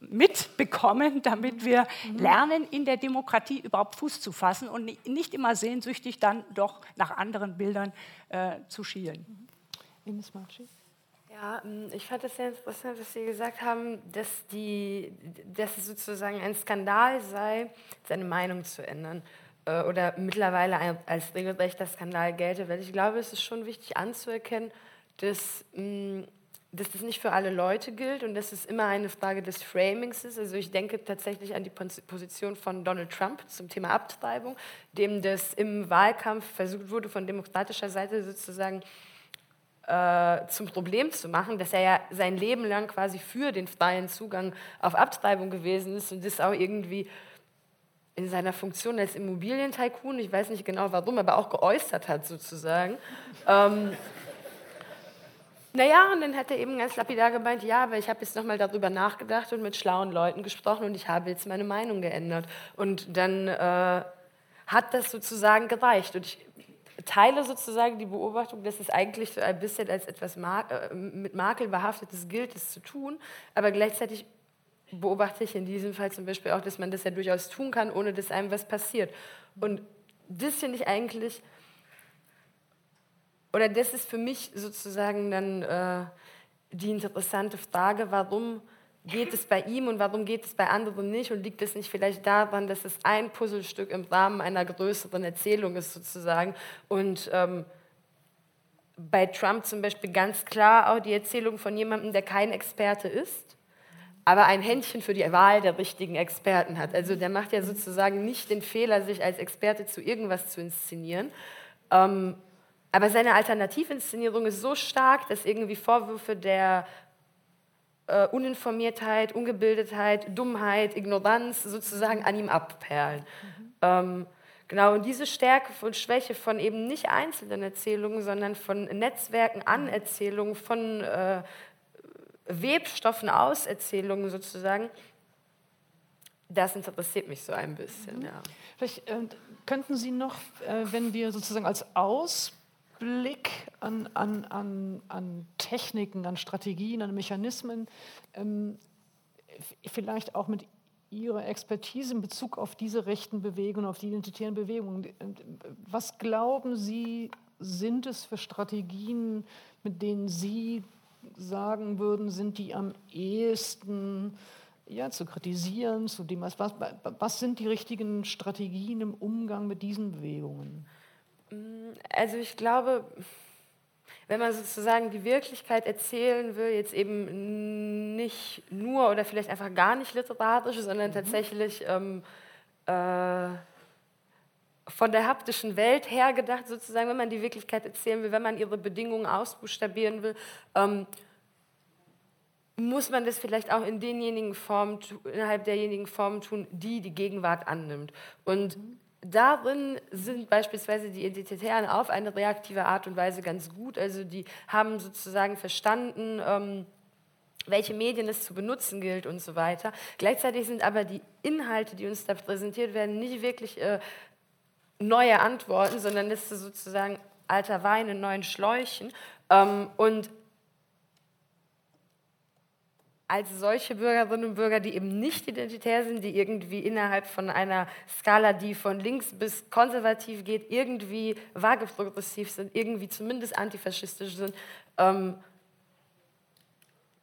mitbekommen, damit wir lernen, in der Demokratie überhaupt Fuß zu fassen und nicht immer sehnsüchtig dann doch nach anderen Bildern äh, zu schielen. Ines Marci? Ja, ähm, ich fand es sehr interessant, was Sie gesagt haben, dass, die, dass es sozusagen ein Skandal sei, seine Meinung zu ändern äh, oder mittlerweile als regelrechter Skandal gelte, weil ich glaube, es ist schon wichtig anzuerkennen, dass mh, dass das nicht für alle Leute gilt und dass es immer eine Frage des Framings ist. Also ich denke tatsächlich an die Position von Donald Trump zum Thema Abtreibung, dem das im Wahlkampf versucht wurde, von demokratischer Seite sozusagen äh, zum Problem zu machen, dass er ja sein Leben lang quasi für den freien Zugang auf Abtreibung gewesen ist und das auch irgendwie in seiner Funktion als Immobilientycoon, ich weiß nicht genau warum, aber auch geäußert hat sozusagen. Ähm, naja, und dann hat er eben ganz lapidar gemeint, ja, aber ich habe jetzt nochmal darüber nachgedacht und mit schlauen Leuten gesprochen und ich habe jetzt meine Meinung geändert. Und dann äh, hat das sozusagen gereicht. Und ich teile sozusagen die Beobachtung, dass es eigentlich so ein bisschen als etwas äh, mit Makel behaftetes gilt, es zu tun, aber gleichzeitig beobachte ich in diesem Fall zum Beispiel auch, dass man das ja durchaus tun kann, ohne dass einem was passiert. Und das finde ich eigentlich oder das ist für mich sozusagen dann äh, die interessante Frage, warum geht es bei ihm und warum geht es bei anderen nicht und liegt es nicht vielleicht daran, dass es ein Puzzlestück im Rahmen einer größeren Erzählung ist sozusagen und ähm, bei Trump zum Beispiel ganz klar auch die Erzählung von jemandem, der kein Experte ist, aber ein Händchen für die Wahl der richtigen Experten hat. Also der macht ja sozusagen nicht den Fehler, sich als Experte zu irgendwas zu inszenieren. Ähm, aber seine Alternativinszenierung ist so stark, dass irgendwie Vorwürfe der äh, Uninformiertheit, Ungebildetheit, Dummheit, Ignoranz sozusagen an ihm abperlen. Mhm. Ähm, genau, und diese Stärke und Schwäche von eben nicht einzelnen Erzählungen, sondern von Netzwerken an Erzählungen, von äh, Webstoffen aus Erzählungen sozusagen, das interessiert mich so ein bisschen. Mhm. Ja. Vielleicht äh, könnten Sie noch, äh, wenn wir sozusagen als Aus Blick an, an, an, an Techniken, an Strategien, an Mechanismen, ähm, vielleicht auch mit Ihrer Expertise in Bezug auf diese rechten Bewegungen, auf die identitären Bewegungen. Was glauben Sie, sind es für Strategien, mit denen Sie sagen würden, sind die am ehesten ja, zu kritisieren, zu dem, was, was, was sind die richtigen Strategien im Umgang mit diesen Bewegungen? Also ich glaube, wenn man sozusagen die Wirklichkeit erzählen will, jetzt eben nicht nur oder vielleicht einfach gar nicht literarisch, sondern mhm. tatsächlich ähm, äh, von der haptischen Welt her gedacht, sozusagen, wenn man die Wirklichkeit erzählen will, wenn man ihre Bedingungen ausbuchstabieren will, ähm, muss man das vielleicht auch in denjenigen Formen, innerhalb derjenigen Formen tun, die die Gegenwart annimmt. Und mhm darin sind beispielsweise die Identitären auf eine reaktive Art und Weise ganz gut. Also die haben sozusagen verstanden, ähm, welche Medien es zu benutzen gilt und so weiter. Gleichzeitig sind aber die Inhalte, die uns da präsentiert werden, nicht wirklich äh, neue Antworten, sondern das ist sozusagen alter Wein in neuen Schläuchen. Ähm, und als solche Bürgerinnen und Bürger, die eben nicht identitär sind, die irgendwie innerhalb von einer Skala, die von links bis konservativ geht, irgendwie vage progressiv sind, irgendwie zumindest antifaschistisch sind, ähm,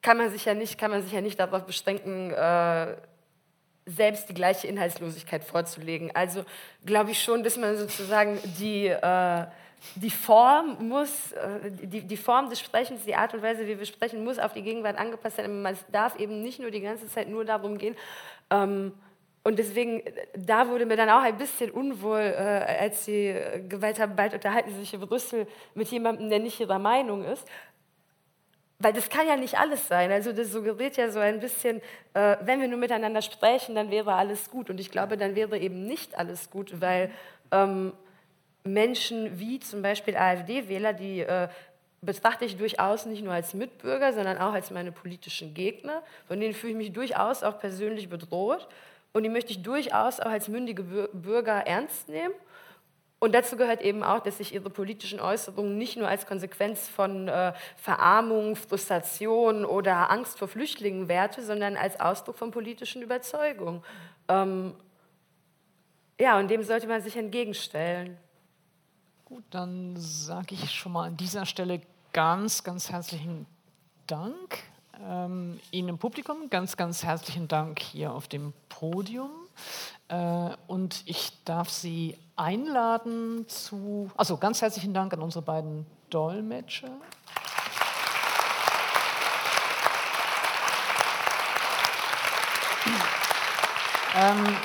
kann man sich ja nicht, kann man sich ja nicht darauf beschränken, äh, selbst die gleiche Inhaltslosigkeit vorzulegen. Also glaube ich schon, dass man sozusagen die, äh, die Form muss, äh, die, die Form des Sprechens, die Art und Weise, wie wir sprechen, muss auf die Gegenwart angepasst sein. Es darf eben nicht nur die ganze Zeit nur darum gehen, ähm, und deswegen, da wurde mir dann auch ein bisschen unwohl, äh, als sie gewählt haben, bald unterhalten sie sich in Brüssel mit jemandem, der nicht ihrer Meinung ist. Weil das kann ja nicht alles sein. Also das suggeriert ja so ein bisschen, äh, wenn wir nur miteinander sprechen, dann wäre alles gut. Und ich glaube, dann wäre eben nicht alles gut, weil ähm, Menschen wie zum Beispiel AfD-Wähler, die äh, betrachte ich durchaus nicht nur als Mitbürger, sondern auch als meine politischen Gegner. Von denen fühle ich mich durchaus auch persönlich bedroht. Und die möchte ich durchaus auch als mündige Bürger ernst nehmen. Und dazu gehört eben auch, dass ich ihre politischen Äußerungen nicht nur als Konsequenz von äh, Verarmung, Frustration oder Angst vor Flüchtlingen werte, sondern als Ausdruck von politischen Überzeugungen. Ähm, ja, und dem sollte man sich entgegenstellen. Gut, dann sage ich schon mal an dieser Stelle ganz, ganz herzlichen Dank ähm, Ihnen im Publikum ganz, ganz herzlichen Dank hier auf dem Podium. Äh, und ich darf Sie einladen zu, also ganz herzlichen Dank an unsere beiden Dolmetscher. Ähm,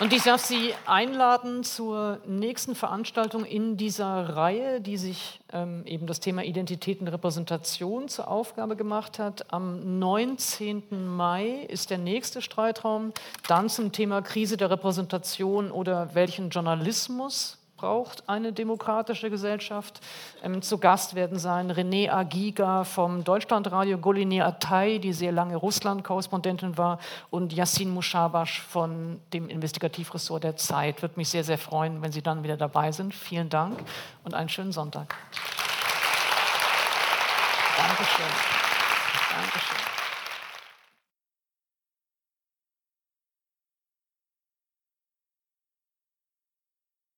und ich darf Sie einladen zur nächsten Veranstaltung in dieser Reihe, die sich ähm, eben das Thema Identität und Repräsentation zur Aufgabe gemacht hat. Am 19. Mai ist der nächste Streitraum, dann zum Thema Krise der Repräsentation oder welchen Journalismus braucht eine demokratische Gesellschaft. Ähm, zu Gast werden sein René Agiga vom Deutschlandradio, Goline Atay, die sehr lange Russland-Korrespondentin war, und Yassin Mushabash von dem Investigativressort der Zeit. Würde mich sehr, sehr freuen, wenn Sie dann wieder dabei sind. Vielen Dank und einen schönen Sonntag. Dankeschön. Dankeschön.